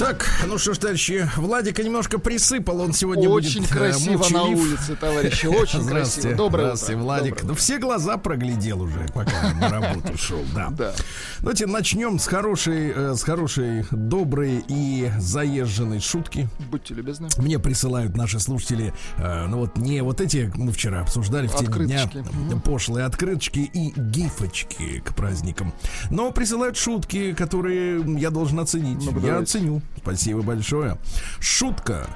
Так, ну что ж, товарищи, Владика немножко присыпал, он сегодня Очень будет э, красиво молчалив. на улице, товарищи, очень красиво. Доброе здравствуйте, утро. Владик. Доброе Ну, все глаза проглядел уже, пока на работу шел, да. Да. Давайте начнем с хорошей, э, с хорошей, доброй и заезженной шутки. Будьте любезны. Мне присылают наши слушатели, э, ну вот не вот эти, мы вчера обсуждали в теме дня, э, пошлые открыточки и гифочки к праздникам. Но присылают шутки, которые я должен оценить. Ну-ка, я оценю. Спасибо большое. Шутка.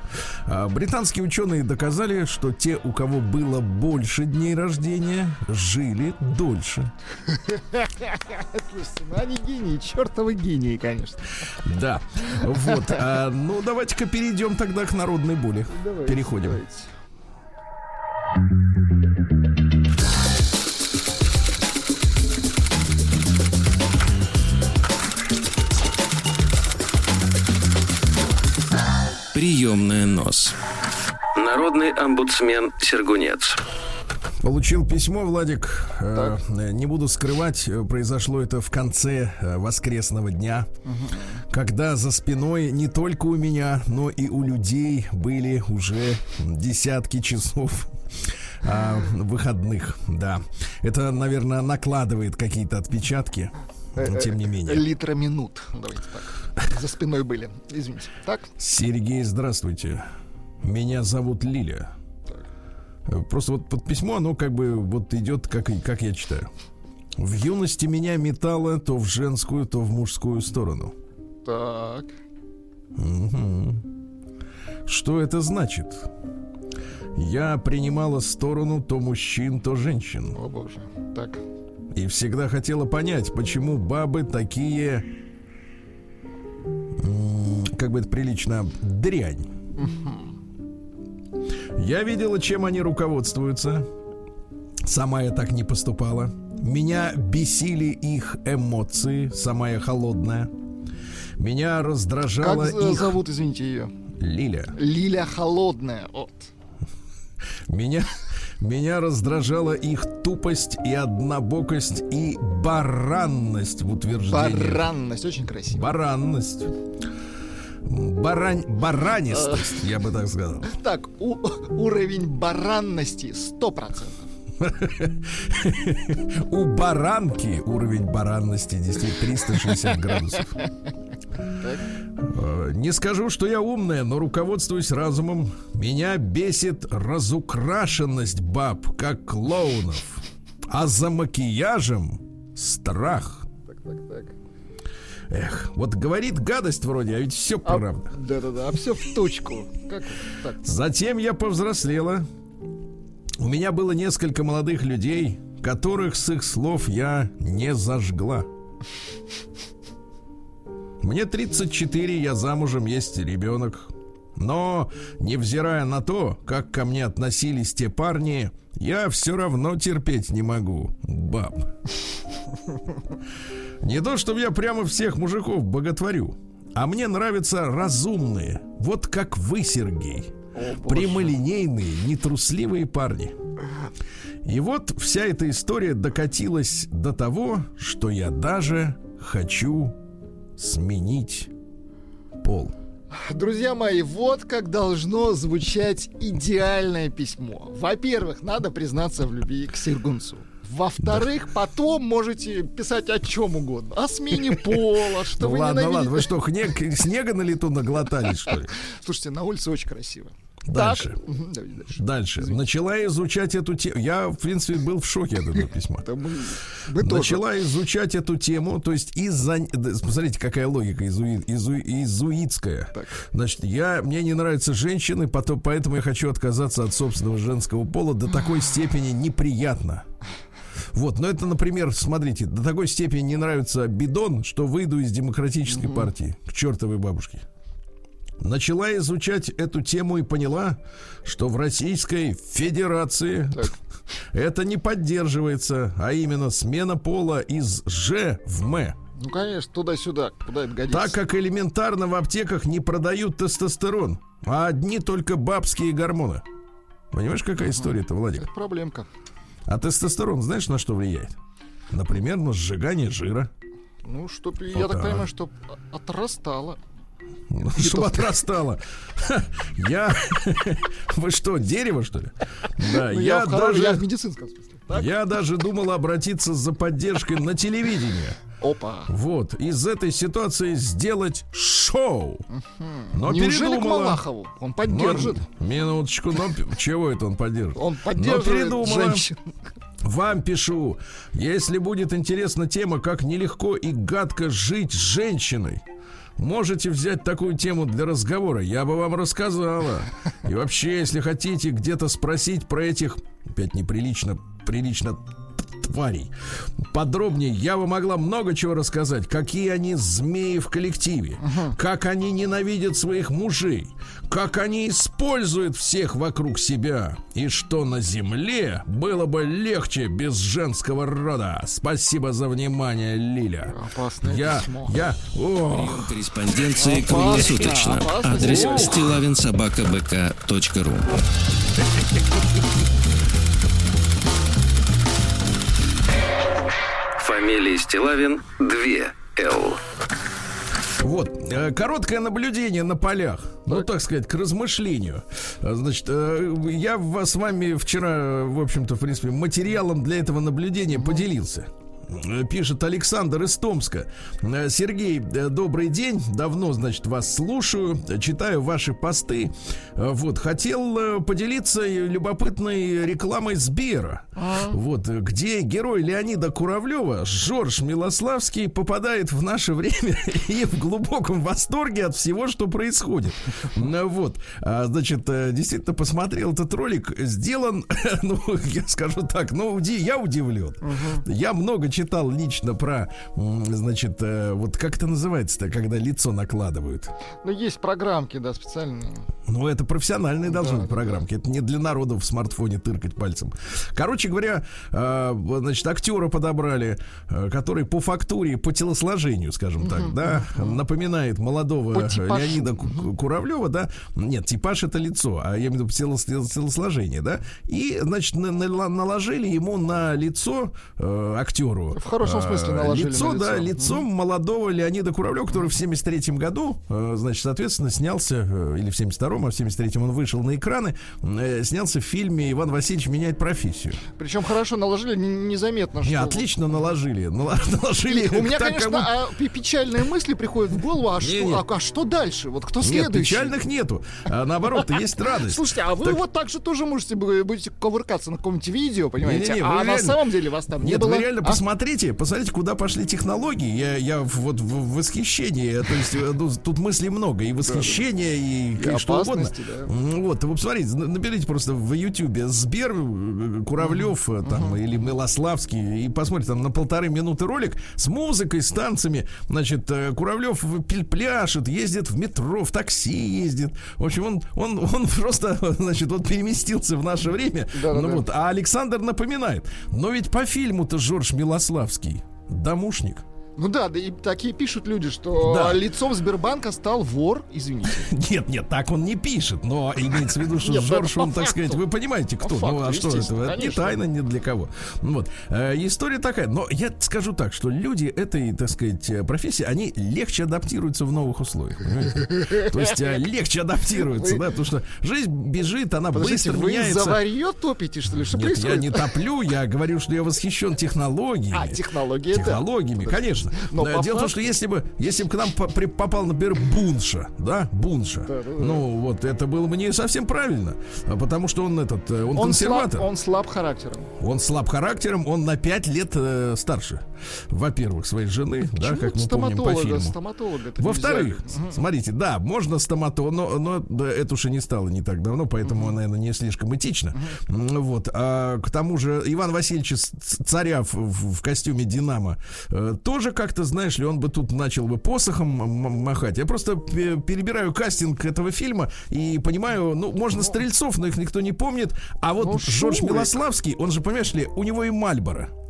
А, Британские ученые доказали, что те, у кого было больше дней рождения, жили дольше. Слушайте, ну они гении, чертовы гении, конечно. Да. Вот. А, ну, давайте-ка перейдем тогда к народной боли. Давайте, Переходим. давайте. Приемная нос. Народный омбудсмен Сергунец. Получил письмо, Владик. Э, э, не буду скрывать, э, произошло это в конце воскресного дня, когда за спиной не только у меня, но и у людей были уже десятки часов а, выходных. Да, это, наверное, накладывает какие-то отпечатки, тем не менее. Литра минут. Давайте так. За спиной были. Извините. Так? Сергей, здравствуйте. Меня зовут Лиля. Э, Просто вот под письмо, оно как бы вот идет, как, как я читаю. В юности меня метало то в женскую, то в мужскую сторону. Так. Мгм. Что это значит? Я принимала сторону то мужчин, то женщин. О боже. Так. И всегда хотела понять, почему бабы такие, как бы это прилично, дрянь. Я видела, чем они руководствуются. Сама я так не поступала. Меня бесили их эмоции, сама я холодная. Меня Как раздражала за- их зовут, извините, ее? Лиля. Лиля Холодная. Вот. Меня, меня раздражала их тупость и однобокость и баранность в утверждении. Баранность. Очень красиво. Баранность. Барань, баранистость, я бы так сказал. Так, у- уровень баранности 100%. У баранки уровень баранности действительно 360 градусов. Э, Не скажу, что я умная, но руководствуюсь разумом. Меня бесит разукрашенность баб, как клоунов. А за макияжем страх. Так, так, так. Эх, вот говорит гадость вроде, а ведь все А, правда. Да-да-да, а все в точку. Как так? Затем я повзрослела. У меня было несколько молодых людей, которых с их слов я не зажгла. Мне 34, я замужем, есть ребенок. Но, невзирая на то, как ко мне относились те парни, я все равно терпеть не могу, баб. Не то, чтобы я прямо всех мужиков боготворю, а мне нравятся разумные, вот как вы, Сергей. О. Прямолинейные, нетрусливые парни. И вот вся эта история докатилась до того, что я даже хочу сменить пол. Друзья мои, вот как должно звучать идеальное письмо. Во-первых, надо признаться в любви к Сергунцу. Во-вторых, потом можете писать о чем угодно. О смене пола, что Ну вы ладно, ладно, вы что, снега на лету наглотались, что ли? Слушайте, на улице очень красиво. Дальше. Дальше. Дальше. Начала изучать эту тему. Я, в принципе, был в шоке от этого письма. Мы, тоже. Начала изучать эту тему, то есть из-за... Смотрите, какая логика изуи- изу- изуитская. Так. Значит, я, мне не нравятся женщины, потом, поэтому я хочу отказаться от собственного женского пола до такой степени неприятно. Вот, но это, например, смотрите, до такой степени не нравится бидон, что выйду из демократической партии к чертовой бабушке. Начала изучать эту тему и поняла, что в Российской Федерации так. это не поддерживается, а именно смена пола из Ж в М. Ну, конечно, туда-сюда, куда это годится. Так как элементарно в аптеках не продают тестостерон, а одни только бабские гормоны. Понимаешь, какая история-то, Владик? Это проблемка. А тестостерон знаешь, на что влияет? Например, на сжигание жира. Ну, чтоб, вот я так понимаю, что отрастало. Чтобы отрастало. Я... Вы что, дерево, что ли? Да, ну, я, даже... Я в медицинском смысле. Я даже думал обратиться за поддержкой на телевидение. Опа. Вот, из этой ситуации сделать шоу. Но Неужели передумала. к Малахову? Он поддержит. Но, минуточку, но чего это он поддержит? Он поддерживает но передумала. женщин. Вам пишу, если будет интересна тема, как нелегко и гадко жить с женщиной, можете взять такую тему для разговора. Я бы вам рассказала. И вообще, если хотите где-то спросить про этих, опять неприлично, прилично тварей. Подробнее я бы могла много чего рассказать. Какие они змеи в коллективе. Угу. Как они ненавидят своих мужей. Как они используют всех вокруг себя. И что на земле было бы легче без женского рода. Спасибо за внимание, Лиля. Опасное я, письмо. я, ох. Корреспонденции круглосуточно. Адрес стилавинсобакабк.ру Фамилия Стилавин 2 Л. Вот, э, короткое наблюдение на полях. Ну, так сказать, к размышлению. Значит, э, я с вами вчера, в общем-то, в принципе, материалом для этого наблюдения поделился. Пишет Александр из Томска. Сергей, добрый день. Давно, значит, вас слушаю. Читаю ваши посты. Вот, хотел э, поделиться любопытной рекламой Сбера. А? Вот, где герой Леонида Куравлева, Жорж Милославский, попадает в наше время и в глубоком восторге от всего, что происходит. Вот, а, значит, э, действительно посмотрел этот ролик. Сделан, ну, я скажу так, ну, я удивлен. Я много читал лично про, значит, э, вот как это называется-то, когда лицо накладывают? Ну, есть программки, да, специальные. Ну, это профессиональные должны да, быть программки. Да. Это не для народа в смартфоне тыркать пальцем. Короче говоря, э, значит, актера подобрали, э, который по фактуре, по телосложению, скажем так, да, напоминает молодого Леонида Куравлева, да. Нет, типаж это лицо, а я имею в виду телос, телосложение, да. И, значит, на, на, наложили ему на лицо э, актеру. В хорошем смысле э, наложили. Лицо, на лицо. да, лицо uh молодого Леонида Куравлева, который в 73 году, э, значит, соответственно, снялся, э, или в 72 а в 73-м он вышел на экраны, э, снялся в фильме «Иван Васильевич меняет профессию». Причем хорошо наложили, незаметно. Что... Не, отлично наложили. Наложили. У меня, конечно, кому... а, печальные мысли приходят в голову, а, не, что. А, а что дальше? Вот кто следующий? Нет, печальных нету. А, наоборот, есть радость. Слушайте, а вы так... вот так же тоже можете будете ковыркаться на каком-нибудь видео, понимаете? Не, не, а реально... на самом деле вас там не Нет, было? вы реально а? посмотрите, посмотрите, куда пошли технологии. Я, я вот в восхищении. То есть э, ну, тут мыслей много. И восхищение, и, и что угодно. Да. Вот, вы посмотрите, наберите просто в Ютьюбе Сбер, э, Куравлев uh-huh. там, или Милославский, и посмотрите там на полторы минуты ролик с музыкой, с танцами. Значит, Куравлев пляшет, ездит в метро, в такси ездит. В общем, он, он, он просто, значит, вот переместился в наше время. Да, ну да, вот, а Александр напоминает. Но ведь по фильму-то Жорж Милославский домушник. Ну да, да и такие пишут люди, что да. лицом Сбербанка стал вор, извините. Нет, нет, так он не пишет, но имеется в виду, что Жорж, он, так сказать, вы понимаете, кто. Ну а что это? Это не тайна ни для кого. Вот. Э, история такая. Но я скажу так, что люди этой, так сказать, э, профессии, они легче адаптируются в новых условиях. То есть э, легче адаптируются, да, потому что жизнь бежит, она быстро меняется. Вы за варье топите, что ли? Что Нет, я не топлю, я говорю, что я восхищен технологиями. А, технологии, Технологиями, конечно конечно. Но Дело в том, что если бы, если бы к нам попал, например, Бунша, да, Бунша, да, да, да. ну вот это было бы не совсем правильно, а потому что он этот, э, он, он консерватор. Слаб, он слаб характером. Он слаб характером, он на 5 лет э, старше. Во-первых, своей жены, Почему да, как мы помним по фильму. Стоматолога Во-вторых, угу. смотрите, да, можно стоматолог, но, но да, это уж и не стало не так давно, поэтому, угу. наверное, не слишком этично. Угу. Вот. А к тому же Иван Васильевич царя в, в, в костюме Динамо э, тоже как-то, знаешь ли, он бы тут начал бы посохом махать. Я просто перебираю кастинг этого фильма и понимаю, ну, можно ну. стрельцов, но их никто не помнит. А вот ну, Жорж Милославский, он же, понимаешь ли, у него и Мальборо.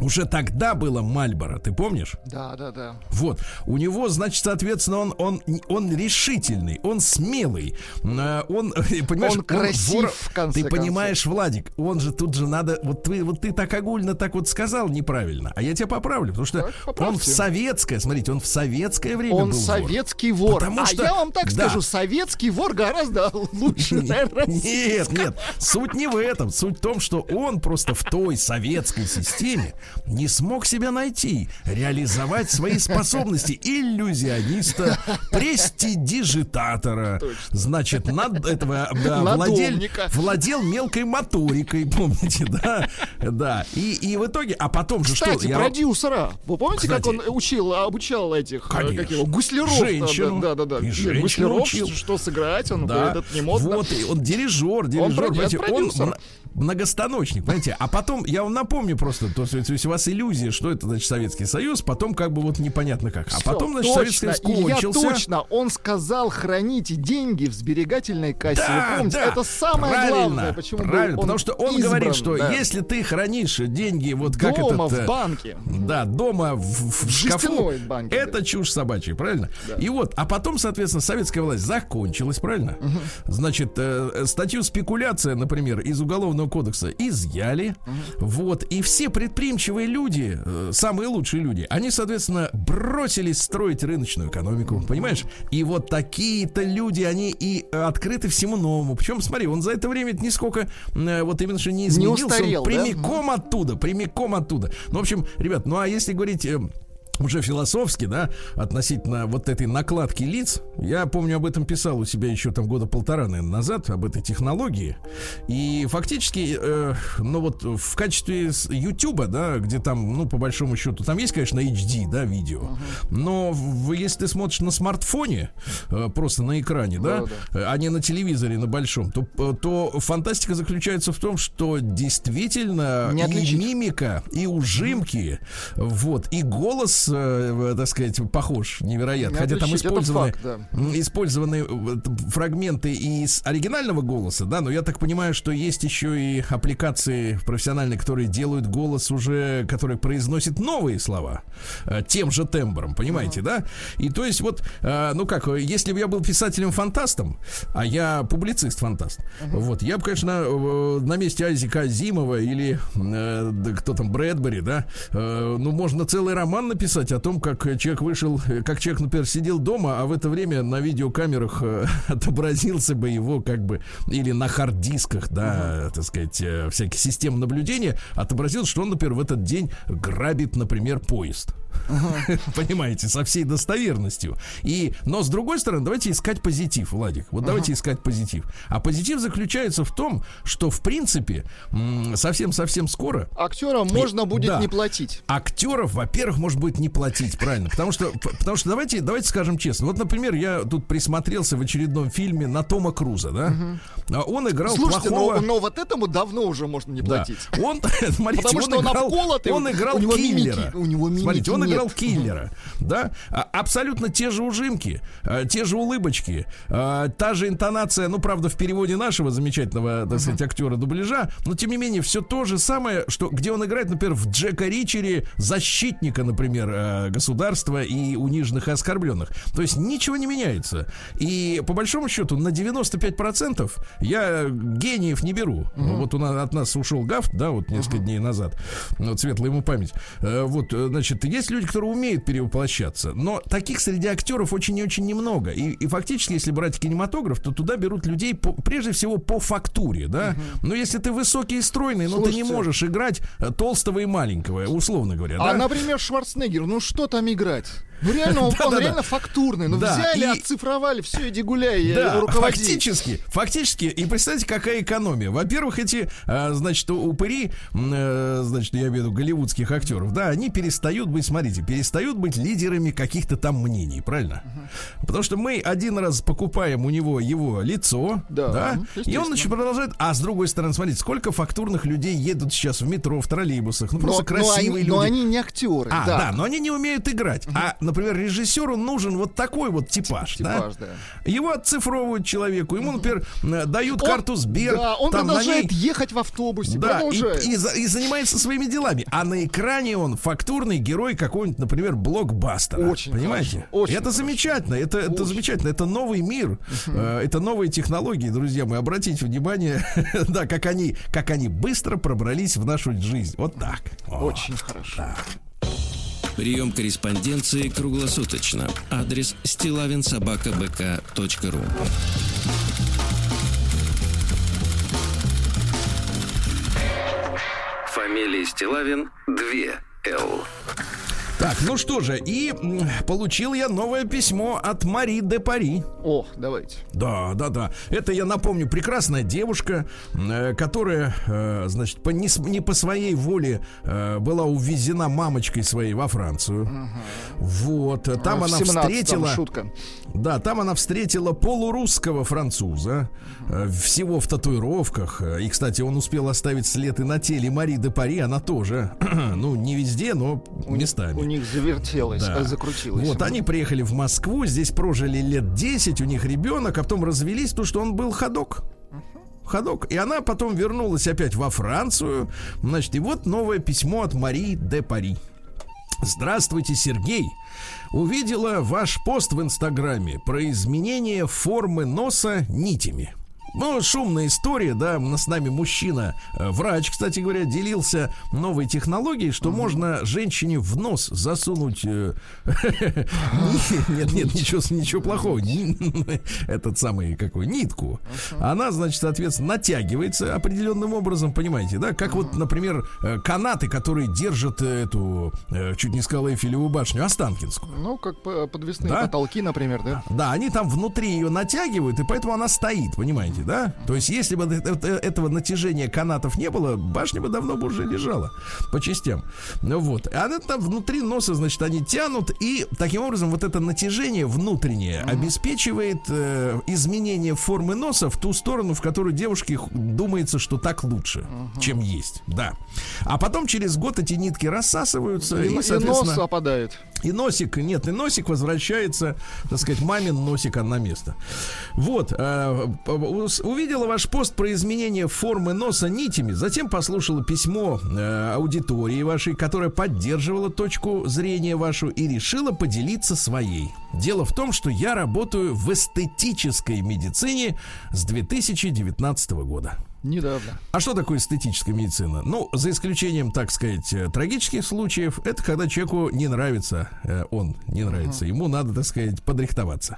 Уже тогда было Мальборо, ты помнишь? Да, да, да. Вот. У него, значит, соответственно, он, он, он решительный, он смелый. Э, он, понимаешь, он красив, он вор... в конце Ты концов. понимаешь, Владик, он же тут же надо... Вот ты, вот ты так огульно так вот сказал неправильно. А я тебя поправлю, потому что так, он в советское, смотрите, он в советское время он был советский вор. вор. Потому а что, я вам так да. скажу, советский вор гораздо лучше, наверное, Нет, нет, суть не в этом. Суть в том, что он просто в той советской системе не смог себя найти, реализовать свои способности иллюзиониста, престидижитатора. Значит, над этого да, владел, владел мелкой моторикой, помните, да? Да. И, и в итоге, а потом же Кстати, что? Продюсера. Вы помните, Кстати, как он учил, обучал этих, э, конечно, как его, гусляров? Женщину. Да, да, да. И гусляров, учил. что сыграть, он да. этот не модно. Вот, он дирижер, дирижер, он, понимаете, он многостаночник, понимаете? А потом, я вам напомню просто, то есть у вас иллюзия, что это, значит, Советский Союз, потом как бы вот непонятно как. А Все, потом, значит, точно, Советский Союз кончился. точно, он сказал, храните деньги в сберегательной кассе. Да, Вы помните, да, это самое правильно, главное, почему правильно, потому что он избран, говорит, что да. если ты хранишь деньги вот как дома этот... в банке. Да, дома в, в, в шкафу. банке, это да. чушь собачья, правильно? Да. И вот, а потом, соответственно, советская власть закончилась, правильно? Угу. Значит, э, статью спекуляция, например, из Уголовного кодекса изъяли. Вот, и все предприимчивые люди, э, самые лучшие люди, они, соответственно, бросились строить рыночную экономику, понимаешь? И вот такие-то люди, они и открыты всему новому. Причем, смотри, он за это время нисколько э, вот именно что не изменился. Не устарел, он прямиком да? оттуда, прямиком оттуда. Ну, в общем, ребят, ну а если говорить э, уже философски, да, относительно вот этой накладки лиц. Я помню, об этом писал у себя еще там года полтора, наверное, назад, об этой технологии. И фактически, э, ну вот в качестве Ютуба, да, где там, ну, по большому счету, там есть, конечно, HD, да, видео. Но в, если ты смотришь на смартфоне, э, просто на экране, да, да, да, а не на телевизоре, на большом, то, то фантастика заключается в том, что действительно и мимика, и ужимки, вот, и голос э, так сказать, похож невероятно. Не Хотя там использованы, факт, да. использованы фрагменты из оригинального голоса, да, но я так понимаю, что есть еще и аппликации профессиональные, которые делают голос уже, который произносит новые слова э, тем же тембром, понимаете, uh-huh. да? И то есть вот, э, ну как, если бы я был писателем-фантастом, а я публицист-фантаст, uh-huh. вот, я бы, конечно, на месте Айзека Азимова или э, кто там, Брэдбери, да, э, ну, можно целый роман написать рассказать о том, как человек вышел, как человек, например, сидел дома, а в это время на видеокамерах э, отобразился бы его как бы, или на хард-дисках, да, uh-huh. так сказать, э, всякие системы наблюдения, отобразил, что он, например, в этот день грабит, например, поезд. Понимаете, со всей достоверностью. И, но с другой стороны, давайте искать позитив, Владик. Вот давайте искать позитив. А позитив заключается в том, что в принципе совсем-совсем скоро актерам можно будет не платить. Актеров, во-первых, может быть не платить, правильно? Потому что, потому что давайте, давайте скажем честно. Вот, например, я тут присмотрелся в очередном фильме на Тома Круза, да? Угу. Он играл Слушайте, плохого... но, вот этому давно уже можно не платить. Он, смотрите, он играл, он играл у него киллера. У него смотрите, он играл киллера, да, а, абсолютно те же ужимки, а, те же улыбочки, а, та же интонация, ну, правда, в переводе нашего замечательного, так сказать, актера дубляжа, но, тем не менее, все то же самое, что, где он играет, например, в Джека Ричере, защитника, например, государства и униженных и оскорбленных. То есть ничего не меняется. И, по большому счету, на 95% я гениев не беру. Угу. Вот у нас, от нас ушел Гафт, да, вот несколько угу. дней назад, вот светлая ему память. Э, вот, э, значит, есть есть люди, которые умеют перевоплощаться, но таких среди актеров очень и очень немного. И, и фактически, если брать кинематограф, то туда берут людей по, прежде всего по фактуре, да. Угу. Но если ты высокий и стройный, но ты не можешь играть э, толстого и маленького, условно говоря. А, да? например, Шварценеггер, ну что там играть? Ну реально, он, он реально фактурный. Ну взяли, оцифровали, все, иди гуляй, да, фактически, фактически. И представьте, какая экономия. Во-первых, эти, а, значит, упыри, э, значит, я имею в виду голливудских актеров, да, они перестают быть, смотрите, перестают быть лидерами каких-то там мнений, правильно? Потому что мы один раз покупаем у него его лицо, Да, да, и естественно. он значит, продолжает. А с другой стороны, смотрите, сколько фактурных людей едут сейчас в метро, в троллейбусах, ну просто но, но красивые они, люди. но они не актеры. А, да. да. но они не умеют играть. А, например, режиссеру нужен вот такой вот типаж, Типаж, да. Его отцифровывают человеку, ему, например, э, дают Он- карту Сбер, Да, он там на продолжает ней- ехать в автобусе, да, и, продолжает. и за- и занимается своими делами. А на экране он фактурный герой какого-нибудь, например, блокбастера. Очень Понимаете? хорошо, очень это хорошо. замечательно. Это, это Очень. замечательно. Это новый мир. э, Это новые технологии, друзья мои. Обратите внимание, да, как они, как они быстро пробрались в нашу жизнь. Вот так. О, Очень хорошо. Прием корреспонденции круглосуточно. Адрес стилавинсобакабк.ру Фамилия Стилавин 2 Л. Так, ну что же, и получил я новое письмо от Мари де Пари. О, давайте. Да, да, да. Это, я напомню, прекрасная девушка, э, которая, э, значит, по, не, не по своей воле э, была увезена мамочкой своей во Францию. Вот. э, Там в она 17-м, встретила... Шутка. Да, там она встретила полурусского француза, э, всего в татуировках. И, кстати, он успел оставить след и на теле Мари де Пари, она тоже. ну, не везде, но местами. У них завертелось, Да. закрутилось. Вот они приехали в Москву, здесь прожили лет 10, у них ребенок, а потом развелись, потому что он был ходок. Ходок. И она потом вернулась опять во Францию. Значит, и вот новое письмо от Марии де Пари. Здравствуйте, Сергей. Увидела ваш пост в Инстаграме про изменение формы носа нитями. Ну, шумная история, да, с нами мужчина, э, врач, кстати говоря, делился новой технологией, что можно женщине в нос засунуть... э, Нет, нет, ничего, ничего плохого. Этот самый какой, нитку. Она, значит, соответственно, натягивается определенным образом, понимаете, да? Как вот, например, э, канаты, которые держат эту, чуть не сказал Эйфелеву башню, Останкинскую. Ну, как по- подвесные потолки, например, да? Да, они там внутри ее натягивают, и поэтому она стоит, понимаете, да? То есть, если бы э- э- этого натяжения канатов не было, башня бы давно бы уже лежала по частям. Ну вот. А она там внутри носа, значит, они тянут, и таким образом вот это натяжение внутреннее обеспечивает э, изменение формы носа в ту сторону, в которую девушке думается, что так лучше, чем есть. Да. А потом через год эти нитки рассасываются, И, и, и нос опадает. И носик, нет, и носик возвращается, так сказать, мамин носик на место. Вот, э, ус- увидела ваш пост про изменение формы носа нитями, затем послушала письмо э, аудитории вашей, которая поддерживала точку зрения вашу и решила поделиться своей. Дело в том, что я работаю в эстетической медицине с 2019 года. Недавно. А что такое эстетическая медицина? Ну, за исключением, так сказать, э, трагических случаев, это когда человеку не нравится э, он, не нравится. Ему надо, так сказать, подрихтоваться.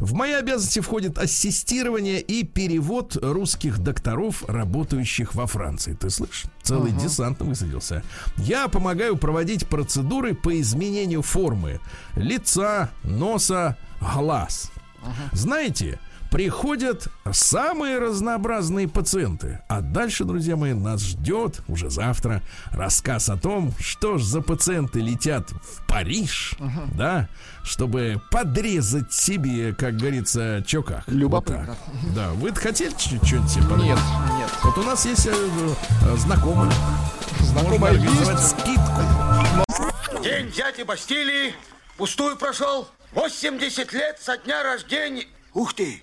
В мои обязанности входит ассистирование и перевод русских докторов, работающих во Франции. Ты слышишь? Целый десант высадился. Я помогаю проводить процедуры по изменению формы лица, носа, глаз. Знаете, приходят самые разнообразные пациенты. А дальше, друзья мои, нас ждет уже завтра рассказ о том, что ж за пациенты летят в Париж, да, чтобы подрезать себе, как говорится, чоках. Любопытно. Вот так. Да, вы хотели что-нибудь себе подрезать? Нет, нет. Вот у нас есть э, э, знакомый. Можно организовать есть? скидку. День дяди Бастилии пустую прошел. 80 лет со дня рождения. Ух ты,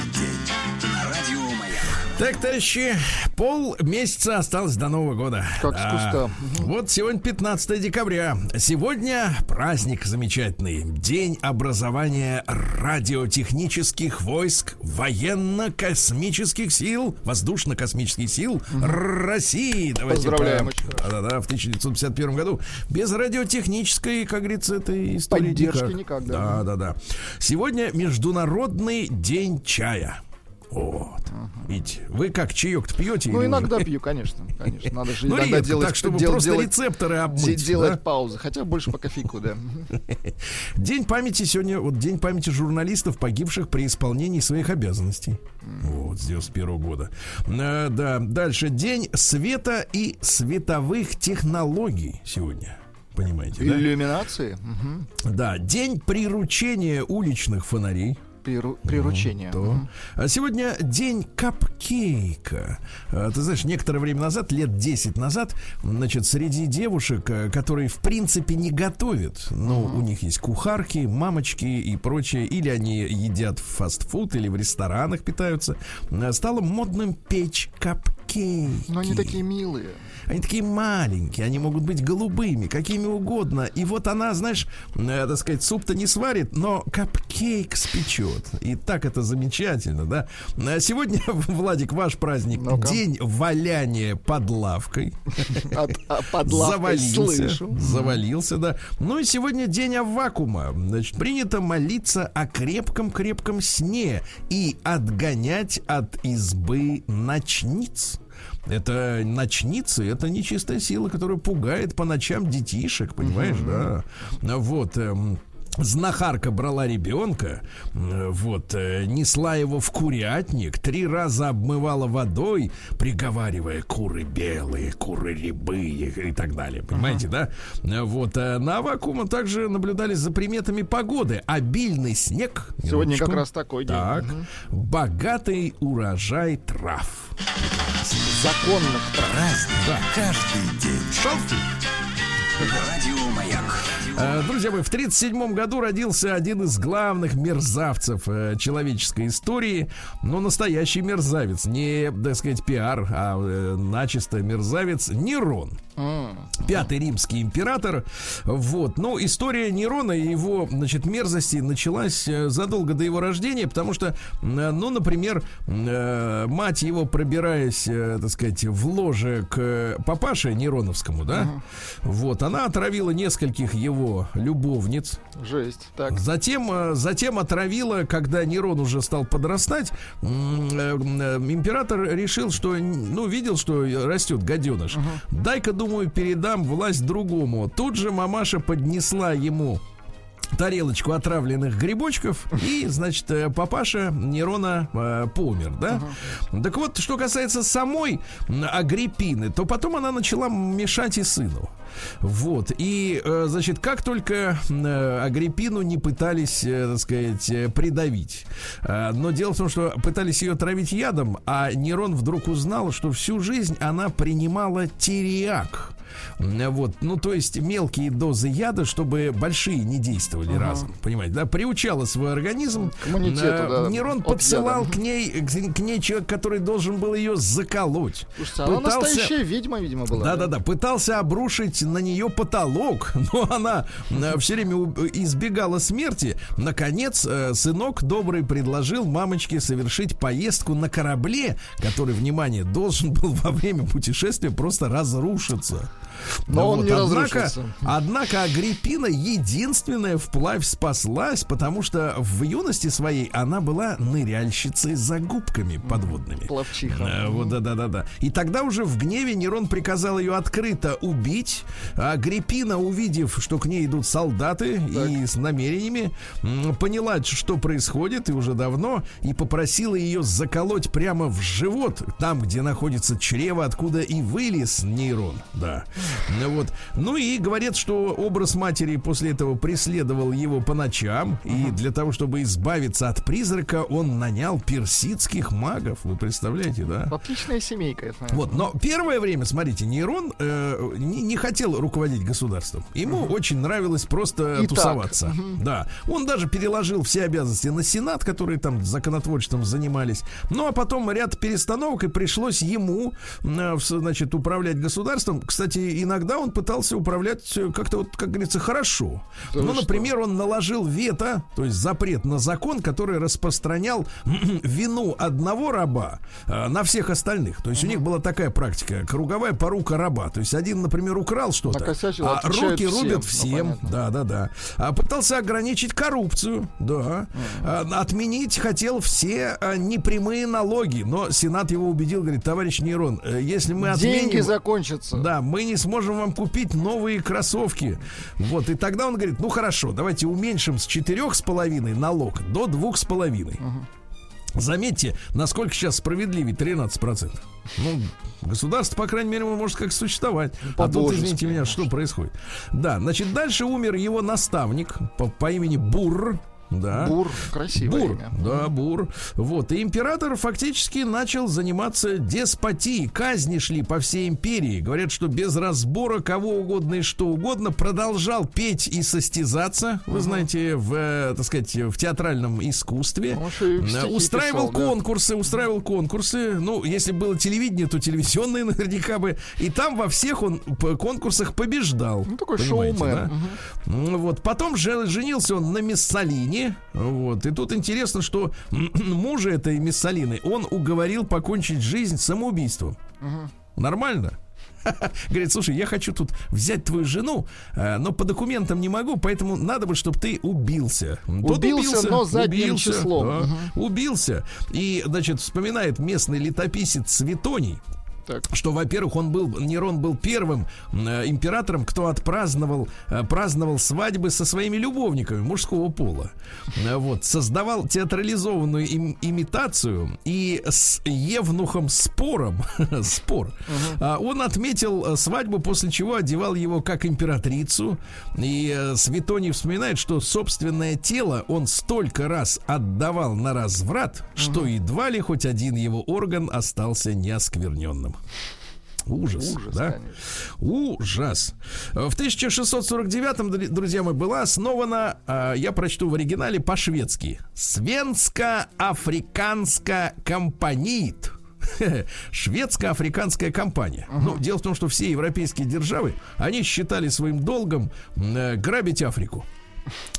Так, товарищи, пол месяца осталось до Нового года. Как с куста. Вот сегодня 15 декабря. Сегодня праздник замечательный. День образования радиотехнических войск военно-космических сил, воздушно-космических сил России. Давайте Поздравляем, по- очень хорошо. Да-да, в 1951 году. Без радиотехнической, как говорится, этой истории Поддержки никак, да. Да, да, да. Сегодня Международный день чая. Вот. Видите, вы как чаек-то пьете? Ну, иногда уже? пью, конечно, конечно. Надо же Ну, иногда редко, делать... так, чтобы дел- просто делать- рецепторы де- обмыть. делать да? паузы, хотя больше по кофейку, да. День памяти сегодня, вот день памяти журналистов, погибших при исполнении своих обязанностей. Вот, с 91 года. Э, да, дальше. День света и световых технологий сегодня. Понимаете, да? Иллюминации, мгм. Да, день приручения уличных фонарей. Приру- приручение. То. Мгм. А сегодня день капкейка. А, Ты знаешь, некоторое время назад, лет 10 назад, значит, среди девушек, э, которые в принципе не готовят, ну, у них есть кухарки, мамочки и прочее, или они едят в фастфуд, или в ресторанах питаются, э, стало модным печь капкейки. Но они такие милые. Они такие маленькие, они могут быть голубыми, какими угодно. И вот она, знаешь, э, так сказать, суп-то не сварит, но капкейк спечет. И так это замечательно, да? А сегодня, Владик, ваш праздник. Ну-ка. День валяния под лавкой. От, а, под лавкой Завалился. слышу. Завалился, да. Ну и сегодня день вакуума. Значит, принято молиться о крепком-крепком сне и отгонять от избы ночниц. Это ночницы, это нечистая сила, которая пугает по ночам детишек, понимаешь, да? Вот. Знахарка брала ребенка, э, вот, э, несла его в курятник, три раза обмывала водой, приговаривая куры белые, куры рябые и так далее. Понимаете, да? Э, Вот, на вакуума также наблюдались за приметами погоды. Обильный снег. Сегодня как минуточку. раз такой день. Так. Мгм. Богатый урожай трав. Законных трав. Да. Каждый день. Радио Маяк. Э, Друзья мои, в 1937 году родился один из главных мерзавцев э, человеческой истории. Но настоящий мерзавец. Не, так сказать, пиар, а э, начисто мерзавец Нерон. Пятый римский император. Вот. Ну, история Нерона и его, значит, мерзости началась задолго до его рождения, потому что, ну, например, мать его, пробираясь, так сказать, в ложе к папаше Нероновскому, да, вот, она отравила нескольких его любовниц. Жесть. Так. Затем, э, затем отравила, когда Нерон уже стал подрастать, э, э, император решил, что, ну, видел, что растет гаденыш. Дай-ка, думаю, передам власть другому. Тут же мамаша поднесла ему тарелочку отравленных грибочков и, значит, э, папаша Нерона э, помер, да? Так вот, что касается самой Агриппины, то потом она начала мешать и сыну. Вот, и, э, значит, как только э, Агриппину не пытались, так сказать, придавить. Но дело в том, что пытались ее травить ядом, а Нерон вдруг узнал, что всю жизнь она принимала тириак. Вот, ну, то есть мелкие дозы яда, чтобы большие не действовали разом. Понимаете, да? Приучала свой организм. К иммунитету, Э, да, Нерон подсылал яда. к ней, к, к ней человек, который должен был ее заколоть. Слушайте, она Пытался- настоящая ведьма, видимо, была. да-да-да, пытался обрушить на нее потолок, но она все время избегала смерти. Наконец, э, сынок добрый предложил мамочке совершить поездку на корабле, который, внимание, должен был во время путешествия просто разрушиться. Но он не однако, разрушился. однако Агриппина единственная вплавь спаслась, потому что в юности своей она была ныряльщицей за губками подводными. Плавчиха. Э, Вот, да, да, да, да. И тогда уже в гневе Нерон приказал ее открыто убить. А Агриппина, увидев, что к ней идут солдаты и с намерениями, поняла, что происходит, и уже давно, и попросила ее заколоть прямо в живот, там, где находится чрево, откуда и вылез Нейрон. Да. Ну Вот. Ну и говорят, что образ матери после этого преследовал его по ночам, и для того, чтобы избавиться от призрака, он нанял персидских магов. Вы представляете, да? Отличная семейка. знаю. Вот, но первое время, смотрите, Нейрон э, не, не хотел руководить государством. Ему очень нравилось просто И тусоваться. Да. Он даже переложил все обязанности на Сенат, которые там законотворчеством занимались. Ну, а потом ряд перестановок, и пришлось ему, э, значит, управлять государством. Кстати, и иногда он пытался управлять э, как-то вот, как говорится, хорошо. Да ну, например, он наложил вето, то есть запрет на закон, который распространял вину одного раба э, на всех остальных. То есть у них была такая практика, круговая порука раба. То есть один, например, украл что-то, а руки всем. рубят Ну, всем. понятно. да, да, да. А пытался ограничить коррупцию, да. А, отменить хотел все а, непрямые налоги, но Сенат его убедил, говорит, товарищ Нейрон, э, если мы Деньги отменим... закончатся. Да, мы не сможем вам купить новые кроссовки. Вот, и тогда он говорит, ну хорошо, давайте уменьшим с четырех с половиной налог до двух с половиной. Заметьте, насколько сейчас справедливее 13%. Ну, государство, по крайней мере, может как существовать. А тут, извините меня, что происходит? Да, значит, дальше умер его наставник по, по имени Бурр. Да. Бур, красивое Бур, имя. да, Бур. Вот, и император фактически начал заниматься деспотией. Казни шли по всей империи. Говорят, что без разбора кого угодно и что угодно продолжал петь и состязаться, вы знаете, в, э, так сказать, в театральном искусстве. И Э, Устраивал писал, да. конкурсы, устраивал конкурсы. Ну, если было телевидение, то телевизионные наверняка бы. И там во всех он по конкурсах побеждал. Ну, такой шоумен. да? Ну, Вот. Потом же женился он на Миссалине. Вот. И тут интересно, что мужа этой Миссалины он уговорил покончить жизнь самоубийством. Нормально? Говорит, слушай, я хочу тут взять твою жену, э, но по документам не могу, поэтому надо бы, чтобы ты убился. Тот Убился, но задним числом. да, Мгм. Убился. И, значит, вспоминает местный летописец Светоний, Так. что, во-первых, он был, Нерон был первым э, императором, кто отпраздновал э, праздновал свадьбы со своими любовниками мужского пола. Э, вот, создавал театрализованную им- имитацию и с Евнухом Спором, спор, а, он отметил э, свадьбу, после чего одевал его как императрицу. И э, Светоний вспоминает, что собственное тело он столько раз отдавал на разврат, что едва ли хоть один его орган остался неоскверненным. Ужас, Ужас, да? конечно. Ужас. В 1649-м, др- друзья мои, была основана, а, я прочту в оригинале по-шведски, Свенско-африканская компаниит. Шведско-африканская компания. Ну, дело в том, что все европейские державы, они считали своим долгом э, грабить Африку.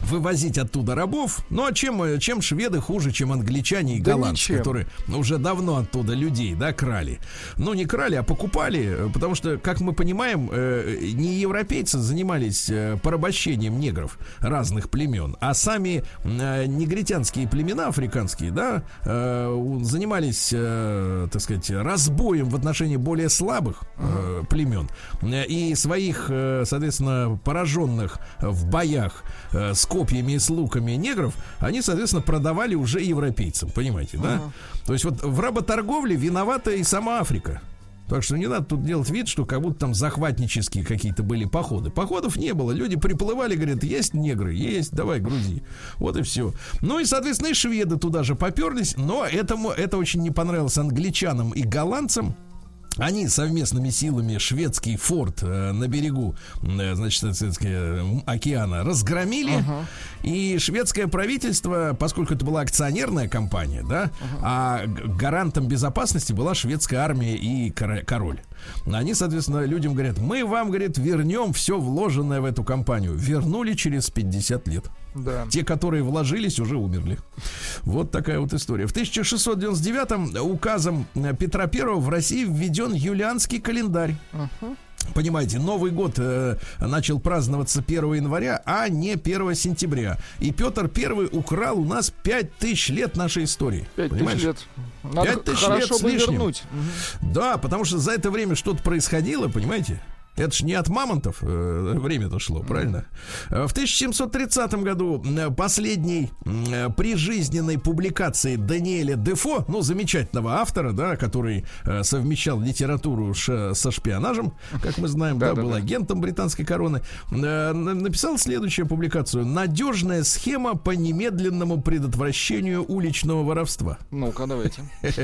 Вывозить оттуда рабов. Ну а чем, э, чем шведы хуже, чем англичане и Да голландцы, ничем. которые ну, уже давно оттуда людей, да, крали. Ну, не крали, а покупали, э, потому что, как мы понимаем, э, не европейцы занимались порабощением негров разных племен, а сами негритянские племена африканские, да, занимались, так сказать, разбоем в отношении более слабых племен и своих, соответственно, пораженных в боях э, с копьями и с луками негров, они, соответственно, продавали уже европейцам, понимаете, да? То есть вот в работорговле виновата и сама Африка. Так что не надо тут делать вид, что как будто там захватнические какие-то были походы. Походов не было. Люди приплывали, говорят, есть негры, есть, давай, грузи. Вот и все. Ну и, соответственно, и шведы туда же поперлись. Но этому, это очень не понравилось англичанам и голландцам. Они совместными силами шведский форт э, на берегу, э, значит, э, океана разгромили. И шведское правительство, поскольку это была акционерная компания, да, а г- гарантом безопасности была шведская армия и кор- король. Они, соответственно, людям говорят, мы вам, говорит, вернем все вложенное в эту компанию. Вернули через 50 лет. Да. Те, которые вложились, уже умерли. Вот такая вот история. В 1699 указом э, Петра I в России введен юлианский календарь. Понимаете, Новый год э, начал праздноваться 1 января, а не 1 сентября. И Петр I украл у нас 5000 лет нашей истории. Пять Понимаешь? тысяч лет. Надо Пять тысяч хорошо лет с лишним. вернуть. Да, потому что за это время что-то происходило, понимаете? Это ж не от мамонтов э, время-то шло, правильно? Э, В 1730 году э, последней прижизненной публикации Даниэля Дефо, ну, замечательного автора, да, который совмещал литературу со шпионажем, как мы знаем, да, был Да-да-да. агентом британской короны, на- написал следующую публикацию. «Надежная схема по немедленному предотвращению уличного воровства». Ну-ка, давайте.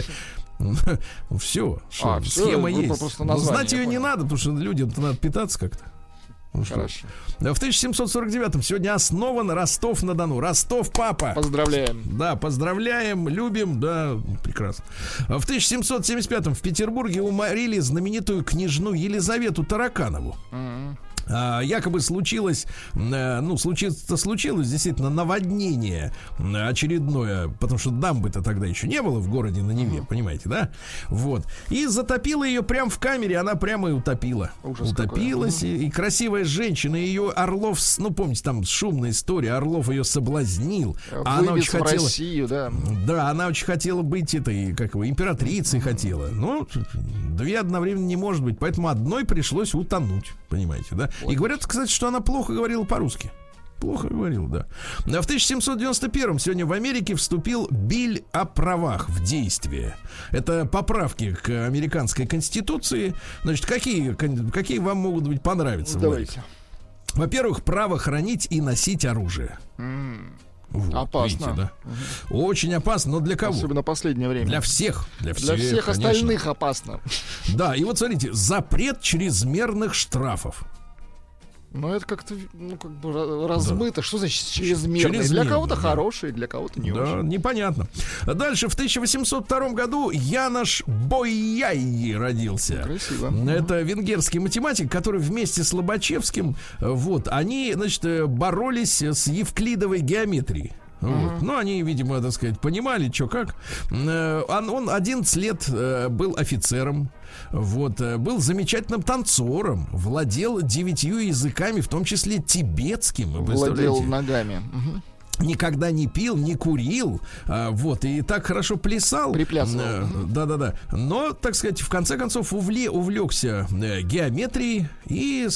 Все, А, схема ну, есть. просто Но название, знать ее не надо, потому что людям-то надо питаться как-то. Ну? Хорошо. В 1749-м сегодня основан Ростов-на-Дону. Ростов, папа. Поздравляем. Да, поздравляем, любим, да, прекрасно. В 1775-м в Петербурге уморили знаменитую княжну Елизавету Тараканову. А, якобы случилось, э, ну, случилось, случилось действительно наводнение очередное, потому что дамбы-то тогда еще не было в городе на Неве, понимаете, да? Вот. И затопила ее прямо в камере, она прямо и утопила. Ужас Утопилась, и, и красивая женщина, ее Орлов, ну, помните, там шумная история, Орлов ее соблазнил, а она Вывез очень хотела... Россию, да. Да, она очень хотела быть этой, как его, императрицей хотела. Но две одновременно не может быть, поэтому одной пришлось утонуть, понимаете, да? И говорят, кстати, что она плохо говорила по-русски. Плохо говорил, да. А В 1791 сегодня в Америке вступил Биль о правах в действие. Это поправки к американской конституции. Значит, какие, какие вам могут быть понравиться? Давайте. Во-первых, право хранить и носить оружие. Вот, Опасно. видите, да? Очень опасно, но для кого? Особенно последнее время. Для всех. Для всех, Для всех конечно. остальных опасно. Да, и вот смотрите, запрет чрезмерных штрафов. Но это как-то, ну, как бы размыто. Что значит чрезмерно? Для кого-то да. хороший, для кого-то не да, очень. непонятно. Дальше, в 1802 году Янош Бойяй родился. Красиво. Это венгерский математик, который вместе с Лобачевским, вот, они, значит, э, боролись с евклидовой геометрией. Вот. Ну, они, видимо, так сказать, понимали, что как. Э, Он, он 11 лет э, был офицером, вот, э, был замечательным танцором, владел девятью языками, в том числе тибетским. Владел ногами. Мгм. Никогда не пил, не курил, а, вот, и так хорошо плясал. Приплясывал. Э, Да-да-да. Но, так сказать, в конце концов увле, увлекся э, геометрией и,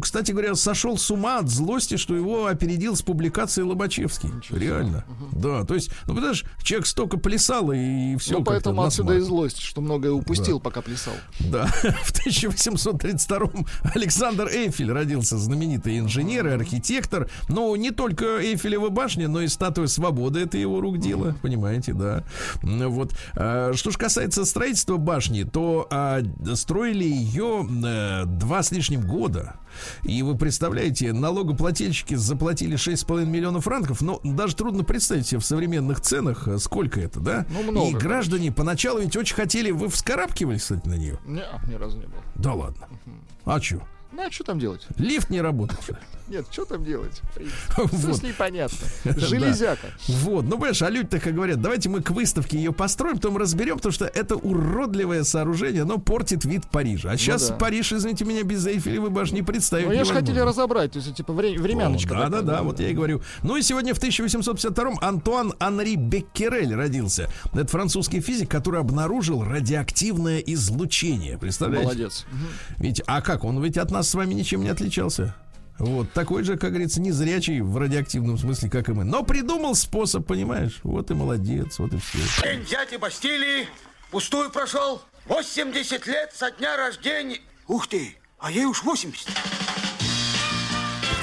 кстати говоря, сошел с ума от злости, что его опередил с публикацией Лобачевский. Реально. Да, то есть, ну, понимаешь, человек столько плясал и все. ну, поэтому отсюда и злость, что многое упустил, пока плясал. Да, в 1832 Александр Эйфель родился, знаменитый инженер и архитектор. Но не только Эйфелева башня, но и статуя свободы это его рук дело, понимаете, да. Ну, Вот. А, Что же касается строительства башни, то а, строили ее э, два с лишним года. И вы представляете, налогоплательщики заплатили 6,5 миллионов франков, но даже трудно представить себе в современных ценах, э, сколько это, да? Ну, много, И граждане поначалу ведь очень хотели, вы вскарабкивались, кстати, на нее? Не, ни разу не был. Да ладно. А что? Ну, а что там делать? Лифт не работает. Нет, что там делать? Вот. с ней понятно. Железяка. Вот, ну понимаешь, а люди так и говорят, давайте мы к выставке ее построим, потом разберем, потому что это уродливое сооружение, оно портит вид Парижа. А сейчас да. Париж, извините меня, без Эйфелевой башни представить Ну, ее же хотели разобрать, то есть, типа, вре- времяночка. Да, да, да, вот я и говорю. Ну и сегодня в 1852-м Антуан Анри Беккерель родился. Это французский физик, который обнаружил радиоактивное излучение. Представляете? Молодец. Ведь, а как? Он ведь от нас с вами ничем не отличался. Вот, такой же, как говорится, незрячий в радиоактивном смысле, как и мы. Но придумал способ, понимаешь? Вот и молодец, вот и все. День дяди Бастилии пустую прошел. 80 лет со дня рождения. Ух ты, а ей уж 80.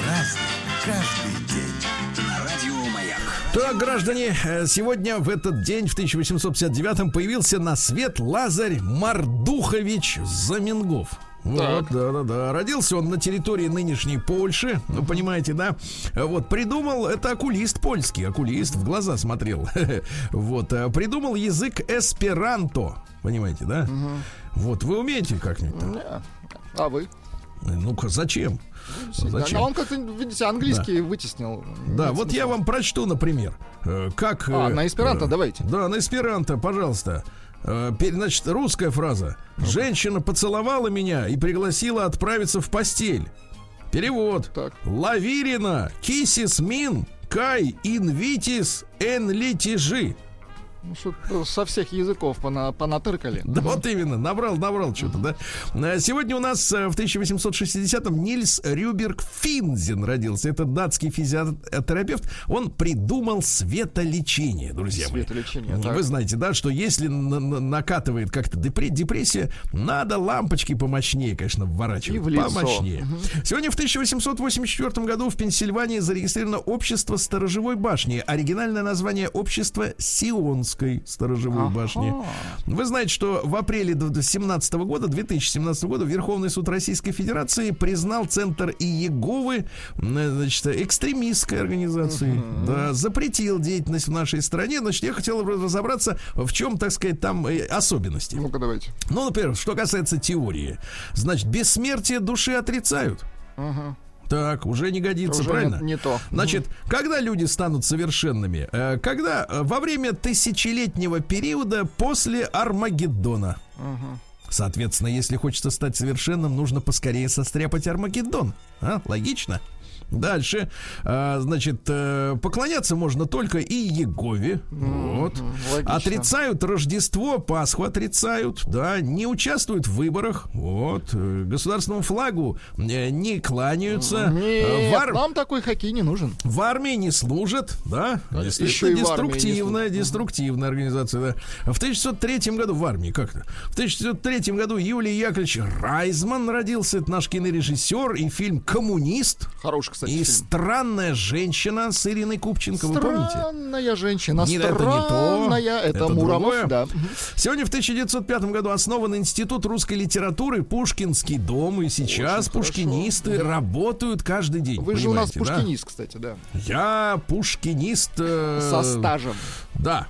Разный, каждый день. На радио Маяк. Так, граждане, э, сегодня в этот день, в 1859-м, появился на свет Лазарь Мардухович Замингов. Вот, да, да, да. Родился он на территории нынешней Польши, ну, понимаете, да? Вот, придумал, это окулист польский, окулист, в глаза смотрел. Вот, э, придумал язык эсперанто, понимаете, да? Вот, вы умеете как-нибудь? Не. А вы? Ну-ка, зачем? Зачем? А он как-то, видите, английский вытеснил. Да, Нет вот я смысла. вам прочту, например, э, как... А, э, на эсперанто э, давайте. Да, на эсперанто, пожалуйста. Э, Значит, русская фраза. Женщина поцеловала меня и пригласила отправиться в постель. Перевод. Так. Лавирина, кисис мин, кай инвитис эн литижи. Ну, что со всех языков пона- понатыркали. Да вот именно, набрал, набрал что-то, да. Э, Сегодня у нас э, в 1860-м Нильс Рюберг Финзен родился. Это датский физиотерапевт. Он придумал светолечение, друзья мои. Светолечение, Вы так. знаете, да, что если на- на- накатывает как-то депре- депрессия, надо лампочки помощнее, конечно, вворачивать. И в лицо. Помощнее. Сегодня в 1884 году в Пенсильвании зарегистрировано общество сторожевой башни. Оригинальное название общества Сионское. Петропавловской сторожевой Ага. башни. Вы знаете, что в апреле 2017 года, 2017 года Верховный суд Российской Федерации признал Центр Иеговы м, значит, экстремистской организацией. Да, запретил деятельность в нашей стране. Значит, я хотел разобраться, в чем, так сказать, там э, особенности. Ну-ка, давайте. Ну, например, что касается теории. Значит, бессмертие души отрицают. Так, уже не годится, Уже правильно? не- не то. Значит, когда люди станут совершенными? Э, Когда э, во время тысячелетнего периода после Армагеддона. Соответственно, если хочется стать совершенным, нужно поскорее состряпать Армагеддон. А? Логично? Дальше, а, значит, э, поклоняться можно только и Егове. Вот. логично. Отрицают Рождество, Пасху отрицают, да, не участвуют в выборах. Вот. Э, Государственному флагу э, не кланяются. Нет, в ар- нам такой хоккей не нужен. в армии не служат, да? Конечно, Действительно, еще и деструктивная, деструктивная организация, да. В 1903 году в армии как-то. В 1903 году Юлий Яковлевич Райзман родился, это наш кинорежиссер, и фильм «Коммунист». Хороший, кстати, И фильм. странная женщина с Ириной Купченко, вы помните? Странная женщина. Не, это не то. Странная. Это, Это Муромов, другое. да. Сегодня в 1905 году основан Институт русской литературы Пушкинский дом, и сейчас Очень пушкинисты работают каждый день. Вы же у нас понимаете, да? пушкинист, кстати, да. Я пушкинист. э, Со стажем. Да.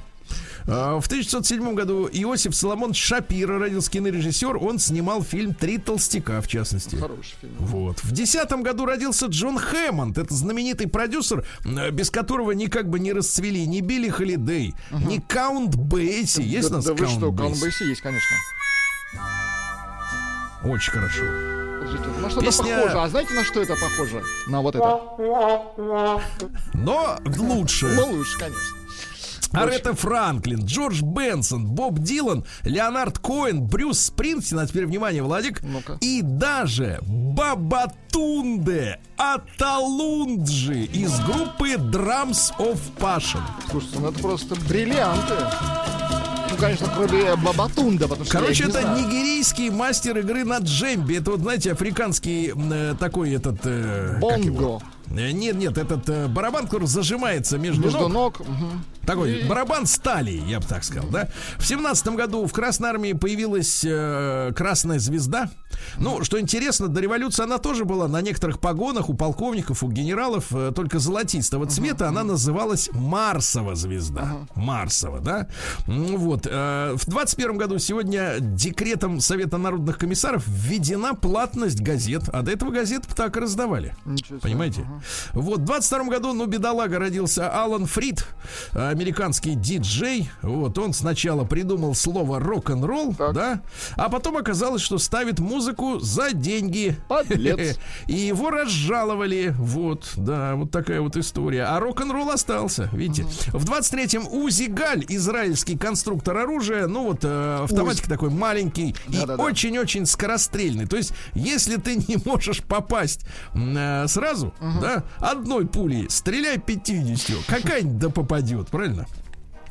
А, В 1907 году Иосиф Соломон Шапира родился кинорежиссер. Он снимал фильм «Три толстяка», в частности. Хороший фильм. Вот. В 2010 году родился Джон Хэммонд. Это знаменитый продюсер, э, без которого никак бы не расцвели ни Билли Холидей, ни Каунт Бейси. Есть у да, нас да вы Каунт что, Бейси? Каун Бейси есть, конечно. Очень хорошо. На что-то Песня- похоже. А знаете, на что это похоже? На вот это. Но лучше. Ну, лучше, конечно. Аретта Франклин, Джордж Бенсон, Боб Дилан, Леонард Коэн, Брюс Спрингстин, а теперь внимание, Владик, Ну-ка. и даже Бабатунде Аталунджи из группы Drums of Passion. Слушайте, ну это просто бриллианты. Ну, конечно, кроме Бабатунда, потому что Короче, не это знаю. нигерийский мастер игры на джембе. Это вот, знаете, африканский э, такой этот... э? Бонго. Э, Нет, нет, этот э, барабан, который зажимается между, Между ног. ног. мгм. Такой барабан стали, я бы так сказал, да. В семнадцатом году в Красной Армии появилась э, Красная Звезда. Ну, что интересно, до революции она тоже была на некоторых погонах у полковников, у генералов, э, только золотистого цвета. Она называлась Марсова Звезда. Марсова, да. М, Вот. э, в двадцать первом году сегодня декретом Совета народных комиссаров введена платность газет, а до этого газет так и раздавали. Ничего. Понимаете? Вот, в 22 году, ну, бедолага, родился Алан Фрид, американский диджей. Вот, он сначала придумал слово рок-н-ролл, да, а потом оказалось, что ставит музыку за деньги. Подлец. И его разжаловали. Вот, да, вот такая вот история. А рок-н-ролл остался, видите. В 23-м Узи Галь, израильский конструктор оружия, ну вот э, автоматик такой маленький и очень-очень скорострельный. То есть, если ты не можешь попасть э, сразу, да, одной пулей, стреляй 50, какая-нибудь да попадет, правильно?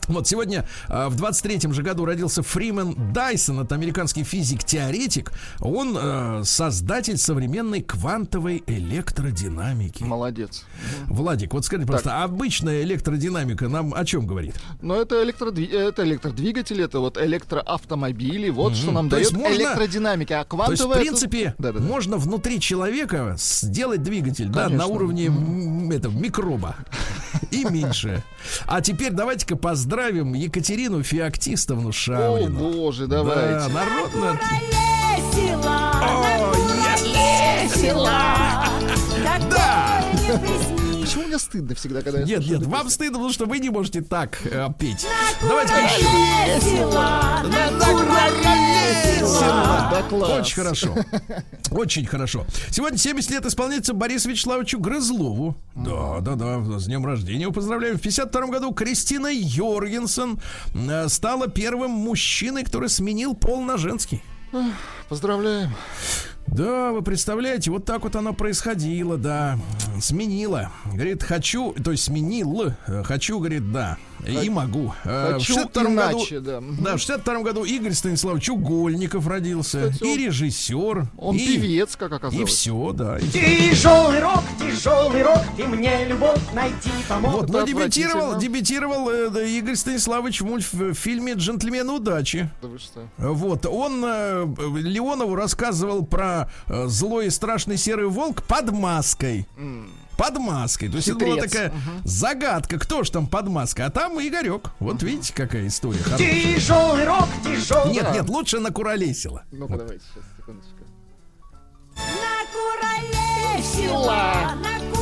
Вот сегодня э, в 23-м же году родился Фримен Дайсон, это американский физик-теоретик. Он э, создатель современной квантовой электродинамики. Молодец. Владик, вот скажи просто, обычная электродинамика нам о чем говорит? Но это, электродви- это электродвигатели, это вот электроавтомобили, вот что нам То дает можно- электродинамика. А То есть, квантовая... в это- принципе, Да-да-да. можно внутри человека сделать двигатель, да, Конечно. на уровне м, этого микроба и меньше. А теперь давайте-ка поздравим Екатерину Феоктистовну О, Шаврину. боже, Да, давайте. народно. Весело, О, yes! весело, Да! Почему мне стыдно всегда, когда я Нет, нет, вам песню? стыдно, потому что вы не можете так э, петь. Давайте-ка еще. Весело. Очень хорошо. Очень хорошо. Сегодня 70 лет исполняется Борису Вячеславовичу Грызлову. Да, да, да. С днем рождения его поздравляем. В 52 году Кристина Йоргенсен э, стала первым мужчиной, который сменил пол на женский. Поздравляем. Да, вы представляете, вот так вот оно происходило, да. Сменила. Говорит, хочу, то есть сменил, хочу, говорит, да. И могу. Э, Хочу в 62 году, иначе, да. Мгм. да, в 62 году Игорь Станиславович Угольников родился. Кстати, и режиссер. Он и, певец, как И оказалось. все, да. и Тяжелый рок, тяжелый рок, ты мне любовь найти помог. Вот, но Это дебютировал, дебютировал э, да, Игорь Станиславович в мульт- в фильме «Джентльмены удачи». Да вы что? Вот, он э, Леонову рассказывал про э, злой и страшный серый волк под маской. Под маской. То есть это была Хитрец. такая загадка, кто ж там под маской. А там Игорек. Вот видите, какая история хорошая. Тяжелый рок, тяжелый Нет, нет, лучше накуролесила. Ну-ка, давайте сейчас, секундочку. Накуролесила, накуролесила.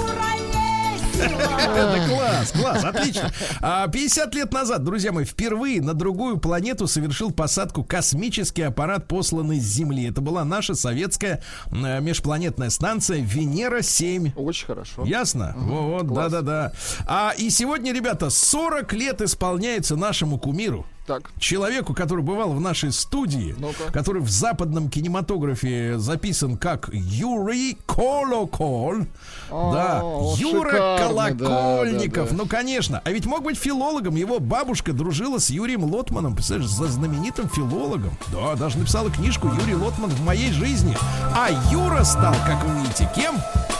Это класс, класс, отлично. А 50 лет назад, друзья мои, впервые на другую планету совершил посадку космический аппарат, посланный с Земли. Это была наша советская э, межпланетная станция Венера-7. Очень хорошо. Ясно? вот, да-да-да. А и сегодня, ребята, 40 лет исполняется нашему кумиру. Так, Человеку, который бывал в нашей студии, Ну-ка. который в западном кинематографе записан как Юрий Колокол. О, да, Юра шикарный, да, Колокольников. да, да. Ну, конечно. А ведь мог быть филологом. Его бабушка дружила с Юрием Лотманом. Представляешь, за знаменитым филологом. Да, даже написала книжку Юрий Лотман в моей жизни. А Юра стал, как вы видите, кем?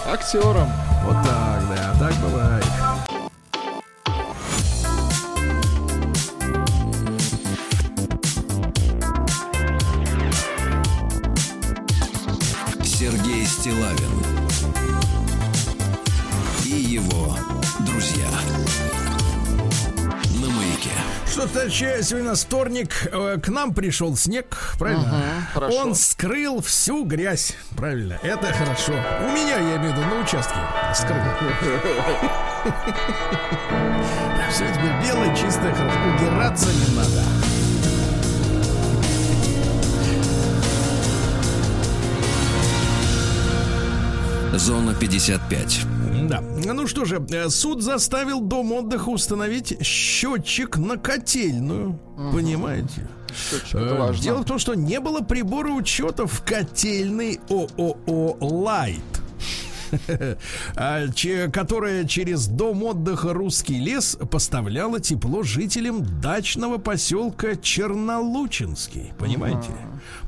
актером. Вот так, да, так бывает. Сергей Стилавин и его друзья на маяке. Что, товарищи, сегодня у нас вторник. Э, К нам пришел снег, правильно? хорошо. Он скрыл всю грязь, правильно? Это хорошо. У меня, я имею в виду, на участке скрыл. Все теперь белое, чистое, хорошо. Убираться не надо. Зона 55. Да. Ну что же, э, суд заставил дом отдыха установить счетчик на котельную. Понимаете? Счетчик, Э, это важно. Дело в том, что не было прибора учета в котельной ООО «Лайт». а, которая через дом отдыха «Русский лес» поставляла тепло жителям дачного поселка Чернолучинский. Понимаете?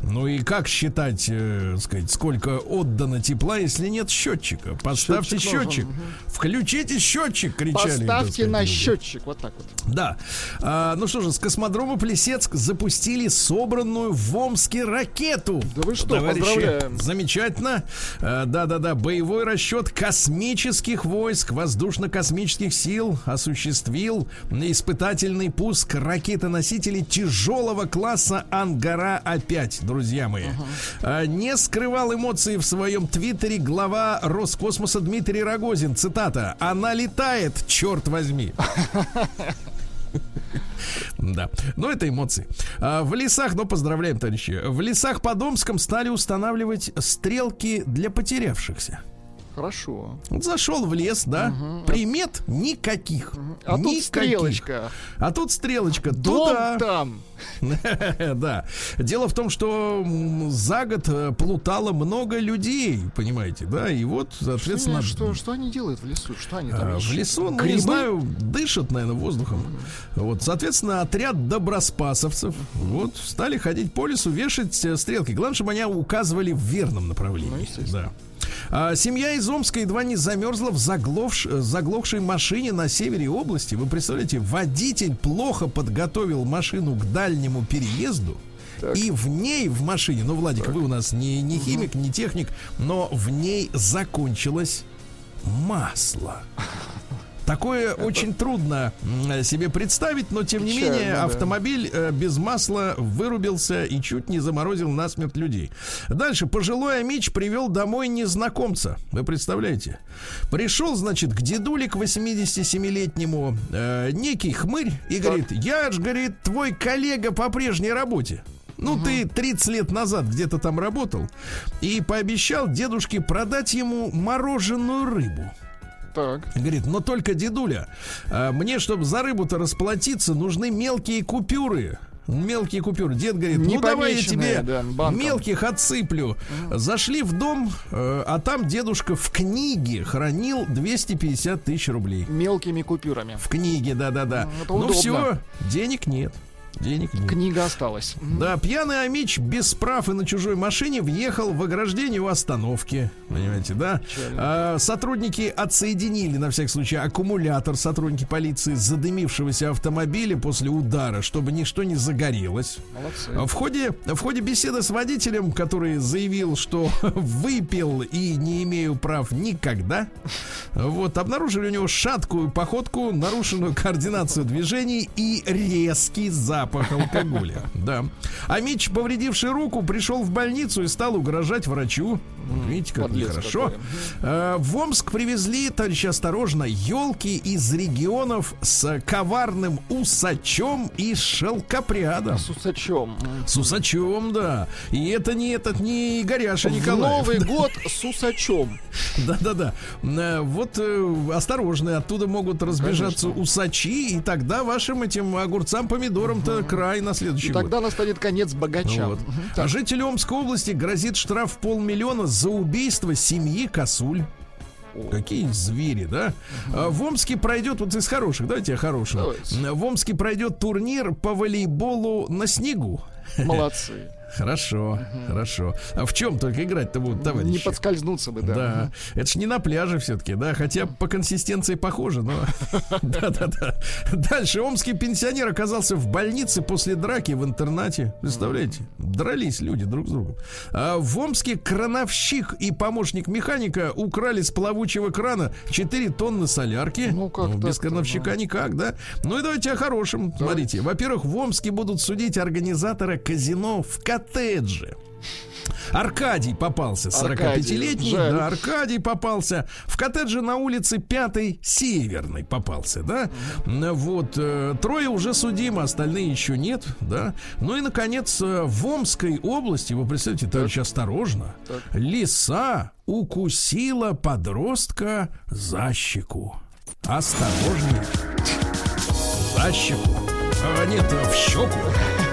Ну и как считать, э, сказать, сколько отдано тепла, если нет счетчика? Поставьте Счетчик счетчик. Включите счетчик, кричали. Поставьте сказать, на люди. счетчик, вот так вот. Да. А, ну что же, с космодрома Плесецк запустили собранную в Омске ракету. Да вы что, Товарищи, поздравляем. Замечательно. А, Да-да-да, боевой расчет космических войск воздушно-космических сил осуществил испытательный пуск ракеты-носителей тяжелого класса Ангара-5, друзья мои. А, Не скрывал эмоции в своем твиттере глава Роскосмоса Дмитрий Рогозин. Цитата. «Она летает, черт возьми». Да, но это эмоции. А, в лесах, ну поздравляем, товарищи. В лесах под Омском стали устанавливать стрелки для потерявшихся. Хорошо. Зашел в лес, да, примет никаких. А тут Никаких. стрелочка. А тут стрелочка. Дом Туда. там. Да. Дело в том, что за год э, плутало много людей, понимаете, да, и вот, соответственно, Что, что они делают в лесу? Что они там а, В лесу, ну, не знаю, дышат, наверное, воздухом. Вот, соответственно, отряд доброспасовцев вот стали ходить по лесу, вешать э, стрелки. Главное, чтобы они указывали в верном направлении. Ну, да. А, семья из Омска едва не замерзла в заглохш- э, заглохшей машине на севере области. Вы представляете, водитель плохо подготовил машину к дальнему переезду. И в ней, в машине, ну, Владик, вы у нас не, не химик, не техник, но в ней закончилось масло. Такое очень трудно м, себе представить, но тем не Печально, менее да. автомобиль э, без масла вырубился и чуть не заморозил насмерть людей. Дальше пожилой Амич привел домой незнакомца. Вы представляете? Пришел, значит, к дедуле к 87-летнему э, некий хмырь и говорит, я ж, говорит, твой коллега по прежней работе. Ну, ты 30 лет назад где-то там работал и пообещал дедушке продать ему мороженую рыбу. Так. Говорит, но только, дедуля, а, мне, чтобы за рыбу-то расплатиться, нужны мелкие купюры. мелкие купюры. Дед говорит, ну давай я тебе да, банком. мелких отсыплю. Зашли в дом, э, а там дедушка в книге хранил 250 тысяч рублей. Мелкими купюрами. В книге, да-да-да. Ну, это Ну удобно. все, денег нет. Денег нет. Книга осталась. Да, пьяный Амич без прав и на чужой машине въехал в ограждение у остановки. Понимаете, да? А, сотрудники отсоединили, на всякий случай, аккумулятор сотрудники полиции задымившегося автомобиля после удара, чтобы ничто не загорелось. Молодцы. В ходе, в ходе беседы с водителем, который заявил, что выпил и не имею прав никогда, вот, обнаружили у него шаткую походку, нарушенную координацию движений и резкий запах алкоголя. Да. А Мич, повредивший руку, пришел в больницу и стал угрожать врачу. Видите, как Подлец нехорошо. какой. Э, В Омск привезли, товарищи, осторожно, елки из регионов с коварным усачом и шелкопрядом. С усачом. С усачом, да. И это не этот, не Игоряша В Николаев. Новый год с усачом. Да-да-да. Э, Вот э, осторожно, оттуда могут разбежаться усачи, и тогда вашим этим огурцам, помидорам-то край на следующий И год. тогда настанет конец богачам. Вот. А жителю Омской области грозит штраф полмиллиона за убийство семьи косуль. Какие звери, да? А В Омске пройдет, вот из хороших, давайте я хорошего. Давайте. В Омске пройдет турнир по волейболу на снегу. Молодцы. Хорошо, хорошо. А в чем только играть-то будут, товарищи? Не подскользнуться бы, да. Да, это ж не на пляже все-таки, да, хотя по консистенции похоже, но... Да-да-да. Дальше. Омский пенсионер оказался в больнице после драки в интернате. Представляете? Дрались люди друг с другом. А в Омске крановщик и помощник механика украли с плавучего крана 4 тонны солярки. Ну, как без так-то, крановщика никак, да? Ну и давайте о хорошем. Смотрите. Во-первых, в Омске будут судить организатора казино в коттедже. Аркадий попался, 45-летний. жаль. Да, Аркадий попался. В коттедже на улице 5 Северной попался, да? Вот, э, трое уже судимы, остальные еще нет, да? Ну и, наконец, э, в Омской области, вы представляете, товарищ, осторожно, лиса укусила подростка за щеку. Осторожнее. За щеку. А, нет, в щеку.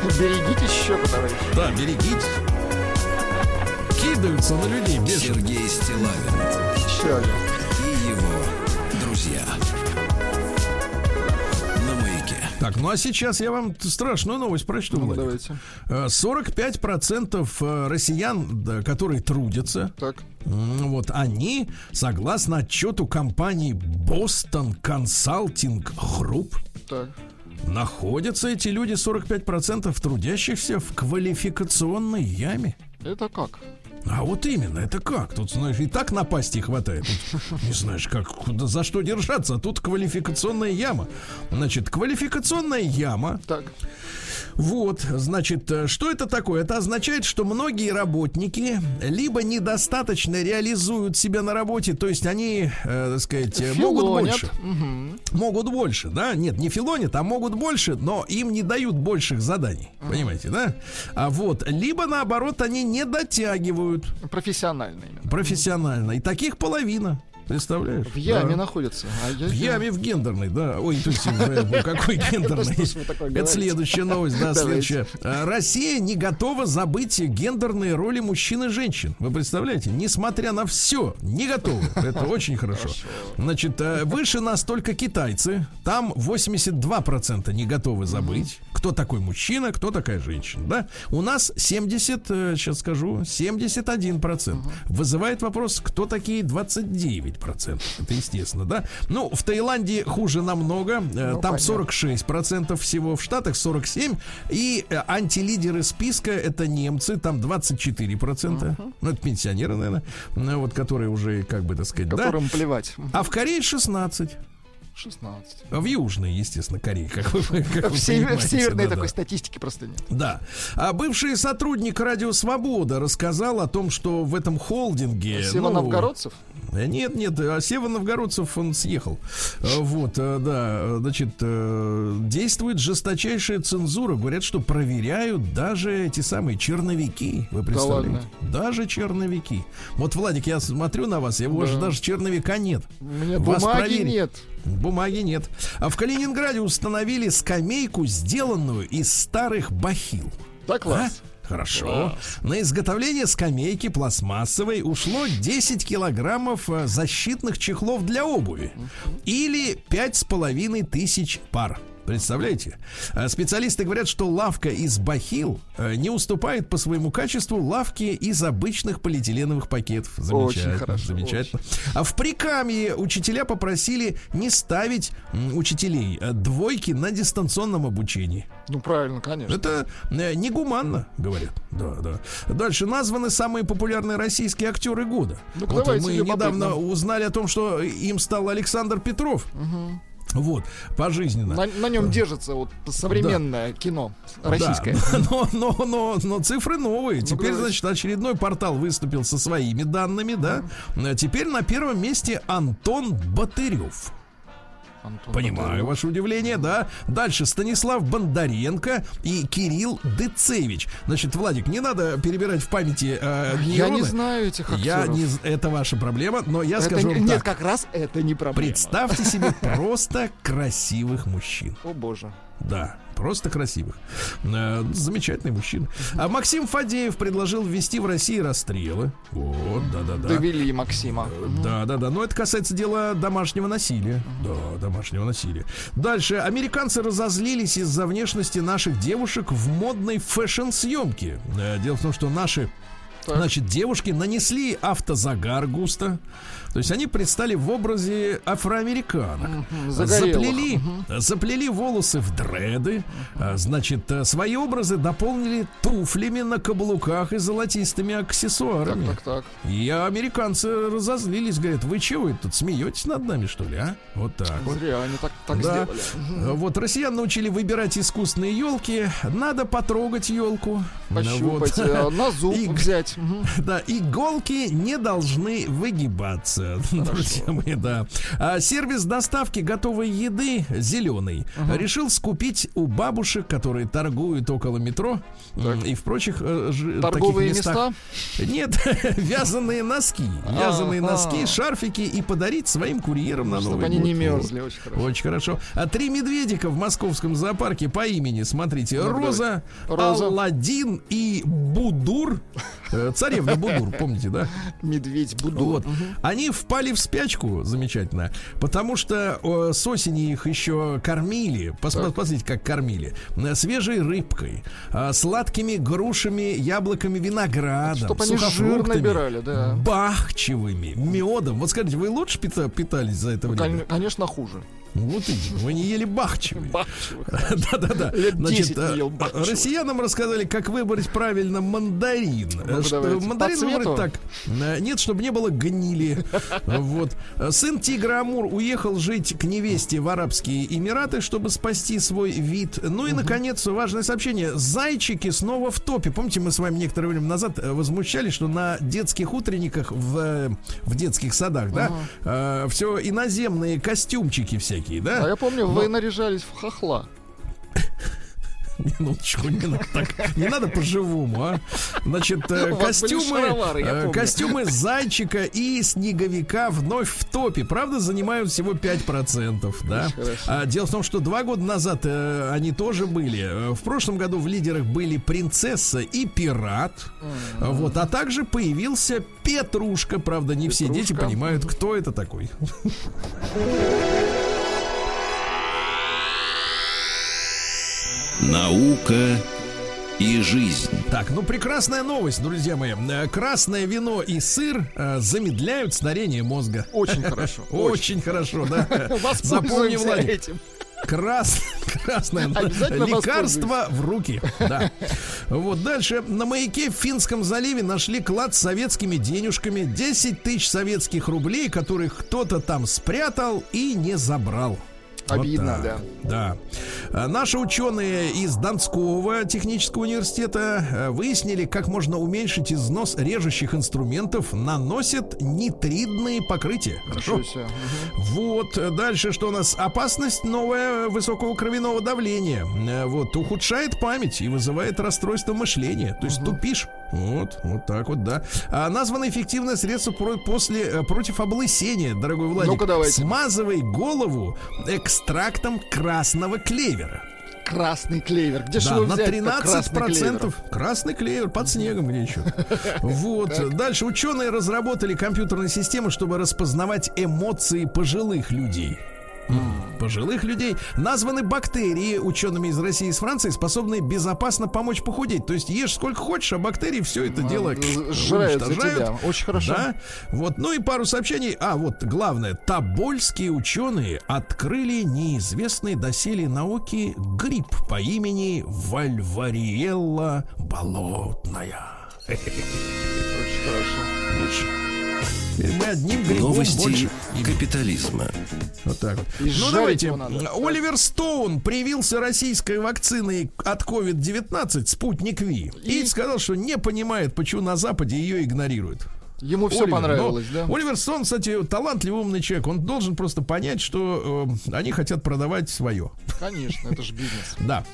Берегите щеку, товарищи. Да, берегитесь. Кидаются на людей бешено. Сергей Стилавин Чали. и его друзья. На маяке. Так, ну а сейчас я вам страшную новость прочту, Ну, Владик. давайте. Э, 45% э, россиян, да, которые трудятся, Так. вот они, согласно отчету компании Boston Consulting Group, Так. Находятся эти люди, 45% трудящихся в квалификационной яме. Это как? А вот именно, это как? Тут, знаешь, и так напасти хватает. Тут не знаешь, как, куда, за что держаться. А тут квалификационная яма. Значит, квалификационная яма Так. вот, значит, э, что это такое? Это означает, что многие работники либо недостаточно реализуют себя на работе, то есть они, э, так сказать, э, могут Филонят. больше. Мгм. Могут больше, да? Нет, не филонят, а могут больше, но им не дают больших заданий. Понимаете, да? А вот, либо наоборот, они не дотягивают Профессионально именно. профессионально. И таких половина. Представляешь? В яме Да. находится. А я В яме в гендерной, да. Ой, э, какой гендерный? Это следующая новость, да, следующая. А, Россия не готова забыть гендерные роли мужчин и женщин. Вы представляете? Несмотря на все, не готова. Это очень хорошо. Значит, э, выше нас только китайцы. Там 82% не готовы забыть, кто такой мужчина, кто такая женщина, да? У нас 70, э, сейчас скажу, 71%. Вызывает вопрос, кто такие 29%. Это естественно, да? Ну, в Таиланде хуже намного. Э, Ну, Там понятно. 46% всего, в Штатах 47%. И э, антилидеры списка это немцы, там 24%. Ну, это пенсионеры, наверное, вот, которые уже, как бы так сказать, да? Которым плевать. А в Корее 16. 16. А В Южной, естественно, Корее, как вы, как В, север- в северной да, такой да. статистики просто нет. Да. А бывший сотрудник Радио Свобода рассказал о том, что в этом холдинге... ну, Севановгородцев? Э, Нет, нет, а Сева Новгородцев он съехал. Э, Вот, да, значит, действует жесточайшая цензура. Говорят, что проверяют даже эти самые черновики. Вы представляете? даже черновики. Вот, Владик, я смотрю на вас, вас же даже черновика нет. У меня Вас бумаги проверить. нет. Бумаги нет. А в Калининграде установили скамейку, сделанную из старых бахил. Да, класс. А? Хорошо. На изготовление скамейки пластмассовой ушло 10 килограммов э, защитных чехлов для обуви. Или пять с половиной тысяч пар. Представляете? А Специалисты говорят, что лавка из бахил э, не уступает по своему качеству лавке из обычных полиэтиленовых пакетов. Замечательно. хорошо, Замечательно. А в Прикамье учителя попросили не ставить учителей э, двойки на дистанционном обучении. Ну, правильно, конечно. Это э, негуманно, говорят. Да, да. Дальше названы самые популярные российские актеры года. Ну-ка, вот мы недавно узнали о том, что им стал Александр Петров. Вот, пожизненно. На, на нем держится вот современное кино российское. Да, но, но, но, но цифры новые. Теперь, давайте. значит, очередной портал выступил со своими данными, да. А Теперь на первом месте Антон Батырев. Антон Понимаю Батырев. ваше удивление, да. Дальше Станислав Бондаренко и Кирилл Децевич. Значит, Владик, не надо перебирать в памяти э, Я не знаю этих актеров. Я не, это ваша проблема, но я Это скажу не- вам Нет, так. как раз это не проблема. Представьте себе просто красивых мужчин. О боже. Да, просто красивых. Э, замечательный мужчина. А Максим Фадеев предложил ввести в России расстрелы. Вот, да-да-да. Довели Максима. Да, да, да. Но это касается дела домашнего насилия. Да, домашнего насилия. Дальше. Американцы разозлились из-за внешности наших девушек в модной фэшн-съемке. Э, Дело в том, что наши Так. Значит, девушки нанесли автозагар густо. То есть они предстали в образе афроамериканок. загорелых. Заплели, заплели волосы в дреды. А, Значит, э, свои образы дополнили туфлями на каблуках и золотистыми аксессуарами. Так, так, так. И американцы разозлились, говорят, вы чего вы тут смеетесь над нами, что ли, а? Вот так вот. Зря они так, так Да. сделали. Э, Вот россиян научили выбирать искусственные елки. Надо потрогать елку. Пощупать, Вот. э, на зуб И- взять. Да, иголки не должны выгибаться, друзья мои, да. А сервис доставки готовой еды зеленый решил скупить у бабушек, которые торгуют около метро м, и в прочих э, ж- Торговые таких местах. места. Нет, вязаные носки, вязаные Ага. носки, шарфики и подарить своим курьерам на Чтобы Новый они год. не Вот. мерзли, очень хорошо. Очень хорошо. А три медведика в московском зоопарке по имени, смотрите, Ну, Роза. Алладин и Будур. Э, Царевна Будур, помните, да? Медведь буду. Вот. Они впали в спячку, замечательно, потому что э, с осени их еще кормили. Пос- Посмотрите, как кормили. Э, Свежей рыбкой, э, сладкими грушами, яблоками, виноградом, Чтоб они жир сухофруктами, набирали, да. бахчевыми, медом. Вот скажите, вы лучше пита- питались за это время? Кон- Конечно, хуже. Вот именно, вы не ели. Бахчевых. Да-да-да. Значит, 10 не ел э, россиянам рассказали, как выбрать правильно мандарин. Э. Мандарин выбрать так. э, Нет, чтобы не было гнили. Вот. Сын Тигра Амур уехал жить к невесте в Арабские Эмираты, чтобы спасти свой вид. Ну и, наконец, важное сообщение. Зайчики снова в топе. Помните, мы с вами некоторое время назад возмущались, что на детских утренниках в, в детских садах, да, все иноземные костюмчики всякие, да? А я помню, вы наряжались в хохла. Минуточку, не надо так. Не надо по-живому, а. Значит, костюмы, э, костюмы зайчика и снеговика вновь в топе. Правда, занимают всего 5%, да? А, дело в том, что два года назад э, они тоже были. Э, В прошлом году в лидерах были принцесса и пират. Вот, а также появился Петрушка. Правда, не все дети Петрушка. понимают, кто это такой. Наука и жизнь. Так, ну прекрасная новость, друзья мои. Э, Красное вино и сыр э, замедляют старение мозга. Очень хорошо. Очень хорошо, да. Запомни, Владик, этим. крас, красное лекарство в руки. Да. Вот дальше. На маяке в Финском заливе нашли клад с советскими денежками. 10 тысяч советских рублей, которых кто-то там спрятал и не забрал. Обидно, Вот да. так. Да. А, Наши ученые из Донского технического университета э, выяснили, как можно уменьшить износ режущих инструментов, наносят нитридные покрытия. Хорошо. Мгм. Вот, э, дальше что у нас? Опасность новая высокого кровяного давления. Э, Вот, ухудшает память и вызывает расстройство мышления. То есть тупишь. Вот, вот так вот, да. А, названо эффективное средство про- после, против облысения, дорогой Владик. Ну-ка, давайте. Смазывай голову экстрактом красного клевера. Красный клевер. Где же Да, его на взять 13 процентов. Красный клевер под снегом где еще. Вот. Дальше ученые разработали компьютерные системы, чтобы распознавать эмоции пожилых людей. Пожилых людей названы бактерии учеными из России и из Франции, способные безопасно помочь похудеть. То есть ешь сколько хочешь, а бактерии все это дело Сжирают за уничтожают. Очень хорошо. Да, вот, ну и пару сообщений. А, вот, главное, тобольские ученые открыли неизвестный доселе науки гриб по имени Вальвариелла болотная. Очень хорошо. Мы одним грибом Новости больше. капитализма. Вот так вот. И Ну, давайте. надо. Оливер Стоун привился российской вакциной от COVID-19 «Спутник Ви» и, И? сказал, что не понимает, почему на Западе ее игнорируют. Ему все Оливер, понравилось, но да? Оливер Стоун, кстати, талантливый умный человек. Он должен просто понять, что э, они хотят продавать свое. Конечно, это же бизнес. Да.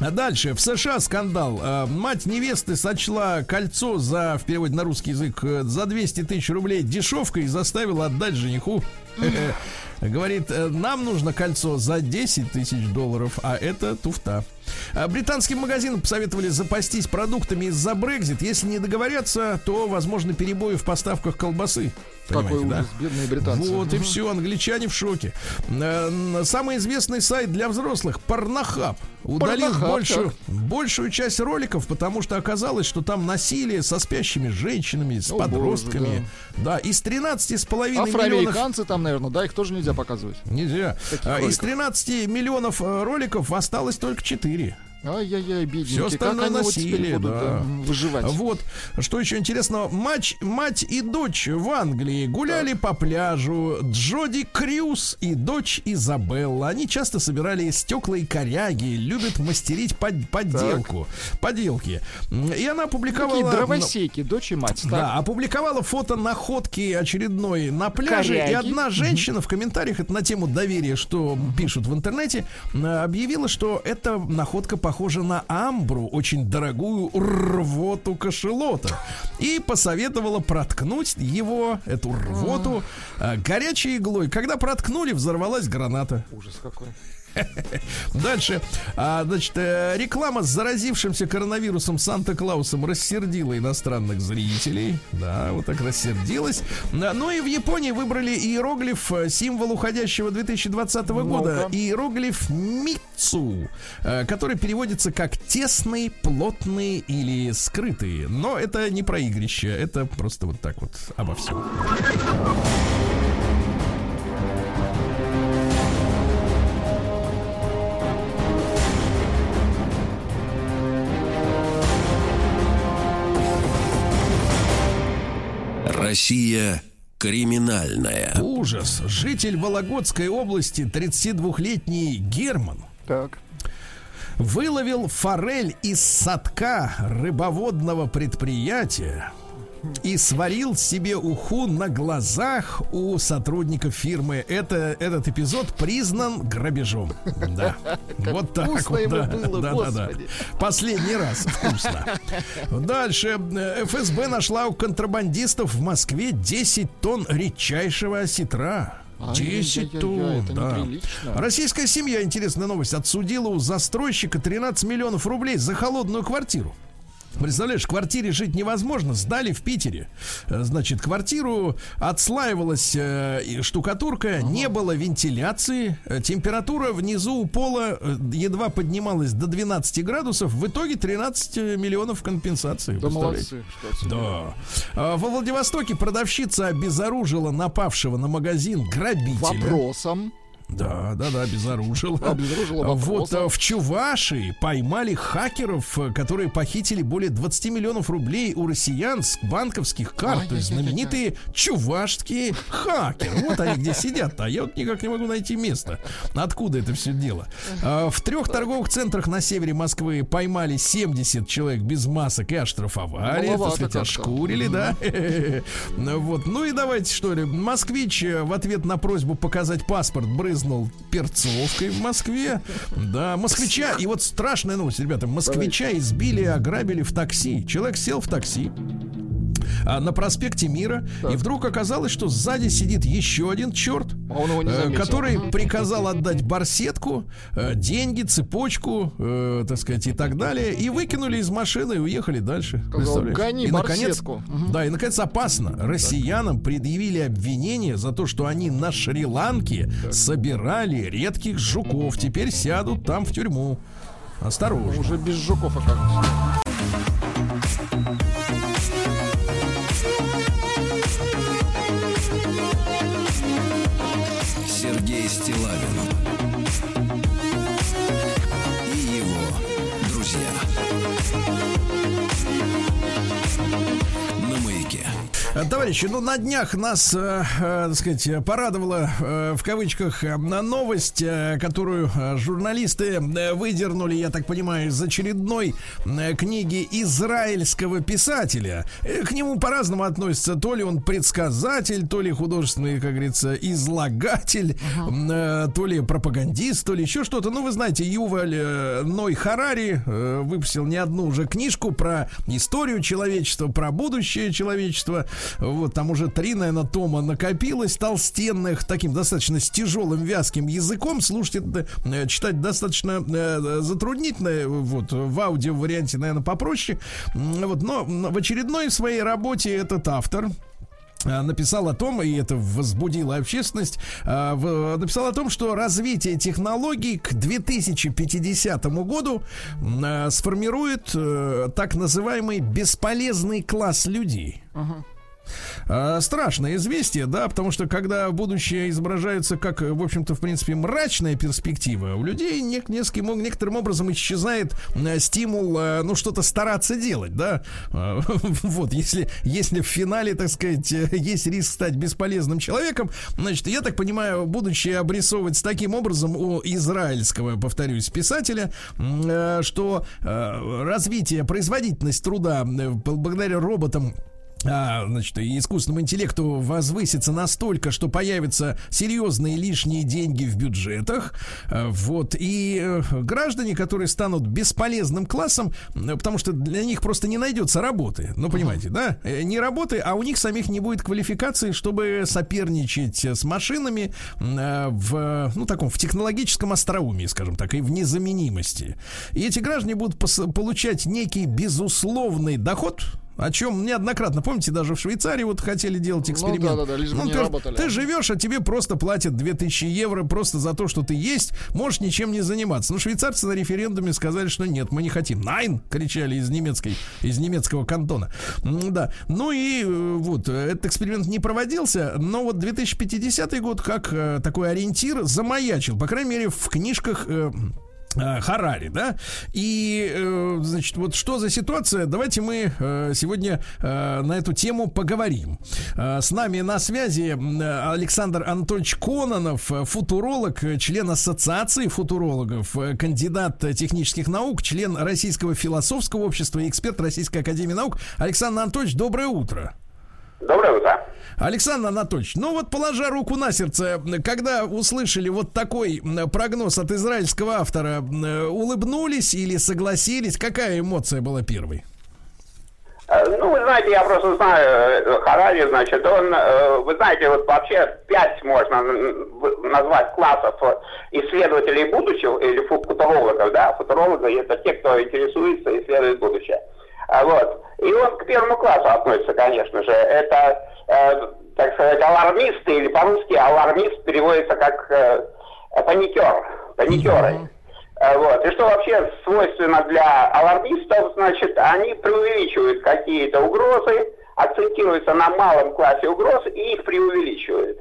А дальше в США скандал. Э, Мать невесты сочла кольцо за, в переводе на русский язык, э, за 200 тысяч рублей дешевкой и заставила отдать жениху. Говорит, э, нам нужно кольцо за 10 тысяч долларов, а это туфта. А Британским магазинам посоветовали запастись продуктами из-за Брекзит. Если не договорятся, то возможны перебои в поставках колбасы. Какой Понимаете, да? ужас, бедные британцы. Вот и Мгм. все, англичане в шоке. Э, Самый известный сайт для взрослых Порнохаб удалил Порнохаб, большую, так. большую часть роликов, потому что оказалось, что там насилие со спящими женщинами, с О, боже, подростками. да. из 13 с половиной миллионов Афроамериканцы там, наверное, да, их тоже нельзя показывать. Нельзя. Таких А, Из роликов. 13 миллионов э, роликов осталось только 4. media. Ай-яй-яй, бедненькие. Всё остальное как вот насилие, будут да. да, выживать? Вот, что еще интересного. Матч, мать и дочь в Англии гуляли по пляжу. Джоди Крюс и дочь Изабелла. Они часто собирали стекла и коряги, любят мастерить под- подделку, поделки. М, И она опубликовала... Такие дровосеки, дочь и мать. Да, так? опубликовала фото находки очередной на пляже. Коряги. И одна женщина в комментариях это на тему доверия, что пишут в интернете, объявила, что эта находка похожа на амбру, очень дорогую рвоту кашелота. И посоветовала проткнуть его, эту рвоту, э, горячей иглой. Когда проткнули, взорвалась граната. Ужас какой. Дальше. А, значит, э, реклама с заразившимся коронавирусом Санта-Клаусом рассердила иностранных зрителей. Да, вот так рассердилась. Ну и в Японии выбрали иероглиф, э, символ уходящего 2020 года. Иероглиф Мицу, э, который переводится как тесный, плотный или скрытый. Но это не про игрище, это просто вот так вот обо всем. Россия криминальная. Ужас. Житель Вологодской области, 32-летний Герман, Так. выловил форель из садка рыбоводного предприятия и сварил себе уху на глазах у сотрудников фирмы. Это, этот эпизод признан грабежом. Да. Вот так вот. да, было, да, да, да. Последний раз вкусно. Дальше. ФСБ нашла у контрабандистов в Москве 10 тонн редчайшего осетра. Ай-яй-яй-яй, 10 тонн, да. Российская семья, интересная новость, отсудила у застройщика 13 миллионов рублей за холодную квартиру. Представляешь, в квартире жить невозможно. Сдали в Питере. Э, Значит, квартиру отслаивалась э, штукатурка, не было вентиляции, э, температура внизу у пола э, едва поднималась до 12 градусов. В итоге 13 миллионов компенсации. Да молодцы. Да. А, Во Владивостоке продавщица обезоружила напавшего на магазин грабителя. Вопросом. Да, да, да, обезоружил. Обезоружил Вот вопросом. а, в Чувашии поймали хакеров, э, которые похитили более 20 миллионов рублей у россиян с банковских карт. То есть знаменитые чувашские хакеры. Вот они где сидят-то. А я вот никак не могу найти место. Откуда это все дело? А, В трех торговых центрах на севере Москвы поймали 70 человек без масок и оштрафовали. Так Маловато сказать, ошкурили, да. Ну Вот. Ну и давайте, что ли. Москвич э, в ответ на просьбу показать паспорт брызнул перцовкой в Москве. Да, москвича. И вот страшная новость, ребята. Москвича избили и ограбили в такси. Человек сел в такси а, на проспекте Мира, и вдруг оказалось, что сзади сидит еще один черт, А э, который приказал отдать барсетку, э, деньги, цепочку, э, так сказать, и так далее, и выкинули из машины и уехали дальше. «Гони и наконец, барсетку». Мгм. да, и наконец опасно. Россиянам предъявили обвинение за то, что они на Шри-Ланке собирали редких жуков. Теперь сядут там в тюрьму. Осторожно. Уже без жуков оказывается. Товарищи, ну на днях нас, э, э, так сказать, порадовала э, в кавычках э, новость, э, которую журналисты выдернули, я так понимаю, из очередной э, книги израильского писателя. Э, К нему по-разному относятся. То ли он предсказатель, то ли художественный, как говорится, излагатель, э, то ли пропагандист, то ли еще что-то. Ну, вы знаете, Юваль э, Ной Харари э, выпустил не одну уже книжку про историю человечества, про будущее человечества. Вот там уже три, наверное, тома накопилось толстенных, таким достаточно с тяжелым вязким языком. Слушать это, э, читать достаточно э, затруднительно. э, Вот в аудио варианте, наверное, попроще. Вот, но в очередной своей работе этот автор а, написал о том, и это возбудило общественность, написал о том, что развитие технологий к 2050 году сформирует э, так называемый бесполезный класс людей. А, Страшное известие, да, потому что когда будущее изображается как, в общем-то, в принципе, мрачная перспектива, у людей нек- нескольким- некоторым образом исчезает э, стимул, э, ну, что-то стараться делать, да. Вот, если, если в финале, так сказать, э, есть риск стать бесполезным человеком, значит, я так понимаю, будущее обрисовывать таким образом у израильского, повторюсь, писателя, э, что э, развитие, производительность труда э, благодаря роботам значит, и искусственному интеллекту возвысится настолько, что появятся серьезные лишние деньги в бюджетах. А, Вот. И э, граждане, которые станут бесполезным классом, э, потому что для них просто не найдется работы. Ну, понимаете, да? Э, Не работы, а у них самих не будет квалификации, чтобы соперничать с машинами э, в, ну, таком, в технологическом остроумии, скажем так, и в незаменимости. И эти граждане будут получать некий безусловный доход, о чем неоднократно, помните, даже в Швейцарии вот хотели делать эксперимент. Ну да-да-да, лишь бы не ты, работали. ты живешь, а тебе просто платят 2000 евро просто за то, что ты есть, можешь ничем не заниматься. Но швейцарцы на референдуме сказали, что нет, мы не хотим. Найн! кричали из немецкой, из немецкого кантона. Да. Ну и э, вот, этот эксперимент не проводился, но вот 2050 год как э, такой ориентир замаячил, по крайней мере, в книжках э, Харари, да? И, э, значит, вот что за ситуация? Давайте мы э, сегодня э, на эту тему поговорим. Э, с нами на связи э, Александр Анатольевич Кононов, э, футуролог, э, член Ассоциации футурологов, э, кандидат э, технических наук, член Российского философского общества и эксперт Российской Академии Наук. Александр Анатольевич, доброе утро. Доброе утро. Александр Анатольевич, ну вот положа руку на сердце, когда услышали вот такой прогноз от израильского автора, э, улыбнулись или согласились? Какая эмоция была первой? Э, Ну, вы знаете, я просто знаю э, Харари, значит, он, вы знаете, вот вообще пять можно назвать классов исследователей будущего или фу- футурологов, да, футурологи это те, кто интересуется и исследует будущее. А Вот. И он к первому классу относится, конечно же. Это, э, так сказать, алармисты, или по-русски алармист переводится как э, паникер, паникеры. Э, Вот. И что вообще свойственно для алармистов, значит, они преувеличивают какие-то угрозы, акцентируются на малом классе угроз и их преувеличивают.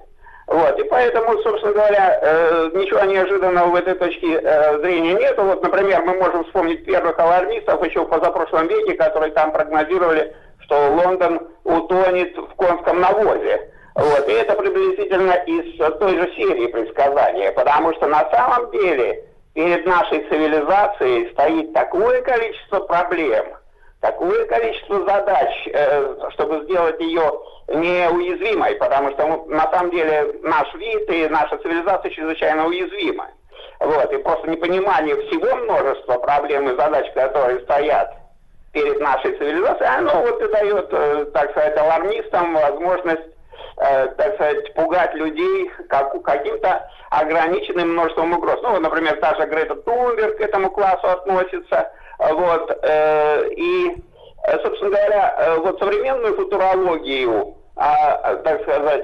Вот, и поэтому, собственно говоря, э, ничего неожиданного в этой точке э, зрения нет. Вот, например, мы можем вспомнить первых алармистов еще в позапрошлом веке, которые там прогнозировали, что Лондон утонет в конском навозе. Вот, и это приблизительно из той же серии предсказания, потому что на самом деле перед нашей цивилизацией стоит такое количество проблем, такое количество задач, э, чтобы сделать ее неуязвимой, потому что на самом деле наш вид и наша цивилизация чрезвычайно уязвимы. Вот, и просто непонимание всего множества проблем и задач, которые стоят перед нашей цивилизацией, оно вот и дает, э, так сказать, алармистам возможность э, так сказать, пугать людей как, каким-то ограниченным множеством угроз. Ну, например, та же Грета Тунберг к этому классу относится. Вот, э, и, собственно говоря, э, вот современную футурологию а, так сказать,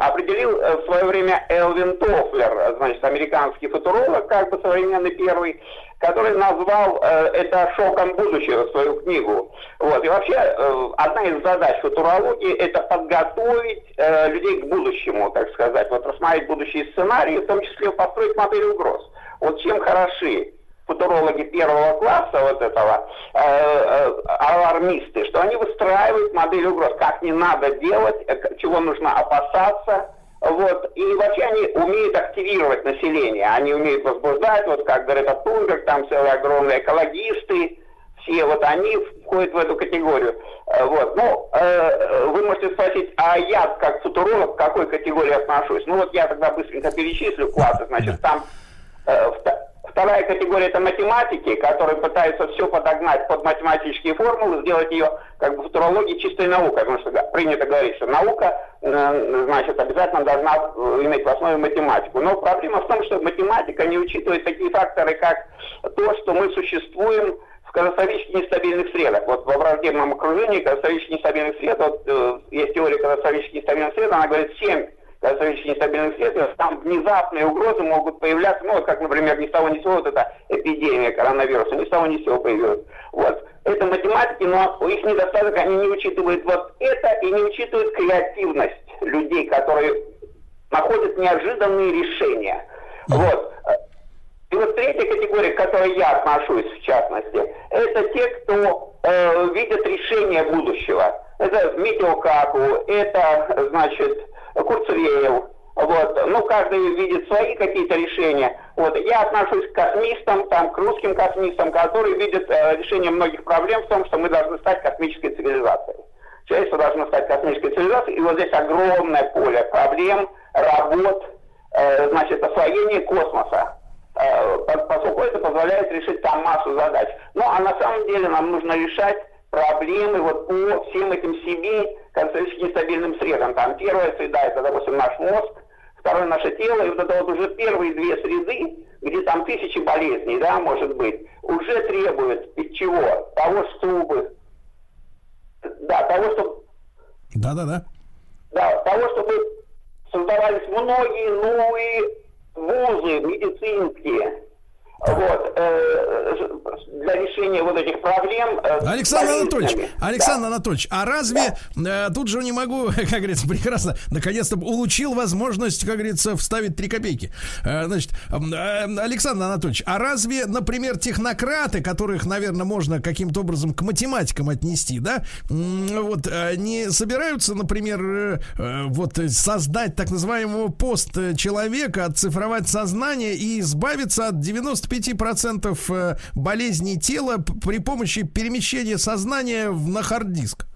определил в свое время Элвин Тофлер, значит, американский футуролог, как бы современный первый, который назвал э, это шоком будущего, свою книгу. Вот. И вообще, э, одна из задач футурологии – это подготовить э, людей к будущему, так сказать, вот рассмотреть будущие сценарии, в том числе построить модель угроз. Вот чем хороши футурологи первого класса вот этого, э, э, алармисты, что они выстраивают модель угроз, как не надо делать, э, чего нужно опасаться, вот, и вообще они умеют активировать население, они умеют возбуждать, вот как Грета Тунберг, там целые огромные экологисты, все вот они входят в эту категорию. Э, вот. Ну, э, вы можете спросить, а я как футуролог к какой категории отношусь? Ну вот я тогда быстренько перечислю классы. Значит, там э, Вторая категория это математики, которые пытаются все подогнать под математические формулы, сделать ее как бы футурологией чистой наукой, потому что принято говорить, что наука, э, значит, обязательно должна э, иметь в основе математику. Но проблема в том, что математика не учитывает такие факторы, как то, что мы существуем в катастрофически нестабильных средах. Вот во враждебном окружении катастрофически нестабильных средов, вот, э, есть теория катастрофически нестабильных средов, она говорит 7 достаточно нестабильных средств, там внезапные угрозы могут появляться, ну, как, например, ни с того ни с сего вот эта эпидемия коронавируса, ни с того ни с сего появилась. Вот. Это математики, но их недостаток, они не учитывают вот это и не учитывают креативность людей, которые находят неожиданные решения. Вот. И вот третья категория, к которой я отношусь, в частности, это те, кто э, видят решение будущего. Это Митио Каку, это, значит, Курцвеев. Вот. Ну, каждый видит свои какие-то решения. Вот. Я отношусь к космистам, там, к русским космистам, которые видят э, решение многих проблем в том, что мы должны стать космической цивилизацией. Человечество должно стать космической цивилизацией, и вот здесь огромное поле проблем, работ, э, значит, освоение космоса. Э, поскольку это позволяет решить там массу задач. Ну, а на самом деле нам нужно решать проблемы вот по всем этим семи концентрически нестабильным средам. Там первая среда, это, допустим, наш мозг, второе наше тело, и вот это вот уже первые две среды, где там тысячи болезней, да, может быть, уже требуют из чего? Того, чтобы... Да, того, чтобы... Да-да-да. Да, того, чтобы создавались многие новые вузы медицинские, вот, э, для решения вот этих проблем. Э, Александр Анатольевич, Александр да. Анатольевич, а разве да. э, тут же не могу, как говорится, прекрасно, наконец-то улучил возможность, как говорится, вставить три копейки. Э, значит, э, Александр Анатольевич, а разве, например, технократы, которых, наверное, можно каким-то образом к математикам отнести, да, вот, э, не собираются, например, э, э, вот создать так называемого пост человека, оцифровать сознание и избавиться от 90 95% э, болезней тела при помощи перемещения сознания на хард-диск?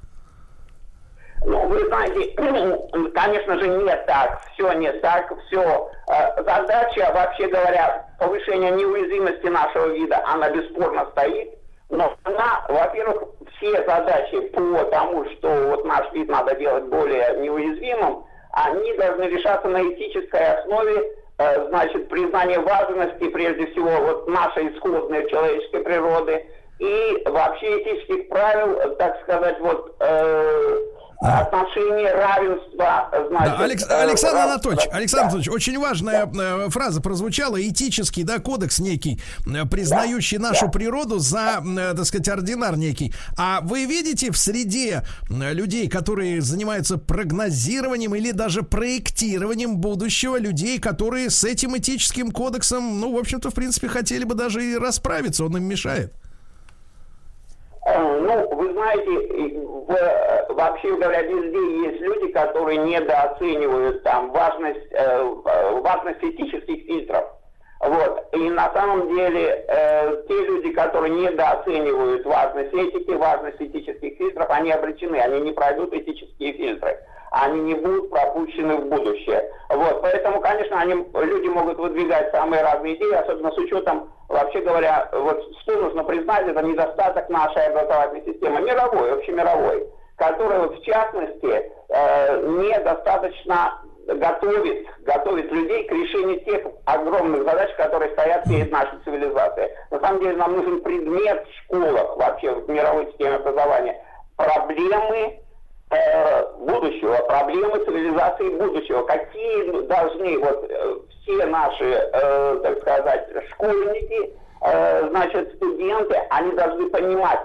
Ну, вы знаете, конечно же, не так. Все не так. Все. Э, задача, вообще говоря, повышения неуязвимости нашего вида, она бесспорно стоит. Но она, во-первых, все задачи по тому, что вот наш вид надо делать более неуязвимым, они должны решаться на этической основе значит, признание важности, прежде всего, вот нашей исходной человеческой природы и вообще этических правил, так сказать, вот, э, отношении равенства, значит... Да, Алекс- э, Александр рав- Анатольевич, да. Александр Анатольевич, очень важная э, фраза прозвучала, этический, да, кодекс некий, э, признающий нашу природу за, так сказать, ординар некий. А вы видите в среде людей, которые занимаются прогнозированием или даже проектированием будущего, людей, которые с этим этическим кодексом, ну, в общем-то, в принципе, хотели бы даже и расправиться, он им мешает? Э, Ну, вы знаете, в- э, вообще говоря, везде есть люди, которые недооценивают там важность, э, важность этических фильтров. Вот. И на самом деле э, те люди, которые недооценивают важность этики, важность этических фильтров, они обречены, они не пройдут этические фильтры. Они не будут пропущены в будущее. Вот. Поэтому, конечно, они, люди могут выдвигать самые разные идеи, особенно с учетом, вообще говоря, вот что нужно признать, это недостаток нашей образовательной системы, мировой, общемировой, которая, вот, в частности, э, недостаточно готовит, готовит людей к решению тех огромных задач, которые стоят перед нашей цивилизацией. На самом деле нам нужен предмет в школах, вообще в мировой системе образования, проблемы э, будущего, проблемы цивилизации будущего. Какие должны вот э, все наши, э, так сказать, школьники, э, значит, студенты, они должны понимать,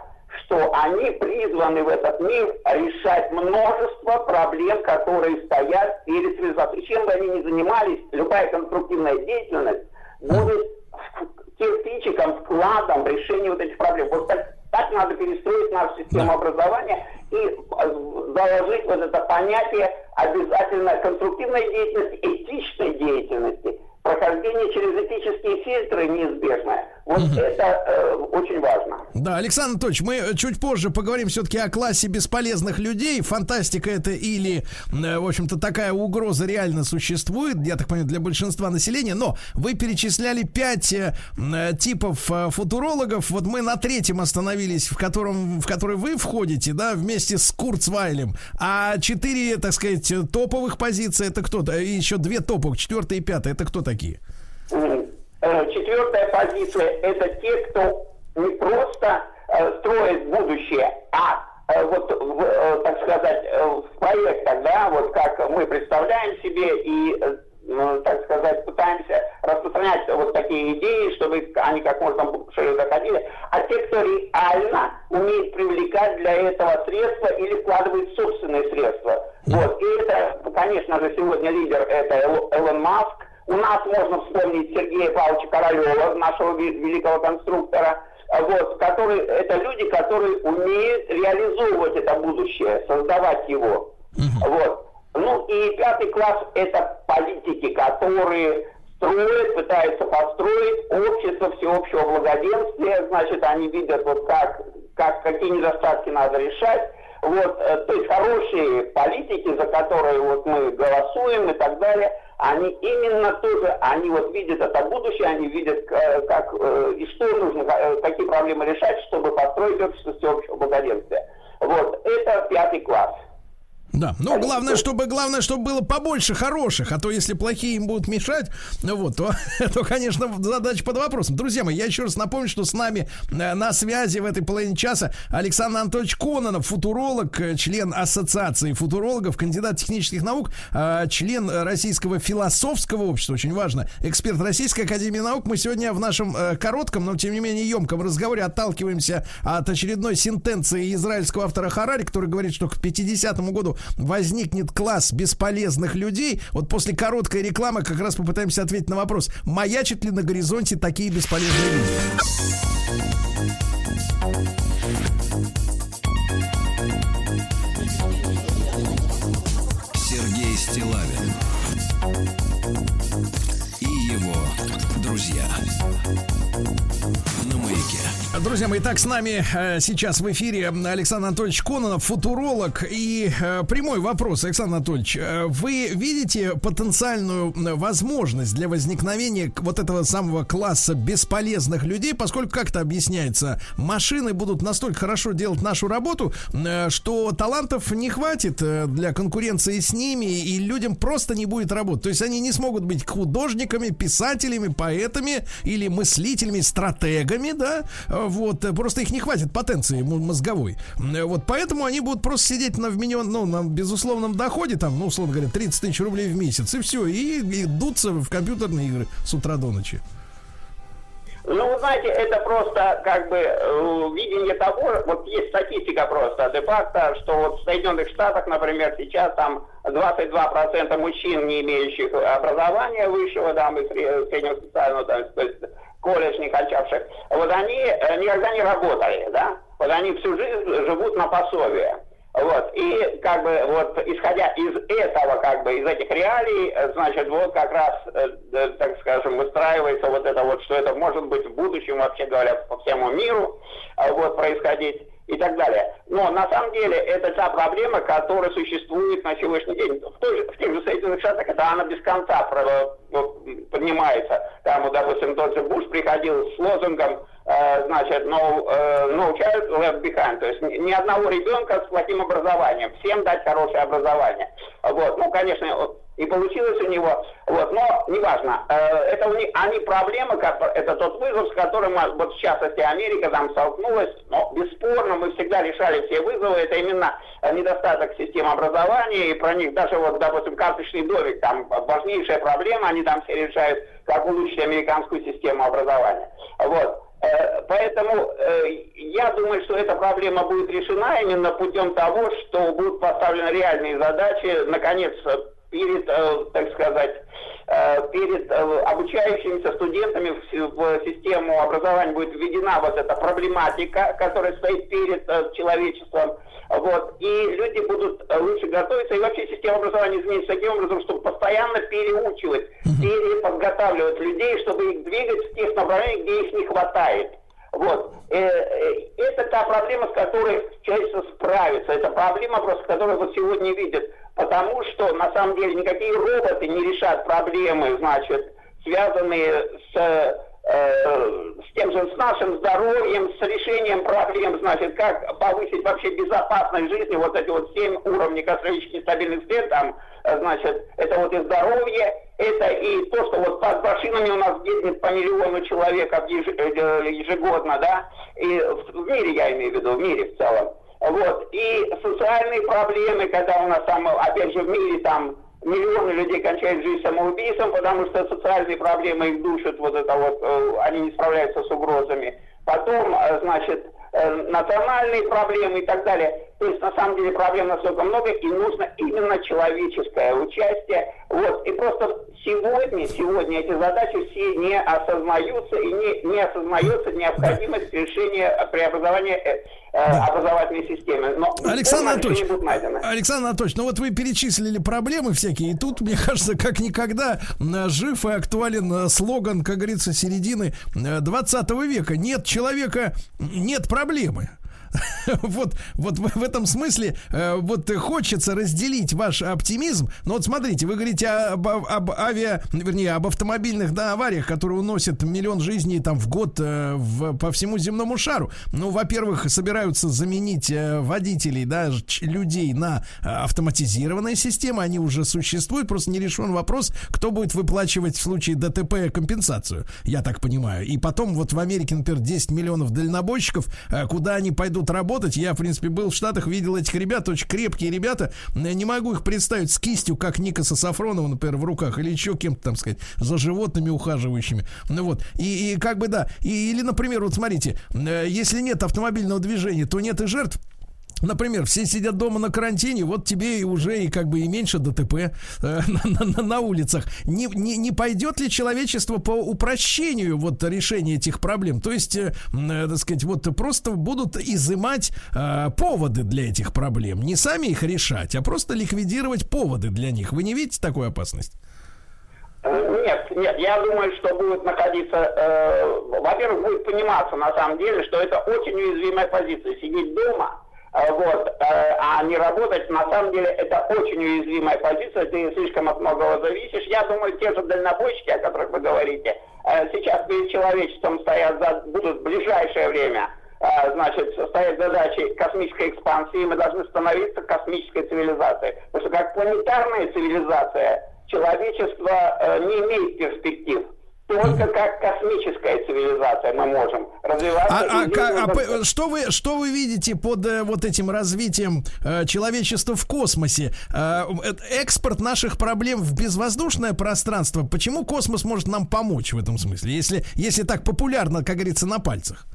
что они призваны в этот мир решать множество проблем, которые стоят перед цивилизацией. Чем бы они ни занимались, любая конструктивная деятельность будет кирпичиком, вкладом в решение вот этих проблем. Вот так, так надо перестроить нашу систему образования и э, заложить вот это понятие обязательно конструктивной деятельности, этичной деятельности. Прохождение через этические фильтры неизбежное. Вот это э, очень важно. Да, Александр Анатольевич, мы чуть позже поговорим все-таки о классе бесполезных людей. Фантастика это или, э, в общем-то, такая угроза реально существует, я так понимаю, для большинства населения. Но вы перечисляли пять э, м, типов э, футурологов. Вот мы на третьем остановились, в котором, в который вы входите, да, вместе с Курцвайлем. А четыре, так сказать, топовых позиции это кто-то, еще две топовых, четвертая и пятая, это кто такие? М, э, Четвертая позиция – это те, кто не просто э, строит будущее, а э, вот, в, так сказать, в проектах, да, вот как мы представляем себе и, ну, так сказать, пытаемся распространять вот такие идеи, чтобы они как можно шире доходили, а те, кто реально умеет привлекать для этого средства или вкладывает собственные средства. Вот. И это, конечно же, сегодня лидер это Эл- Элон Маск, у нас можно вспомнить Сергея Павловича Королева, нашего великого конструктора, вот, который, это люди, которые умеют реализовывать это будущее, создавать его. Вот. Ну и пятый класс – это политики, которые строят, пытаются построить общество всеобщего благоденствия, значит, они видят, вот как, как, какие недостатки надо решать, вот, э, то есть хорошие политики, за которые вот мы голосуем и так далее, они именно тоже, они вот видят это будущее, они видят, э, как э, и что нужно, какие проблемы решать, чтобы построить общество всеобщего благоденствия. Вот, это пятый класс. Да, но главное, чтобы главное, чтобы было побольше хороших, а то если плохие им будут мешать, ну вот, то, то конечно, задача под вопросом. Друзья мои, я еще раз напомню, что с нами э, на связи в этой половине часа Александр Анатольевич Кононов, футуролог, э, член Ассоциации футурологов, кандидат технических наук, э, член Российского философского общества, очень важно, эксперт Российской Академии Наук. Мы сегодня в нашем коротком, но тем не менее емком разговоре отталкиваемся от очередной сентенции израильского автора Харари, который говорит, что к 50-му году возникнет класс бесполезных людей. Вот после короткой рекламы как раз попытаемся ответить на вопрос, маячат ли на горизонте такие бесполезные люди. Сергей Стилавин и его друзья. Друзья мои, так с нами э, сейчас в эфире Александр Анатольевич Кононов, футуролог. И э, прямой вопрос, Александр Анатольевич, э, вы видите потенциальную возможность для возникновения вот этого самого класса бесполезных людей, поскольку, как это объясняется, машины будут настолько хорошо делать нашу работу, что талантов не хватит для конкуренции с ними, и людям просто не будет работы. То есть они не смогут быть художниками, писателями, поэтами или мыслителями, стратегами, да, Вот, э, просто их не хватит потенции мо- мозговой. Э, Вот, поэтому они будут просто сидеть на вменен, ну, на безусловном доходе, там, ну, условно говоря, 30 тысяч рублей в месяц, и все, и, и в компьютерные игры с утра до ночи. Ну, вы знаете, это просто как бы э, видение того, вот есть статистика просто, де-факто, что вот в Соединенных Штатах, например, сейчас там 22% мужчин, не имеющих образования высшего, там, и сре- среднего специального, там, то есть колледж не кончавших, вот они э, никогда не работали, да, вот они всю жизнь живут на пособие. Вот, и как бы вот исходя из этого, как бы из этих реалий, э, значит, вот как раз, э, э, так скажем, выстраивается вот это вот, что это может быть в будущем, вообще говоря, по всему миру, вот, происходить и так далее. Но на самом деле это та проблема, которая существует на сегодняшний день. В, той в тех же Соединенных Штатах это она без конца поднимается. Там, вот, допустим, тот же Буш приходил с лозунгом, значит, no, э, no child left behind, то есть ни, одного ребенка с плохим образованием, всем дать хорошее образование. Вот, ну, конечно, и получилось у него, вот, но неважно, э, это у них, они проблемы, это тот вызов, с которым, вот в частности, Америка там столкнулась, но бесспорно мы всегда решали все вызовы, это именно э, недостаток системы образования, и про них даже вот, допустим, карточный домик, там важнейшая проблема, они там все решают, как улучшить американскую систему образования. Вот. Э, Поэтому э, я думаю, что эта проблема будет решена именно путем того, что будут поставлены реальные задачи, наконец, перед, э, так сказать, э, перед э, обучающимися студентами в си- в систему образования будет введена вот эта проблематика, которая стоит перед человечеством. Вот, и люди будут лучше готовиться, и вообще система образования изменится таким образом, чтобы постоянно переучивать, переподготавливать людей, чтобы их двигать в тех направлениях, где их не хватает. Вот. Это та проблема, с которой человечество справится. Это проблема, просто, которую вот сегодня видят. Потому что, на самом деле, никакие роботы не решат проблемы, значит, связанные с, э, с тем же, с нашим здоровьем, с решением проблем, значит, как повысить вообще безопасность жизни, вот эти вот семь уровней космических стабильных сред, там, э, значит, это вот и здоровье, это и то, что вот под машинами у нас гибнет по миллиону человек еж- э, ежегодно, да, и в мире я имею в виду, в мире в целом. Вот, и социальные проблемы, когда у нас там, опять же, в мире там миллионы людей кончают жизнь самоубийством, потому что социальные проблемы их душат, вот это вот, э, они не справляются с угрозами. Потом, э, значит, э, национальные проблемы и так далее. То есть, на самом деле, проблем настолько много, и нужно именно человеческое участие. Вот, и просто сегодня, сегодня эти задачи все не осознаются, и не, не осознается необходимость решения преобразования э, э, образовательной системы. Но Александр Анатольевич. Александр Анатольевич, ну вот вы перечислили проблемы всякие, и тут, мне кажется, как никогда м, жив и актуален э, слоган, как говорится, середины э, 20 века. Нет человека, нет проблемы. Вот, вот в, этом смысле э, вот хочется разделить ваш оптимизм. Но вот смотрите, вы говорите об, об авиа, вернее, об автомобильных да, авариях, которые уносят миллион жизней там в год э, в, по всему земному шару. Ну, во-первых, собираются заменить э, водителей, да, людей на автоматизированные системы. Они уже существуют. Просто не решен вопрос, кто будет выплачивать в случае ДТП компенсацию. Я так понимаю. И потом вот в Америке, например, 10 миллионов дальнобойщиков, куда они пойдут работать. Я, в принципе, был в Штатах, видел этих ребят, очень крепкие ребята. Я не могу их представить с кистью, как Никаса Сафронова, например, в руках, или еще кем-то, там сказать, за животными ухаживающими. Ну вот. И, и как бы, да. И, или, например, вот смотрите, э, если нет автомобильного движения, то нет и жертв. Например, все сидят дома на карантине, вот тебе и уже и как бы и меньше ДТП э, на, на- на улицах. Не, не, не пойдет ли человечество по упрощению вот решения этих проблем? То есть, э, э, так сказать, вот просто будут изымать э, поводы для этих проблем. Не сами их решать, а просто ликвидировать поводы для них. Вы не видите такую опасность? Э, Нет, нет, я думаю, что будет находиться, э, во-первых, будет пониматься на самом деле, что это очень уязвимая позиция. Сидеть дома, вот, э, а не работать, на самом деле, это очень уязвимая позиция, ты слишком от многого зависишь. Я думаю, те же дальнобойщики, о которых вы говорите, э, сейчас перед человечеством стоят, за, будут в ближайшее время э, значит, стоят задачи космической экспансии, мы должны становиться космической цивилизацией. Потому что как планетарная цивилизация человечество э, не имеет перспектив. Только как космическая цивилизация мы можем развиваться. А, а, и ка- а что вы что вы видите под э, вот этим развитием э, человечества в космосе? Э, э, экспорт наших проблем в безвоздушное пространство. Почему космос может нам помочь в этом смысле, если если так популярно, как говорится, на пальцах?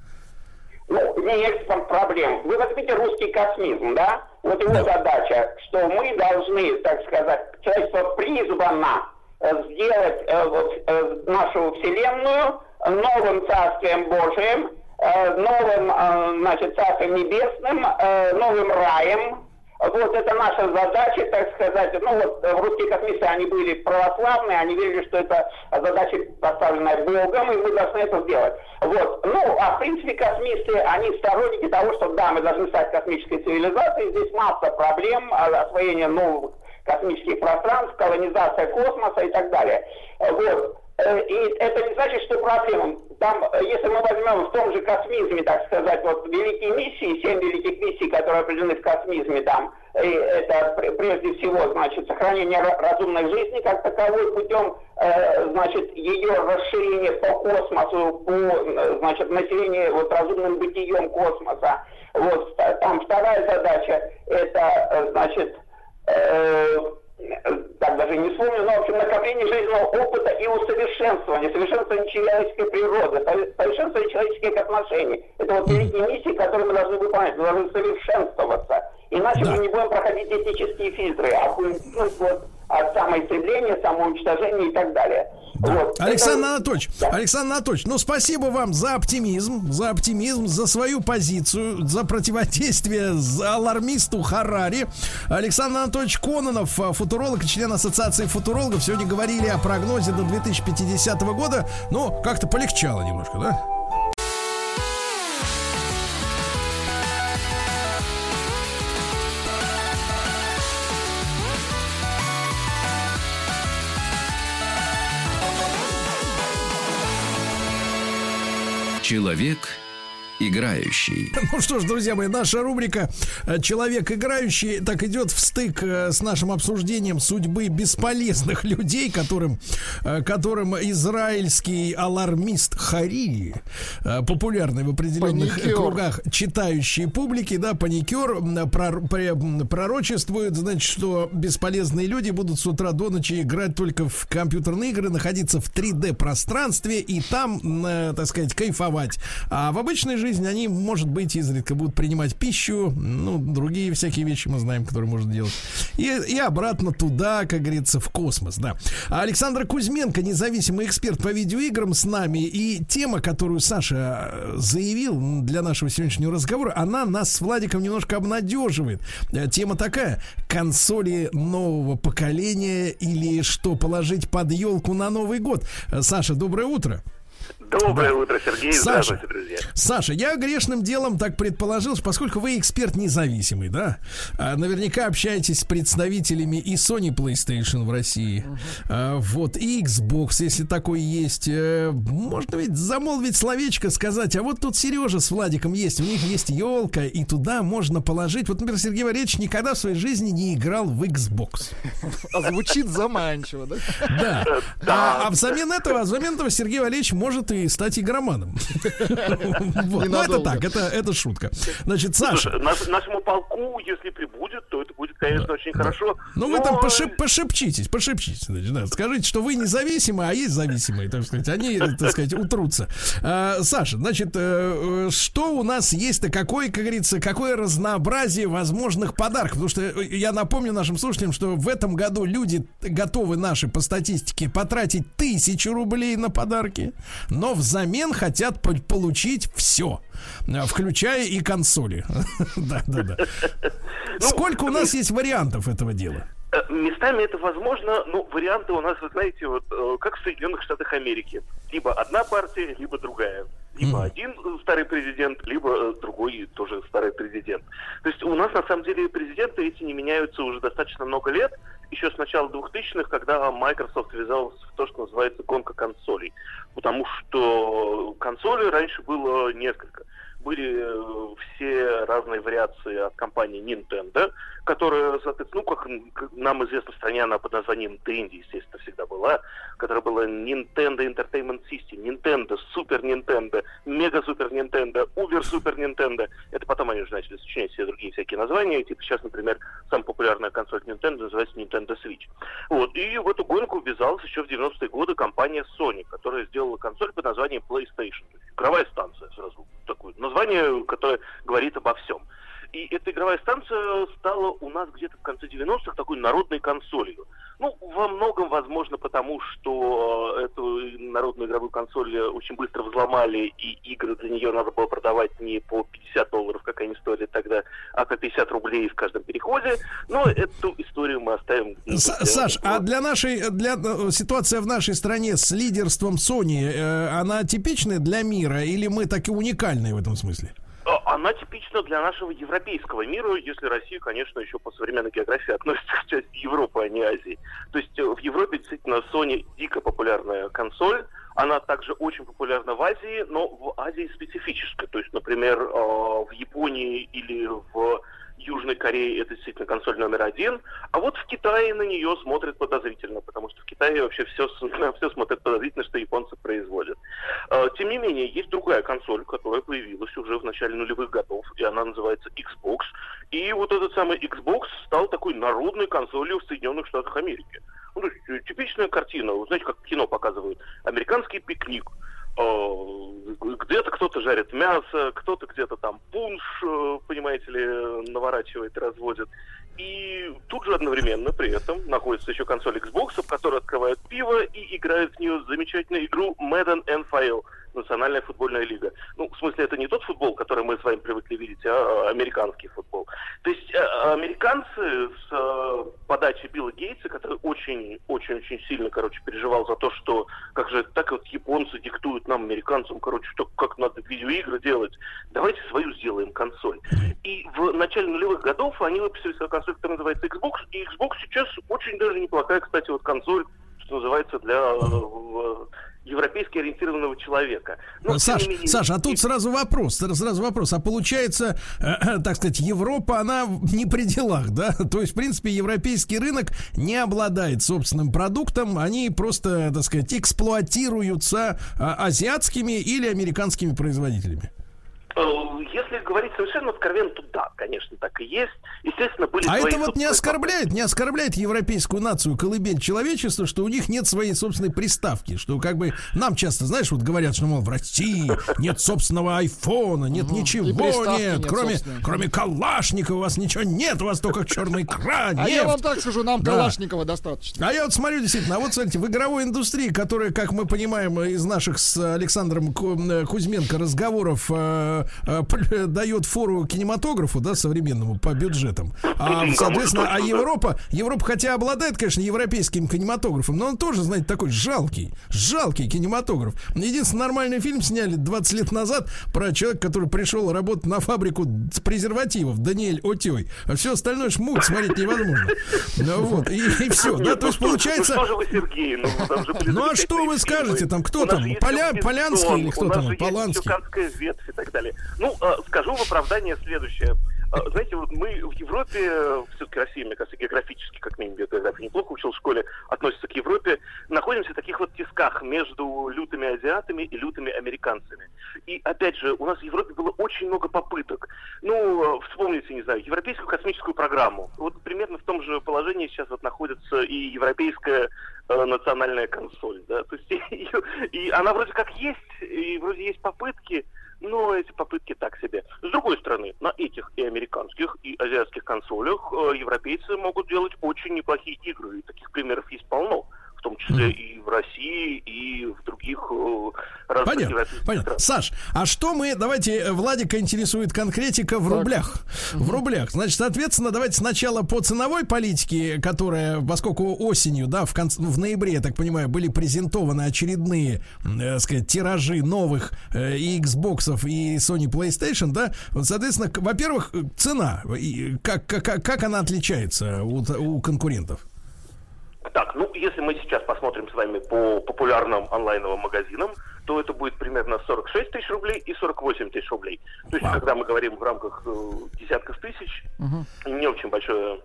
Ну, не экспорт проблем. Вы возьмите русский космизм, да? Вот его задача, что мы должны, так сказать, человечество призвано сделать э, вот, э, нашу Вселенную новым Царствием Божиим, э, новым, э, значит, Царствием Небесным, э, новым раем. Вот это наша задача, так сказать. Ну вот э, русские космисты, они были православные, они верили, что это задача, поставленная Богом, и мы должны это сделать. Вот. Ну, а в принципе космисты, они сторонники того, что да, мы должны стать космической цивилизацией. Здесь масса проблем, а, освоение новых космических пространств, колонизация космоса и так далее. Вот. Э, И это не значит, что проблема. Там, э, если мы возьмем в том же космизме, так сказать, вот великие миссии, семь великих миссий, которые определены в космизме, там, и это пр- прежде всего, значит, сохранение ра- разумной жизни как таковой путем, э, значит, ее расширения по космосу, по, значит, населению вот разумным бытием космоса. Вот, там вторая задача, это, значит, э, так даже не вспомню, но, в общем, накопление жизненного опыта и усовершенствование, совершенствование человеческой природы, сове- совершенствование человеческих отношений. Это вот великие миссии, которые мы должны выполнять, мы должны совершенствоваться. Иначе Да. мы не будем проходить этические фильтры, а будем ну, вот, от самоистребления, самоуничтожения и так далее. Вот. Александр Это- Анатольевич, Да. Александр Анатольевич, ну спасибо вам за оптимизм, за оптимизм, за свою позицию, за противодействие за алармисту Харари. Александр Анатольевич Кононов, а, футуролог и член Ассоциации футурологов, сегодня говорили о прогнозе до 2050 года. Ну, как-то полегчало немножко, да? Человек играющий. Ну что ж, друзья мои, наша рубрика э, «Человек играющий» так идет в стык э, с нашим обсуждением судьбы бесполезных людей, которым, э, которым израильский алармист Харири, популярный в определенных Паникер. кругах читающей публики, да, паникер, пророчествует, значит, что бесполезные люди будут с утра до ночи играть только в компьютерные игры, находиться в 3D-пространстве и там, так сказать, кайфовать. А в обычной жизни они, может быть, изредка будут принимать пищу, ну, другие всякие вещи мы знаем, которые можно делать. И, и обратно туда, как говорится, в космос, да. А Александр Кузьменко, независимый эксперт по видеоиграм с нами, и тема, которую Саша э, заявил для нашего сегодняшнего разговора, она нас с Владиком немножко обнадеживает. Э, Тема такая, консоли нового поколения или что положить под елку на Новый год. Э, Саша, доброе утро. Доброе утро, Сергей. Саша. Здравствуйте, друзья. Саша, я грешным делом так предположил, что поскольку вы эксперт независимый, да, а, наверняка общаетесь с представителями и Sony PlayStation в России, а, вот, и Xbox, если такой есть. Э, Можно ведь замолвить словечко, сказать, а вот тут Сережа с Владиком есть, у них есть елка, и туда можно положить. Вот, например, Сергей Валерьевич никогда в своей жизни не играл в Xbox. А звучит заманчиво, да? Да. А, а взамен этого, взамен этого Сергей Валерьевич может и стать игроманом. Ну, это так, это, шутка. Значит, Слушай, Саша, наш- нашему полку, если прибудет, то это будет, конечно, очень хорошо. ну вы там пошеп- пошепчитесь, пошепчитесь. значит, да. Скажите, что вы независимы, а есть зависимые, так сказать. Они, так сказать, утрутся. А, Саша, значит, э, э, что у нас есть-то, какое, как говорится, какое разнообразие возможных подарков? Потому что э, я напомню нашим слушателям, что в этом году люди готовы наши по статистике потратить тысячу рублей на подарки, но взамен хотят по- получить все, включая и консоли. Да, да, да. Ну, Сколько у нас есть вариантов этого дела? э, Местами это возможно, но варианты у нас, вы знаете, вот э, как в Соединенных Штатах Америки. Либо одна партия, либо другая. Либо Мгм. один старый президент, либо э, другой тоже старый президент. То есть у нас на самом деле президенты эти не меняются уже достаточно много лет. Еще с начала 2000-х, когда Microsoft ввязалась в то, что называется гонка консолей. Потому что консолей раньше было несколько. Были э, все разные вариации от компании Nintendo, которая, соответственно, ну, как нам известно, в стране она под названием Dendy, естественно, всегда была, которая была Nintendo Entertainment System, Nintendo, Super Nintendo, Mega Super Nintendo, Uber Super Nintendo. Это потом они уже начали сочинять все другие всякие названия. Типа сейчас, например, самая популярная консоль Nintendo называется Nintendo Switch. Вот. И в эту гонку ввязалась еще в 90-е годы компания Sony, которая сделала консоль под названием PlayStation. Игровая станция сразу. Такое название, которое говорит обо всем. И эта игровая станция стала у нас где-то в конце 90-х такой народной консолью. Ну, во многом, возможно, потому что э, эту народную игровую консоль очень быстро взломали, и игры для нее надо было продавать не по 50 долларов, как они стоили тогда, а по 50 рублей в каждом переходе. Но эту историю мы оставим... С Саш, а для нашей, для э, ситуация в нашей стране с лидерством Sony, э, она типичная для мира, или мы таки уникальные в этом смысле? Она типична для нашего европейского мира, если Россия, конечно, еще по современной географии относится к части Европы, а не Азии. То есть э, в Европе действительно Sony дико популярная консоль, она также очень популярна в Азии, но в Азии специфическая. То есть, например, э, в Японии или в Южной Корее это действительно консоль номер один, а вот в Китае на нее смотрят подозрительно, потому что в Китае вообще все, все смотрят подозрительно, что японцы производят. А, тем не менее, есть другая консоль, которая появилась уже в начале нулевых годов, и она называется Xbox. И вот этот самый Xbox стал такой народной консолью в Соединенных Штатах Америки. Ну, то есть, э, типичная картина, вы знаете, как кино показывают. Американский пикник – где-то кто-то жарит мясо, кто-то где-то там пунш, наворачивает, разводит. И тут же одновременно при этом находится еще консоль Xbox, в которой открывают пиво и играют в нее замечательную игру Madden NFL – Национальная футбольная лига. Ну, в смысле, это не тот футбол, который мы с вами привыкли видеть, а американский футбол. То есть э, американцы с подачи Билла Гейтса, который очень-очень-очень сильно, короче, переживал за то, что как же так вот японцы диктуют нам, американцам, короче, что, как надо видеоигры делать, давайте свою сделаем консоль. И в начале нулевых годов они выпустили свою консоль, которая называется Xbox, и Xbox сейчас очень даже неплохая, кстати, вот консоль, что называется, для э, европейски ориентированного человека. Но, Саш, менее, Саш, а тут сразу вопрос, сразу вопрос. А получается, э, э, так сказать, Европа, она не при делах, да? То есть, в принципе, европейский рынок не обладает собственным продуктом, они просто, так сказать, эксплуатируются э, азиатскими или американскими производителями. Э, если говорить совершенно откровенно, то да, конечно, так и есть. Естественно, были А это вот не оскорбляет, не оскорбляет европейскую нацию, колыбель человечества, что у них нет своей собственной приставки, что как бы нам часто, знаешь, вот говорят, что, мол, в России нет собственного айфона, нет ничего, нет, кроме, кроме Калашникова у вас ничего нет, у вас только черный экран, А я вам так скажу, нам Калашникова достаточно. А я вот смотрю, действительно, а вот смотрите, в игровой индустрии, которая, как мы понимаем из наших с Александром Кузьменко разговоров э, э, дает фору кинематографу, да, современному по бюджетам. А, соответственно, а Европа, Европа хотя обладает, конечно, европейским кинематографом, но он тоже, знаете, такой жалкий, жалкий кинематограф. Единственный нормальный фильм сняли 20 лет назад про человека, который пришел работать на фабрику презервативов, Даниэль Отей. А все остальное шмук смотреть невозможно. Ну вот, и, и все, да, то есть получается... Ну, ну а что вы скажете, там, кто там, Поля, Полянский или кто там, Поланский? ветвь и так далее. Ну, э, скажу в оправдание следующее. Э, знаете, вот мы в Европе, все-таки Россия, мне кажется, географически, как минимум, географию неплохо учил в школе, относится к Европе, находимся в таких вот тисках между лютыми азиатами и лютыми американцами. И, опять же, у нас в Европе было очень много попыток. Ну, э, вспомните, не знаю, европейскую космическую программу. Вот примерно в том же положении сейчас вот находится и европейская э, национальная консоль, да, то есть и, и она вроде как есть, и вроде есть попытки, но эти попытки так себе. С другой стороны, на этих и американских, и азиатских консолях э, европейцы могут делать очень неплохие игры, и таких примеров есть полно том числе и в России, и в других э, разных понятно, понятно. Саш, а что мы, давайте, э, Владика интересует конкретика в так. рублях. В рублях. Значит, соответственно, давайте сначала по ценовой политике, которая, поскольку осенью, да, в, конце, в ноябре, я так понимаю, были презентованы очередные, э, сказать, тиражи новых э, и Xbox, и Sony PlayStation, да, вот, соответственно, во-первых, цена, как, как, как она отличается у, у конкурентов? Так, ну, если мы сейчас посмотрим с вами по популярным онлайновым магазинам, то это будет примерно 46 тысяч рублей и 48 тысяч рублей. То есть, когда мы говорим в рамках э, десятков тысяч, не очень большое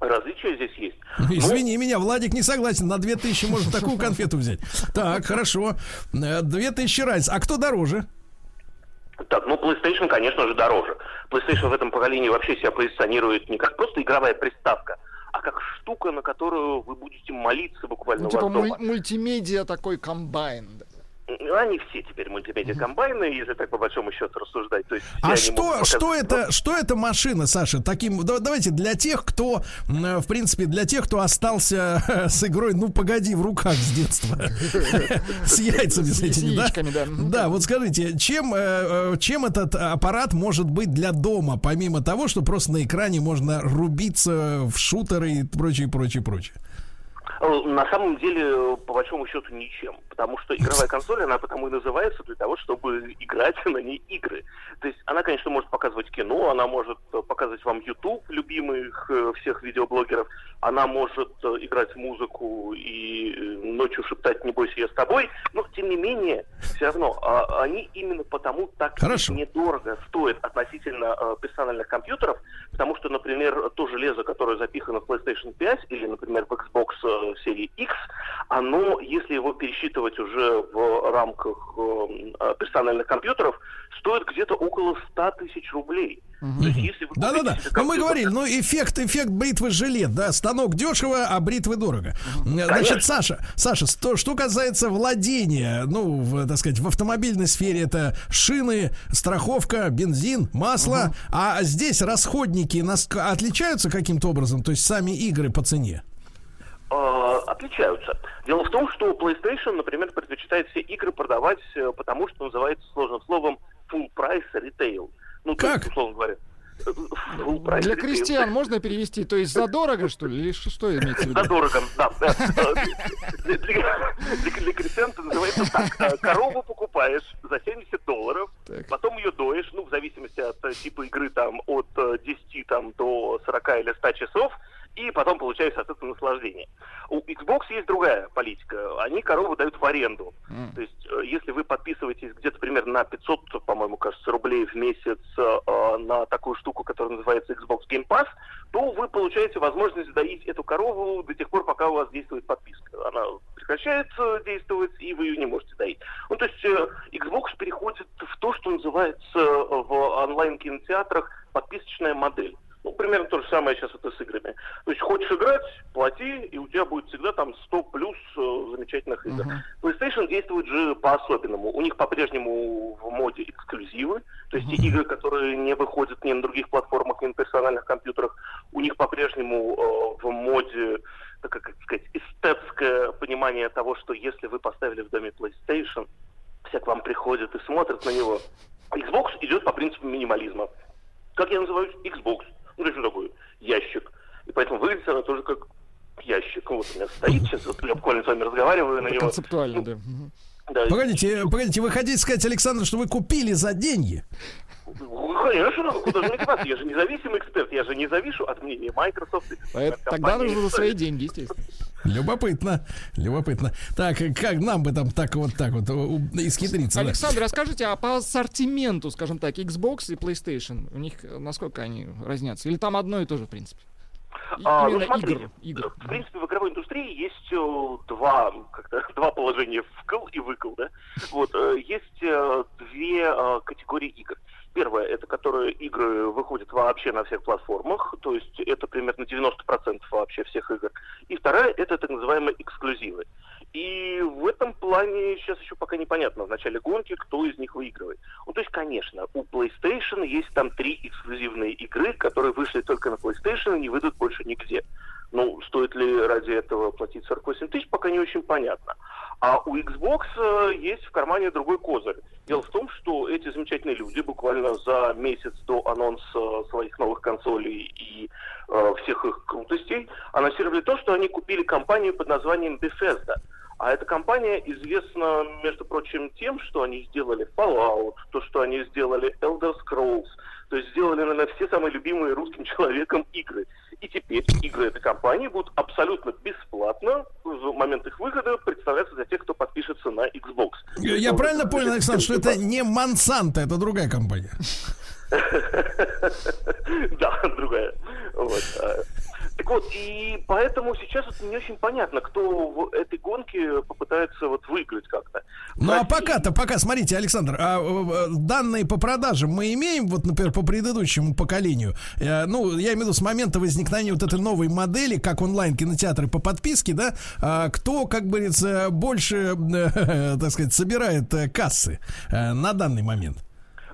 различие здесь есть. Ну, Ну, Извини меня, Владик не согласен. На 2000 можно такую конфету взять. Так, хорошо. Э, 2000 разница. А кто дороже? Так, ну, PlayStation, конечно же, дороже. PlayStation в этом поколении вообще себя позиционирует не как просто игровая приставка, а как штука, на которую вы будете молиться буквально Ну, у типа вас дома. муль- мультимедиа такой комбайн. Ну, Они все теперь мультимедиа комбайны, если так по большому счету рассуждать. То есть А что, что это, что это машина, Саша? Таким, да- давайте для тех, кто, м, в принципе, для тех, кто остался с игрой, ну погоди, в руках с детства, с яйцами с С этими, да? яичками, да. Да, вот скажите, чем, э, э, чем этот аппарат может быть для дома, помимо того, что просто на экране можно рубиться в шутеры и прочее, прочее, прочее? Э, На самом деле, по большому счету, ничем. Потому что игровая консоль, она потому и называется для того, чтобы играть на ней игры. То есть она, конечно, может показывать кино, она может э, показывать вам YouTube, любимых э, всех видеоблогеров, она может э, играть музыку и ночью шептать «Не бойся, я с тобой», но, тем не менее, все равно, а, они именно потому так Хорошо. недорого стоят относительно персональных компьютеров, потому что, например, то железо, которое запихано в PlayStation 5 или, например, в Xbox серии X, оно, если его пересчитывать уже в рамках персональных компьютеров, стоит где-то около 100 тысяч рублей. То Да-да-да. себе Ну, мы говорили, ну, эффект, эффект бритвы жилет, да, станок дешево, а бритвы дорого. Значит, Саша, Саша, что, что касается владения, ну, в, так сказать, в автомобильной сфере это шины, страховка, бензин, масло, а здесь расходники нас- отличаются каким-то образом, то есть сами игры по цене? э, отличаются. Дело в том, что PlayStation, например, предпочитает все игры продавать, э, потому что называется сложным словом full price retail. Ну, то Как? есть, условно говоря, э, full price Для retail. крестьян можно перевести? То есть задорого, что ли? Или что, имеется в виду? Задорого, да. да. Для, крестьян это называется так. Э, Корову покупаешь за 70 долларов, Так. потом ее доешь, ну, в зависимости от э, типа игры, там, от э, 10 там, до 40 или 100 часов, и потом получаешь, соответственно, наслаждение. У Xbox есть другая политика. Они корову дают в аренду. То есть, э, если вы подписываетесь где-то примерно на 500, по-моему, кажется, рублей в месяц э, на такую штуку, которая называется Xbox Game Pass, то вы получаете возможность доить эту корову до тех пор, пока у вас действует подписка. Она прекращает э, действовать, и вы ее не можете доить. Ну, то есть э, Xbox переходит в то, что называется в онлайн-кинотеатрах подписочная модель. Ну, примерно то же самое сейчас это с играми. То есть хочешь играть, плати, и у тебя будет всегда там 100 плюс э, замечательных игр. PlayStation действует же по-особенному. У них по-прежнему в моде эксклюзивы, то есть те игры, которые не выходят ни на других платформах, ни на персональных компьютерах, у них по-прежнему э, в моде так как сказать, эстетское понимание того, что если вы поставили в доме PlayStation, все к вам приходят и смотрят на него. Xbox идет по принципу минимализма. Как я называюсь? Xbox. Ну, такое? Ящик. И поэтому выглядит она тоже как ящик. Вот у меня стоит сейчас, вот я буквально с вами разговариваю на него. Концептуально, да. Да, Погодите, погодите, вы хотите сказать, Александр, что вы купили за деньги? Ну, Конечно, куда же мне деваться? Я же независимый эксперт, я же не завишу от мнения Microsoft. Поэт- Тогда нужно за свои деньги, естественно. Любопытно, любопытно. Так, как нам бы там так вот так вот исхитриться? да? Александр, расскажите, а по ассортименту, скажем так, Xbox и PlayStation, у них э, насколько они разнятся? Или там одно и то же, в принципе? А, ну, смотрите, игр, игр. В принципе, в игровой индустрии есть э, два, как-то, два положения вкл и выкл, да? Вот, э, есть э, две категории игр. Первое, это которые игры выходят вообще на всех платформах, то есть это примерно 90% вообще всех игр. И вторая, это так называемые эксклюзивы. И в этом плане сейчас еще пока непонятно в начале гонки, кто из них выигрывает. Ну, то есть, конечно, у PlayStation есть там три эксклюзивные игры, которые вышли только на PlayStation и не выйдут больше нигде. Ну, стоит ли ради этого платить 48 тысяч, пока не очень понятно. А у Xbox э, есть в кармане другой козырь. Дело в том, что эти замечательные люди буквально за месяц до анонса своих новых консолей и э, всех их крутостей анонсировали то, что они купили компанию под названием Bethesda. А эта компания известна, между прочим, тем, что они сделали Fallout, то, что они сделали Elder Scrolls, То есть сделали, наверное, все самые любимые русским человеком игры. И теперь игры этой компании будут абсолютно бесплатно в момент их выхода представляться для тех, кто подпишется на Xbox. Я, я правильно понял, Александр, что это не Монсанто, это другая компания? Да, другая. Так вот, и поэтому сейчас вот не очень понятно, кто в этой гонке попытается вот выиграть как-то. Ну а пока-то, пока, смотрите, Александр, а, а, данные по продажам мы имеем, вот, например, по предыдущему поколению, а, ну, я имею в виду с момента возникновения вот этой новой модели, как онлайн-кинотеатры по подписке, да, а, кто, как говорится, больше, э, так сказать, собирает э, кассы э, на данный момент?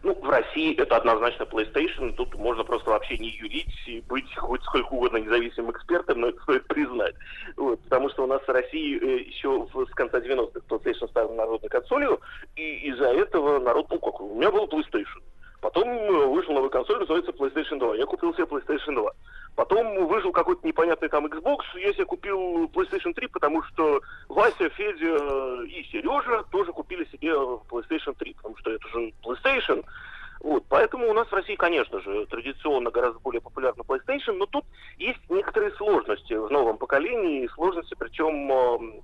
Ну, в России это однозначно PlayStation. Тут можно просто вообще не юрить и быть хоть сколько угодно независимым экспертом, но это стоит признать. Вот, потому что у нас в России э, еще с конца 90-х PlayStation стал народной консолью, и из-за этого народ, ну как, у меня был PlayStation. Потом э, вышел новая консоль, называется PlayStation 2. Я купил себе PlayStation 2. Потом вышел какой-то непонятный там Xbox, я себе купил PlayStation 3, потому что Вася, Федя и Сережа тоже купили себе PlayStation 3, потому что это же PlayStation. Вот, поэтому у нас в России, конечно же, традиционно гораздо более популярна PlayStation, но тут есть некоторые сложности в новом поколении, сложности, причем эм,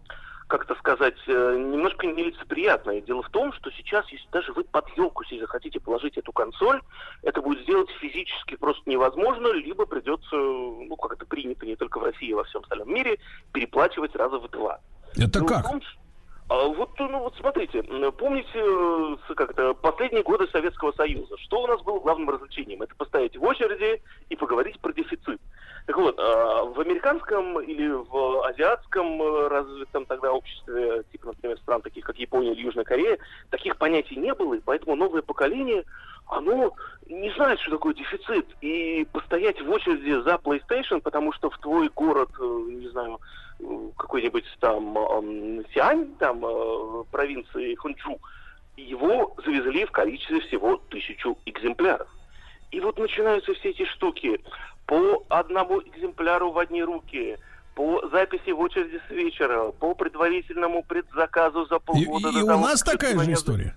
как-то сказать, э, немножко нелицеприятное. Дело в том, что сейчас, если даже вы под елку себе захотите положить эту консоль, это будет сделать физически просто невозможно, либо придется, ну, как это принято не только в России, а во всем остальном мире, переплачивать раза в два. Это ну, как? Том, а вот, ну вот смотрите, помните э, как-то последние годы Советского Союза, что у нас было главным развлечением? Это постоять в очереди и поговорить про дефицит. Так вот, а, в американском или в азиатском э, развитом тогда обществе, типа, например, стран таких, как Япония или Южная Корея, таких понятий не было, и поэтому новое поколение, оно не знает, что такое дефицит. И постоять в очереди за PlayStation, потому что в твой город, э, не знаю, какой-нибудь там Сиань, там, э, провинции Хунчжу, его завезли в количестве всего тысячу экземпляров. И вот начинаются все эти штуки по одному экземпляру в одни руки, по записи в очереди с вечера, по предварительному предзаказу за полгода. И, и, и у нас такая же история.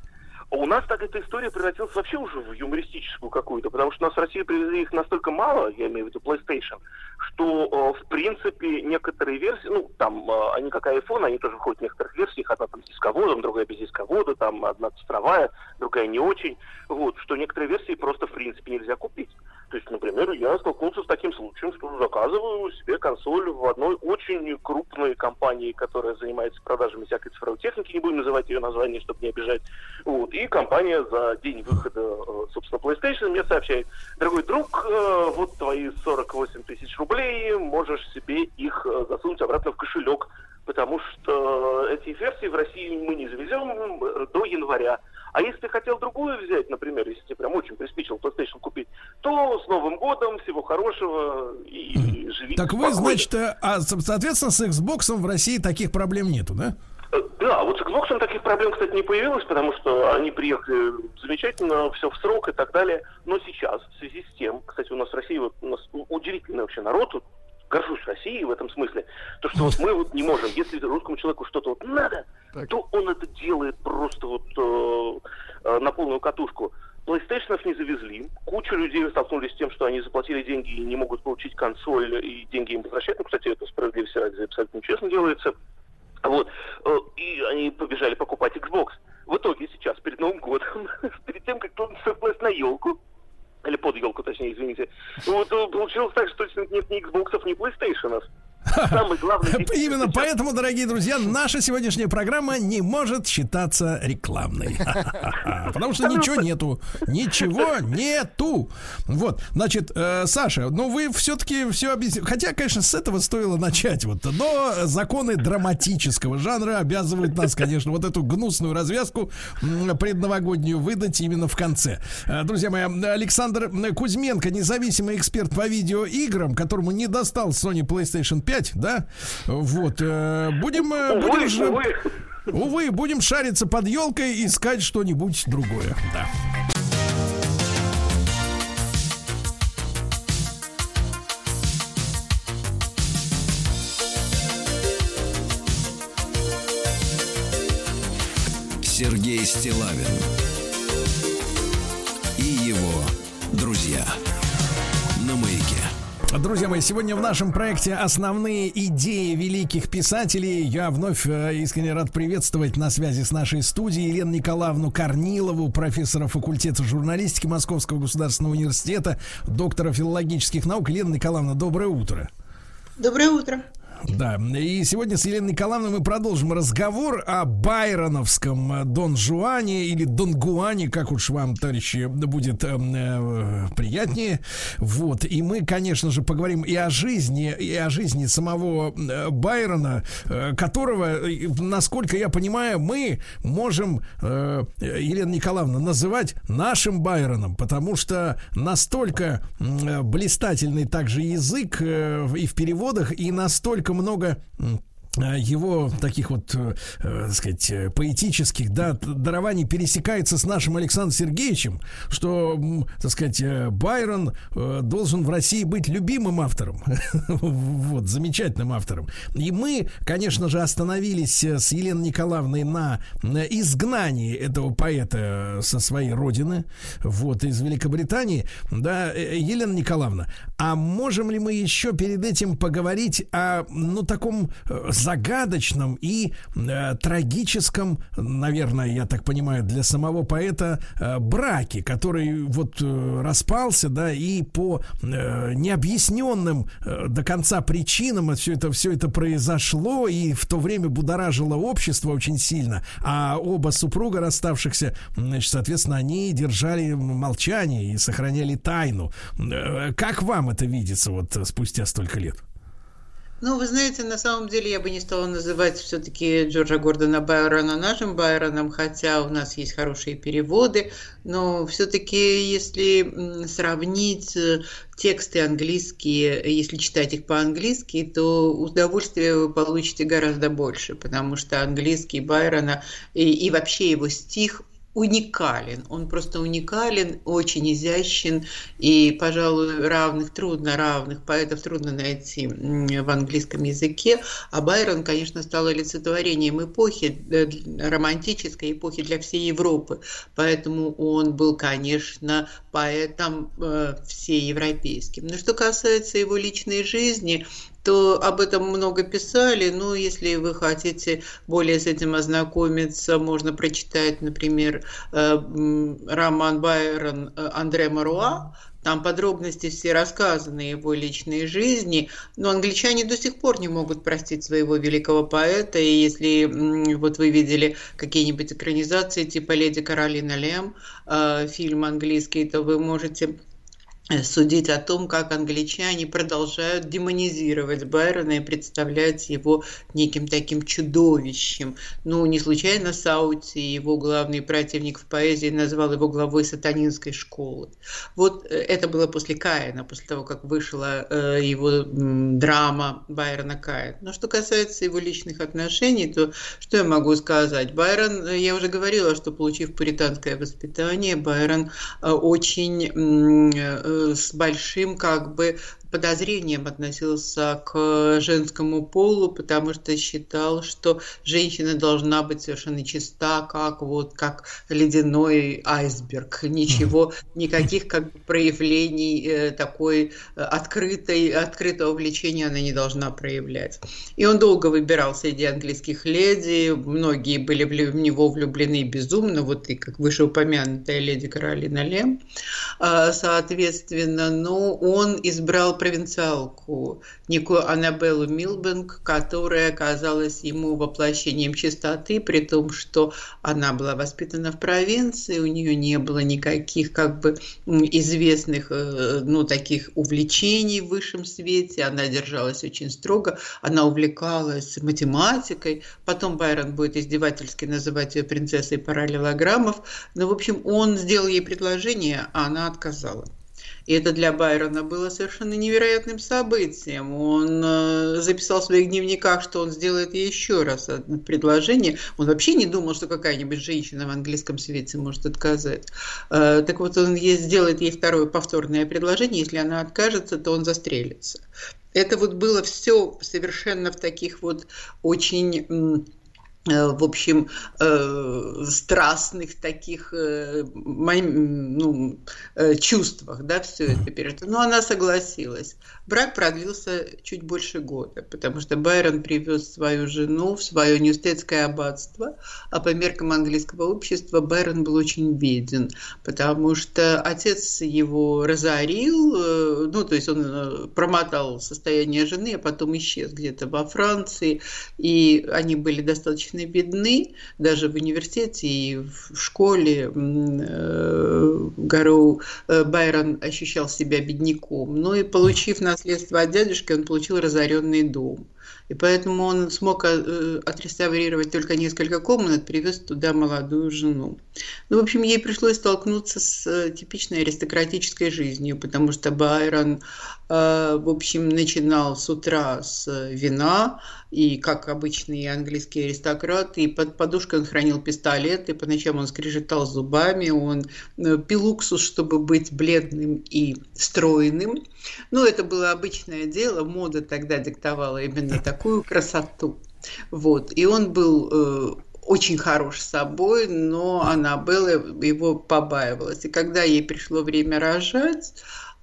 У нас так эта история превратилась вообще уже в юмористическую какую-то, потому что у нас в России привезли их настолько мало, я имею в виду PlayStation, что, э, в принципе, некоторые версии, ну, там, э, они как iPhone, они тоже входят в некоторых версиях, одна там с дисководом, другая без дисковода, там, одна цифровая, другая не очень, вот, что некоторые версии просто, в принципе, нельзя купить. То есть, например, я столкнулся с таким случаем, что заказываю себе консоль в одной очень крупной компании, которая занимается продажами всякой цифровой техники, не будем называть ее название, чтобы не обижать. Вот. И компания за день выхода, э, собственно, PlayStation мне сообщает, дорогой друг, э, вот твои 48 тысяч рублей, можешь себе их э, засунуть обратно в кошелек, потому что эти версии в России мы не завезем до января. А если ты хотел другую взять, например, если тебе прям очень приспичил PlayStation купить, то с Новым годом, всего хорошего и mm. живите Так вы, значит, э, а, соответственно, с Xbox в России таких проблем нету, да? Э, да, вот с Xbox таких проблем, кстати, не появилось, потому что они приехали замечательно, все в срок и так далее. Но сейчас, в связи с тем, кстати, у нас в России вот, у нас удивительный вообще народ, горжусь Россией в этом смысле, то, что вот мы вот не можем, если русскому человеку что-то вот надо, так. то он это делает просто вот э, э, на полную катушку. PlayStation не завезли. Куча людей столкнулись с тем, что они заплатили деньги и не могут получить консоль, и деньги им возвращают. Ну, кстати, это справедливости ради абсолютно честно делается. Вот. Э, и они побежали покупать Xbox. В итоге сейчас, перед Новым годом, перед тем, как кто-то на елку, или под елку, точнее, извините. Вот э, получилось так, что нет ни Xbox, ни PlayStation. Самый главный. Именно поэтому, дорогие друзья, наша сегодняшняя программа не может считаться рекламной. Потому что ничего нету. Ничего нету. Вот, значит, э, Саша, ну вы все-таки все объяснили. Хотя, конечно, с этого стоило начать. Вот, но законы драматического жанра обязывают нас, конечно, вот эту гнусную развязку предновогоднюю выдать именно в конце. Э, друзья мои, Александр Кузьменко, независимый эксперт по видеоиграм, которому не достал Sony PlayStation 5, 5, да? Вот. Э, будем, э, будем же... Увы, будем шариться под елкой и искать что-нибудь другое. Да. Сергей Стилавин Друзья мои, сегодня в нашем проекте основные идеи великих писателей. Я вновь э, искренне рад приветствовать на связи с нашей студией Елену Николаевну Корнилову, профессора факультета журналистики Московского государственного университета, доктора филологических наук. Елена Николаевна, доброе утро. Доброе утро. Да, и сегодня с Еленой Николаевной мы продолжим разговор о байроновском э, Дон Жуане или Дон Гуане, как уж вам, товарищи, будет э, э, приятнее. Вот, и мы, конечно же, поговорим и о жизни, и о жизни самого э, Байрона, которого, насколько я понимаю, мы можем, э, Елена Николаевна, называть нашим Байроном, потому что настолько э, блистательный также язык э, и в переводах, и настолько много его таких вот, э, э, сказать, э, поэтических, да, дарований пересекается с нашим Александром Сергеевичем, что, так сказать, Байрон э, должен в России быть любимым автором, вот, замечательным автором. И мы, конечно же, остановились с Еленой Николаевной на изгнании этого поэта со своей родины, вот, из Великобритании, да, Елена Николаевна, а можем ли мы еще перед этим поговорить о, ну, таком загадочном и э, трагическом, наверное, я так понимаю, для самого поэта э, браке, который вот э, распался, да, и по э, необъясненным э, до конца причинам все это, все это произошло, и в то время будоражило общество очень сильно, а оба супруга расставшихся, значит, соответственно, они держали молчание и сохраняли тайну. Э, как вам это видится вот спустя столько лет? Ну, вы знаете, на самом деле я бы не стала называть все-таки Джорджа Гордона Байрона нашим Байроном, хотя у нас есть хорошие переводы, но все-таки если сравнить э, тексты английские, если читать их по-английски, то удовольствия вы получите гораздо больше, потому что английский Байрона и, и вообще его стих уникален. Он просто уникален, очень изящен, и, пожалуй, равных, трудно равных поэтов трудно найти в английском языке. А Байрон, конечно, стал олицетворением эпохи, э, романтической эпохи для всей Европы. Поэтому он был, конечно, поэтом э, всеевропейским. Но что касается его личной жизни, то об этом много писали. Но если вы хотите более с этим ознакомиться, можно прочитать, например, э, роман Байрон э, Андре Маруа, там подробности все рассказаны его личной жизни, но англичане до сих пор не могут простить своего великого поэта. И если вот вы видели какие-нибудь экранизации типа «Леди Каролина Лем», э, фильм английский, то вы можете судить о том, как англичане продолжают демонизировать Байрона и представлять его неким таким чудовищем. Ну, не случайно Саути, его главный противник в поэзии, назвал его главой сатанинской школы. Вот э, это было после Каина, после того, как вышла э, его драма Байрона Каин. Но что касается его личных отношений, то что я могу сказать? Байрон, я уже говорила, что получив пуританское воспитание, Байрон очень с большим как бы подозрением относился к женскому полу, потому что считал, что женщина должна быть совершенно чиста, как вот как ледяной айсберг. Ничего, никаких как бы проявлений э, такой э, открытой, открытого влечения она не должна проявлять. И он долго выбирал среди английских леди, многие были в него влюблены безумно, вот и как вышеупомянутая леди Каролина Лем, а, соответственно, но он избрал провинциалку, некую Аннабеллу Милбенг, которая оказалась ему воплощением чистоты, при том, что она была воспитана в провинции, у нее не было никаких как бы известных, э, ну, таких увлечений в высшем свете, она держалась очень строго, она увлекалась математикой, потом Байрон будет издевательски называть ее принцессой параллелограммов, но, в общем, он сделал ей предложение, а она отказала. И это для Байрона было совершенно невероятным событием. Он э, записал в своих дневниках, что он сделает еще раз предложение. Он вообще не думал, что какая-нибудь женщина в английском свете может отказать. Э, так вот, он сделает ей второе повторное предложение. Если она откажется, то он застрелится. Это вот было все совершенно в таких вот очень в общем, э, страстных таких э, ну, чувствах, да, все это пережито. Но она согласилась. Брак продлился чуть больше года, потому что Байрон привез свою жену в свое университетское аббатство, а по меркам английского общества Байрон был очень беден, потому что отец его разорил, ну, то есть он промотал состояние жены, а потом исчез где-то во Франции, и они были достаточно достаточно бедны, даже в университете и в школе э, э, Байрон ощущал себя бедняком. Ну и получив наследство от дядюшки, он получил разоренный дом. И поэтому он смог э, отреставрировать только несколько комнат, привез туда молодую жену. Ну, в общем, ей пришлось столкнуться с типичной аристократической жизнью, потому что Байрон, в общем, начинал с утра с вина, и, как обычный английский аристократ, и под подушкой он хранил пистолет, и по ночам он скрежетал зубами, он э, пил уксус, чтобы быть бледным и стройным. Но это было обычное дело, мода тогда диктовала именно такую красоту. Вот. И он был э, очень хорош собой, но Аннабелла его побаивалась. И когда ей пришло время рожать,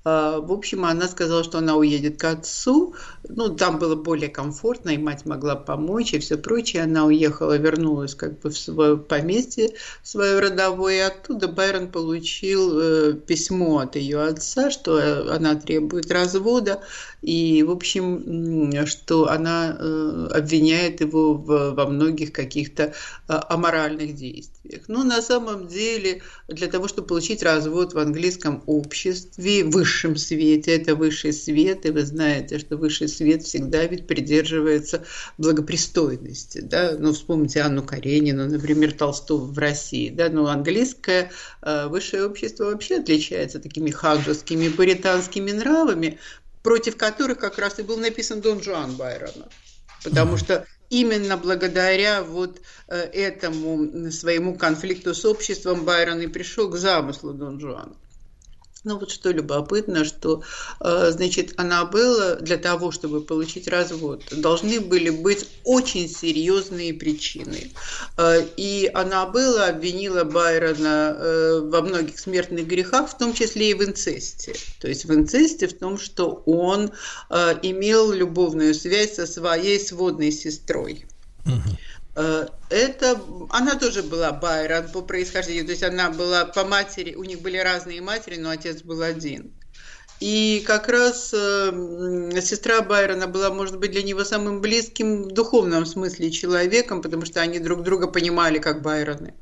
в общем, она сказала, что она уедет к отцу. Ну, там было более комфортно, и мать могла помочь, и все прочее. Она уехала, вернулась как бы в свое поместье, в свое родовое. И оттуда Байрон получил э, письмо от ее отца, что э, она требует развода. И, в общем, что она э, обвиняет его во многих каких-то аморальных действиях. Но на самом деле, для того, чтобы получить развод в английском обществе, выше высшем свете, это высший свет, и вы знаете, что высший свет всегда ведь придерживается благопристойности, да, ну, вспомните Анну Каренину, например, Толстого в России, да, но английское э, высшее общество вообще отличается такими хаджевскими, буританскими нравами, против которых как раз и был написан Дон Жуан Байрона, потому что именно благодаря вот э, этому своему конфликту с обществом Байрон и пришел к замыслу Дон Жуана. Ну вот что любопытно, что, э, значит, Аннабелла для того, чтобы получить развод, должны были быть очень серьезные причины. Э, и Аннабелла обвинила Байрона э, во многих смертных грехах, в том числе и в инцесте. То есть в инцесте в том, что он имел любовную связь со своей сводной сестрой. Угу. Э, это она тоже была Байрон по происхождению, то есть она была по матери, у них были разные матери, но отец был один. И как раз э, сестра Байрона была, может быть, для него самым близким в духовном смысле человеком, потому что они друг друга понимали как Байроны.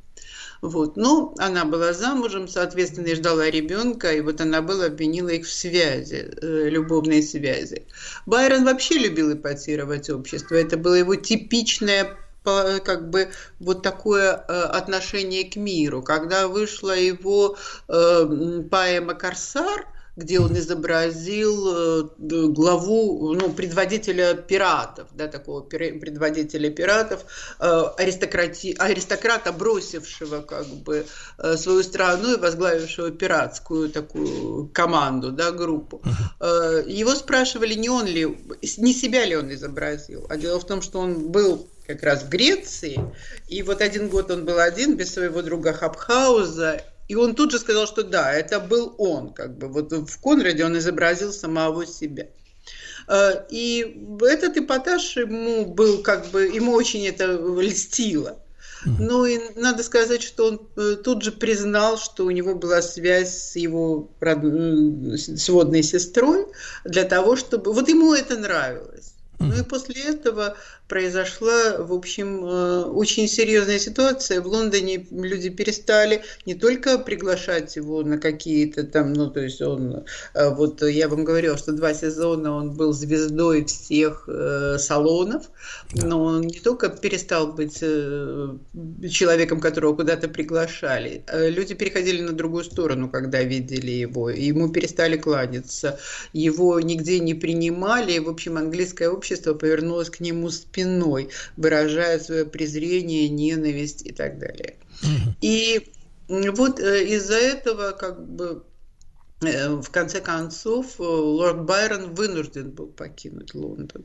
Вот. Но она была замужем, соответственно, и ждала ребенка, и вот она была обвинила их в связи, э, любовной связи. Байрон вообще любил эпатировать общество. Это было его типичное как бы вот такое э, отношение к миру. Когда вышла его э, поэма «Корсар», где он изобразил э, главу, ну, предводителя пиратов, да, такого предводителя пиратов, аристократи, аристократа, бросившего как бы свою страну и возглавившего пиратскую такую команду, да, группу. Его спрашивали, не он ли, не себя ли он изобразил, а дело в том, что он был как раз в Греции. И вот один год он был один, без своего друга Хабхауза. И он тут же сказал, что да, это был он. Как бы. Вот в Конраде он изобразил самого себя. Э, и этот эпатаж ему был как бы, ему очень это льстило. Ну и надо сказать, что он э, тут же признал, что у него была связь с его род... сводной сестрой для того, чтобы... Вот ему это нравилось. Ну и после этого произошла, в общем, э, очень серьезная ситуация. В Лондоне люди перестали не только приглашать его на какие-то там, ну, то есть он, э, вот я вам говорила, что два сезона он был звездой всех э, салонов, но он не только перестал быть человеком, которого куда-то приглашали, люди переходили на другую сторону, когда видели его, ему перестали кланяться, его нигде не принимали, в общем, английское общество повернулось к нему спиной спиной, выражая свое презрение, ненависть и так далее. И вот э, из-за этого как бы э, в конце концов э, лорд Байрон вынужден был покинуть Лондон.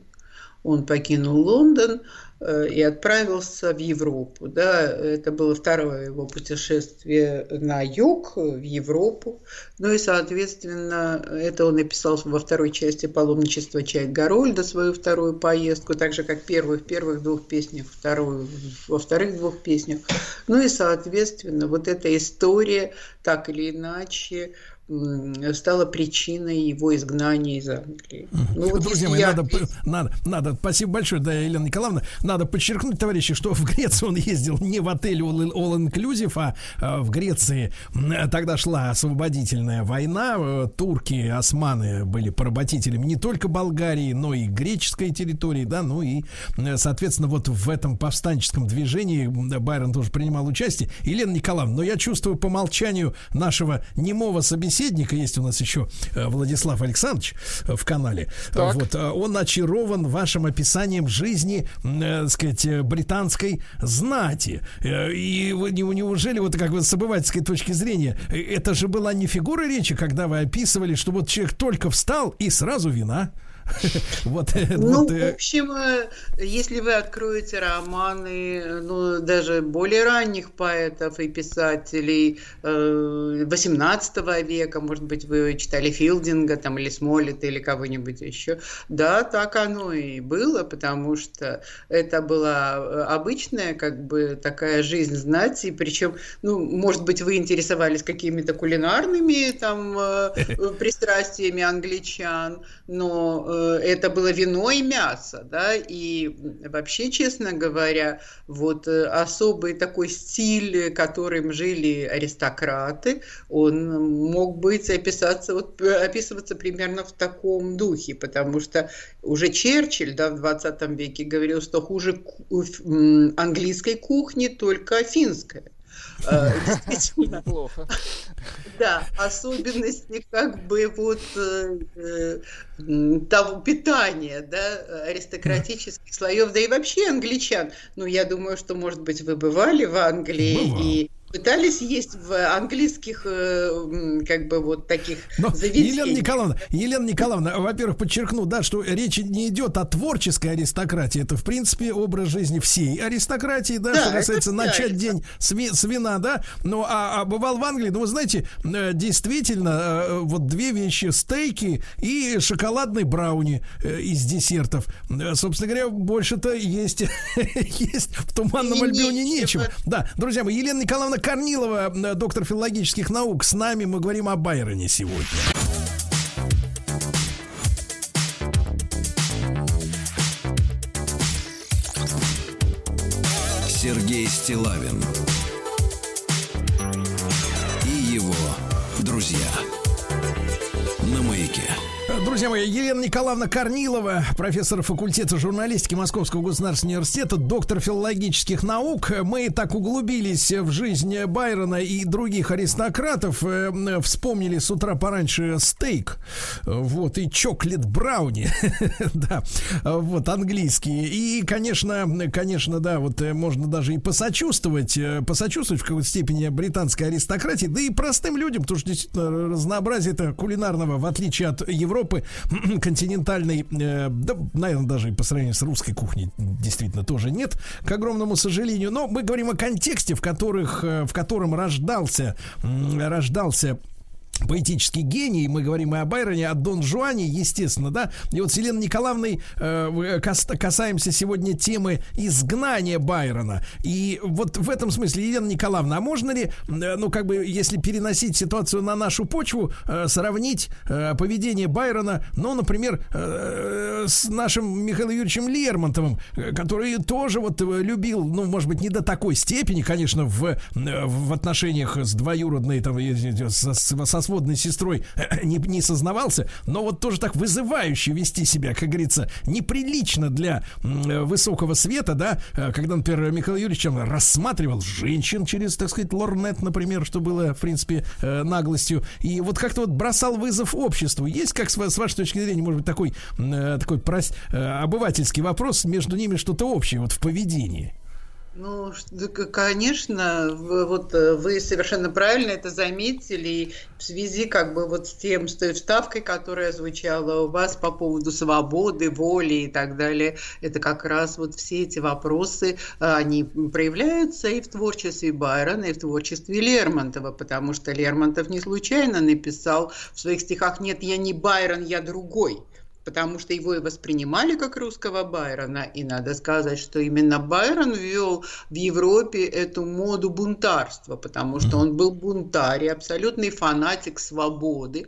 Он покинул Лондон, Э, и отправился в Европу. Да, это было второе его путешествие на юг, в Европу. Ну и, соответственно, это он написал во второй части «Паломничество Чайк Гарольда» свою вторую поездку, так же, как первую в первых двух песнях, вторую во вторых двух песнях. Ну и, соответственно, вот эта история, так или иначе, стала причиной его изгнания из Англии. Ну, вот Друзья мои, я... надо, надо, надо, спасибо большое, да, Елена Николаевна, надо подчеркнуть, товарищи, что в Греции он ездил не в отель All, All Inclusive, а, а в Греции тогда шла освободительная война, э, турки, османы были поработителями не только Болгарии, но и греческой территории, да, ну и, э, соответственно, вот в этом повстанческом движении Байрон тоже принимал участие. Елена Николаевна, но я чувствую по молчанию нашего немого собеседника, собеседника, есть у нас еще э, Владислав Александрович э, в канале. Так. Вот, э, он очарован вашим описанием жизни, так сказать, британской знати. И неужели, вот как бы с обывательской точки зрения, это же была не фигура речи, когда вы описывали, что вот человек только встал и сразу вина? Вот, ну, вот, в общем, э, если вы откроете романы, ну, даже более ранних поэтов и писателей 18 э, века, может быть, вы читали Филдинга там, или Смоллета или кого-нибудь еще, да, так оно и было, потому что это была э, обычная, как бы, такая жизнь знати, причем, ну, может быть, вы интересовались какими-то кулинарными там пристрастиями англичан, но Э, это было вино и мясо, да, и вообще, честно говоря, вот э, особый такой стиль, которым жили аристократы, он мог быть описаться, вот, описываться примерно в таком духе, потому что уже Черчилль, да, в 20 веке говорил, что хуже английской кухни только финская. Э, действительно. Плохо. Да, особенности как бы вот э, э, того питания, да, аристократических слоев, да и вообще англичан. Ну, я думаю, что, может быть, вы бывали в Англии и пытались есть в английских, э, как бы вот таких Но, Елена Николаевна, Елена Николаевна, во-первых, подчеркну, да, что речь не идет о творческой аристократии. Это, в принципе, образ жизни всей аристократии, да, да что касается начать день с, ви, с вина, да. Ну, а, а бывал в Англии, ну, вы знаете, э, действительно, э, вот две вещи, стейки и шоколадный брауни из десертов. Собственно говоря, больше-то есть, есть в Туманном Альбионе нечего. Да, друзья мои, Елена Николаевна Корнилова, э, доктор филологических наук. С нами мы говорим о Байроне сегодня. Сергей Стилавин Друзья мои, Елена Николаевна Корнилова, профессор факультета журналистики Московского государственного университета, доктор филологических наук. Мы так углубились в жизнь Байрона и других аристократов. Э, вспомнили с утра пораньше стейк. Вот, и чоклет брауни. да, вот, английские. И, конечно, конечно, да, вот э, можно даже и посочувствовать, э, посочувствовать в какой-то степени британской аристократии, да и простым людям, потому что действительно разнообразие это кулинарного, в отличие от Европы, континентальной, э, да, наверное, даже по сравнению с русской кухней действительно тоже нет, к огромному сожалению. Но мы говорим о контексте, в, которых, э, в котором рождался, рождался поэтический гений, мы говорим и о Байроне, о Дон Жуане, естественно, да. И вот с Еленой Николаевной э, касаемся сегодня темы изгнания Байрона. И вот в этом смысле, Елена Николаевна, а можно ли, э, ну, как бы, если переносить ситуацию на нашу почву, э, сравнить э, поведение Байрона, ну, например, э, с нашим Михаилом Юрьевичем Лермонтовым, э, который тоже вот э, любил, ну, может быть, не до такой степени, конечно, в, в отношениях с двоюродной, там, со, со сводной сестрой не, не сознавался, но вот тоже так вызывающе вести себя, как говорится, неприлично для высокого света, да, э, когда, например, Михаил Юрьевич рассматривал женщин через, так сказать, лорнет, например, что было, в принципе, э, наглостью, и вот как-то вот бросал вызов обществу. Есть, как с, с вашей точки зрения, может быть, такой, э, такой прос, обывательский вопрос, между ними что-то общее вот в поведении? Ну, конечно, вот э, вы совершенно правильно это заметили, и в связи как бы вот с тем, с той вставкой, которая звучала у вас по поводу свободы, воли и так далее, это как раз вот все эти вопросы, э, они проявляются и в творчестве Байрона, и в творчестве Лермонтова, потому что Лермонтов не случайно написал в своих стихах «Нет, я не Байрон, я другой» потому что его и воспринимали как русского Байрона. И надо сказать, что именно Байрон ввел в Европе эту моду бунтарства, потому что он был бунтарь, абсолютный фанатик свободы.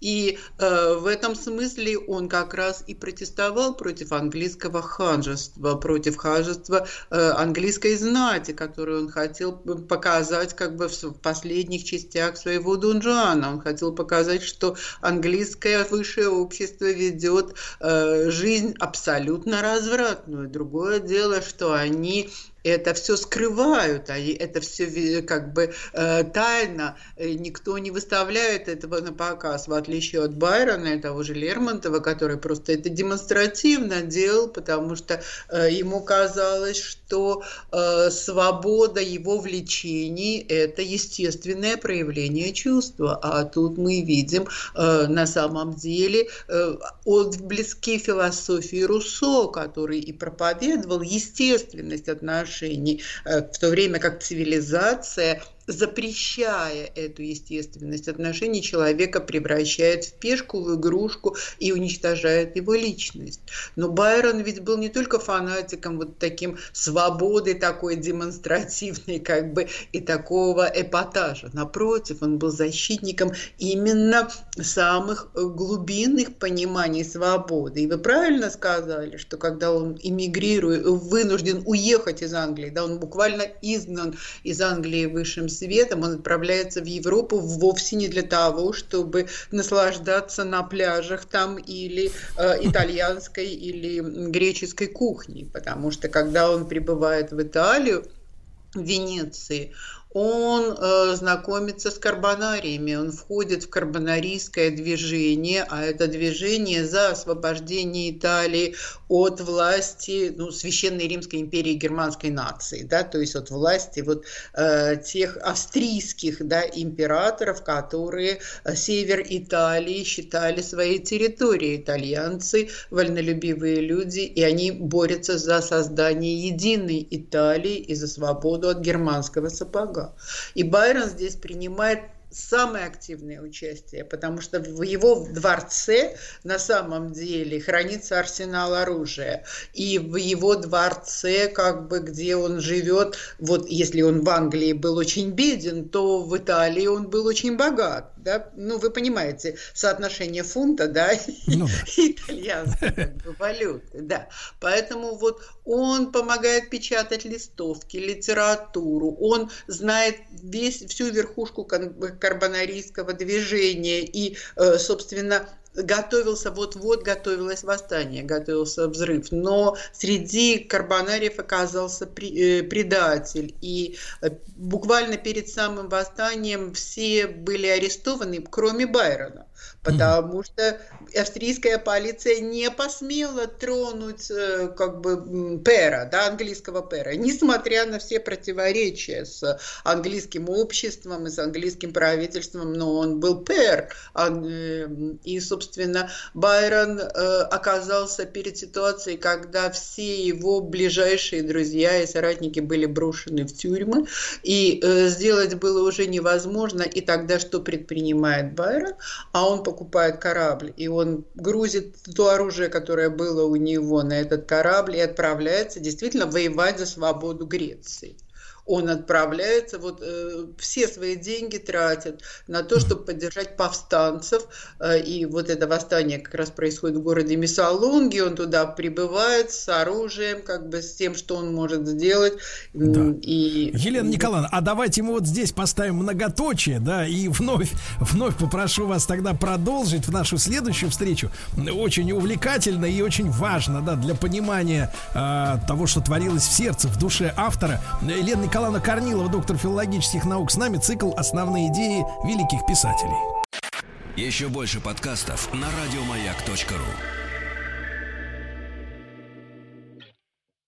И э, в этом смысле он как раз и протестовал против английского ханжества, против ханжества э, английской знати, которую он хотел показать как бы в последних частях своего Дунжана. Он хотел показать, что английское высшее общество ведет э, жизнь абсолютно развратную. Другое дело, что они это все скрывают, а это все как бы э, тайно, никто не выставляет этого на показ, в отличие от Байрона и того же Лермонтова, который просто это демонстративно делал, потому что э, ему казалось, что э, свобода его влечений – это естественное проявление чувства, а тут мы видим э, на самом деле э, отблески философии Руссо, который и проповедовал естественность отношений отношений, э, в то время как цивилизация запрещая эту естественность отношений, человека превращает в пешку, в игрушку и уничтожает его личность. Но Байрон ведь был не только фанатиком вот таким свободы такой демонстративной, как бы, и такого эпатажа. Напротив, он был защитником именно самых глубинных пониманий свободы. И вы правильно сказали, что когда он эмигрирует, вынужден уехать из Англии, да, он буквально изгнан из Англии высшим светом, он отправляется в Европу вовсе не для того, чтобы наслаждаться на пляжах там или э, итальянской или греческой кухней, потому что когда он прибывает в Италию, в Венеции, он э, знакомится с карбонариями, он входит в карбонарийское движение, а это движение за освобождение Италии от власти ну, Священной Римской империи германской нации, да, то есть от власти вот э, тех австрийских да, императоров, которые э, север Италии считали своей территорией. Итальянцы вольнолюбивые люди, и они борются за создание единой Италии и за свободу от германского сапога много. И Байрон здесь принимает самое активное участие, потому что в его дворце на самом деле хранится арсенал оружия. И в его дворце, как бы, где он живет, вот если он в Англии был очень беден, то в Италии он был очень богат. Да? Ну, вы понимаете, соотношение фунта, да, ну, да. итальянской как бы, валюты, да. Поэтому вот он помогает печатать листовки, литературу, он знает весь, всю верхушку карбонарийского движения и, э, собственно, готовился, вот-вот готовилось восстание, готовился взрыв, но среди карбонариев оказался э, предатель, и э, буквально перед самым восстанием все были арестованы, кроме Байрона потому что австрийская полиция не посмела тронуть э, как бы пера, да, английского пера, несмотря на все противоречия с английским обществом и с английским правительством, но он был пер, э, и, собственно, Байрон э, оказался перед ситуацией, когда все его ближайшие друзья и соратники были брошены в тюрьмы, и сделать было уже невозможно, и тогда что предпринимает Байрон? А он покупает корабль, и он грузит то оружие, которое было у него на этот корабль, и отправляется действительно воевать за свободу Греции он отправляется, вот э, все свои деньги тратит на то, чтобы поддержать повстанцев, э, и вот это восстание как раз происходит в городе Мисалунги, он туда прибывает с оружием, как бы с тем, что он может сделать. Да. И... Елена Николаевна, а давайте мы вот здесь поставим многоточие, да, и вновь, вновь попрошу вас тогда продолжить в нашу следующую встречу. Очень увлекательно и очень важно, да, для понимания э, того, что творилось в сердце, в душе автора. Елена Николаевна, Николаевна Корнилова, доктор филологических наук, с нами цикл «Основные идеи великих писателей». Еще больше подкастов на радиомаяк.ру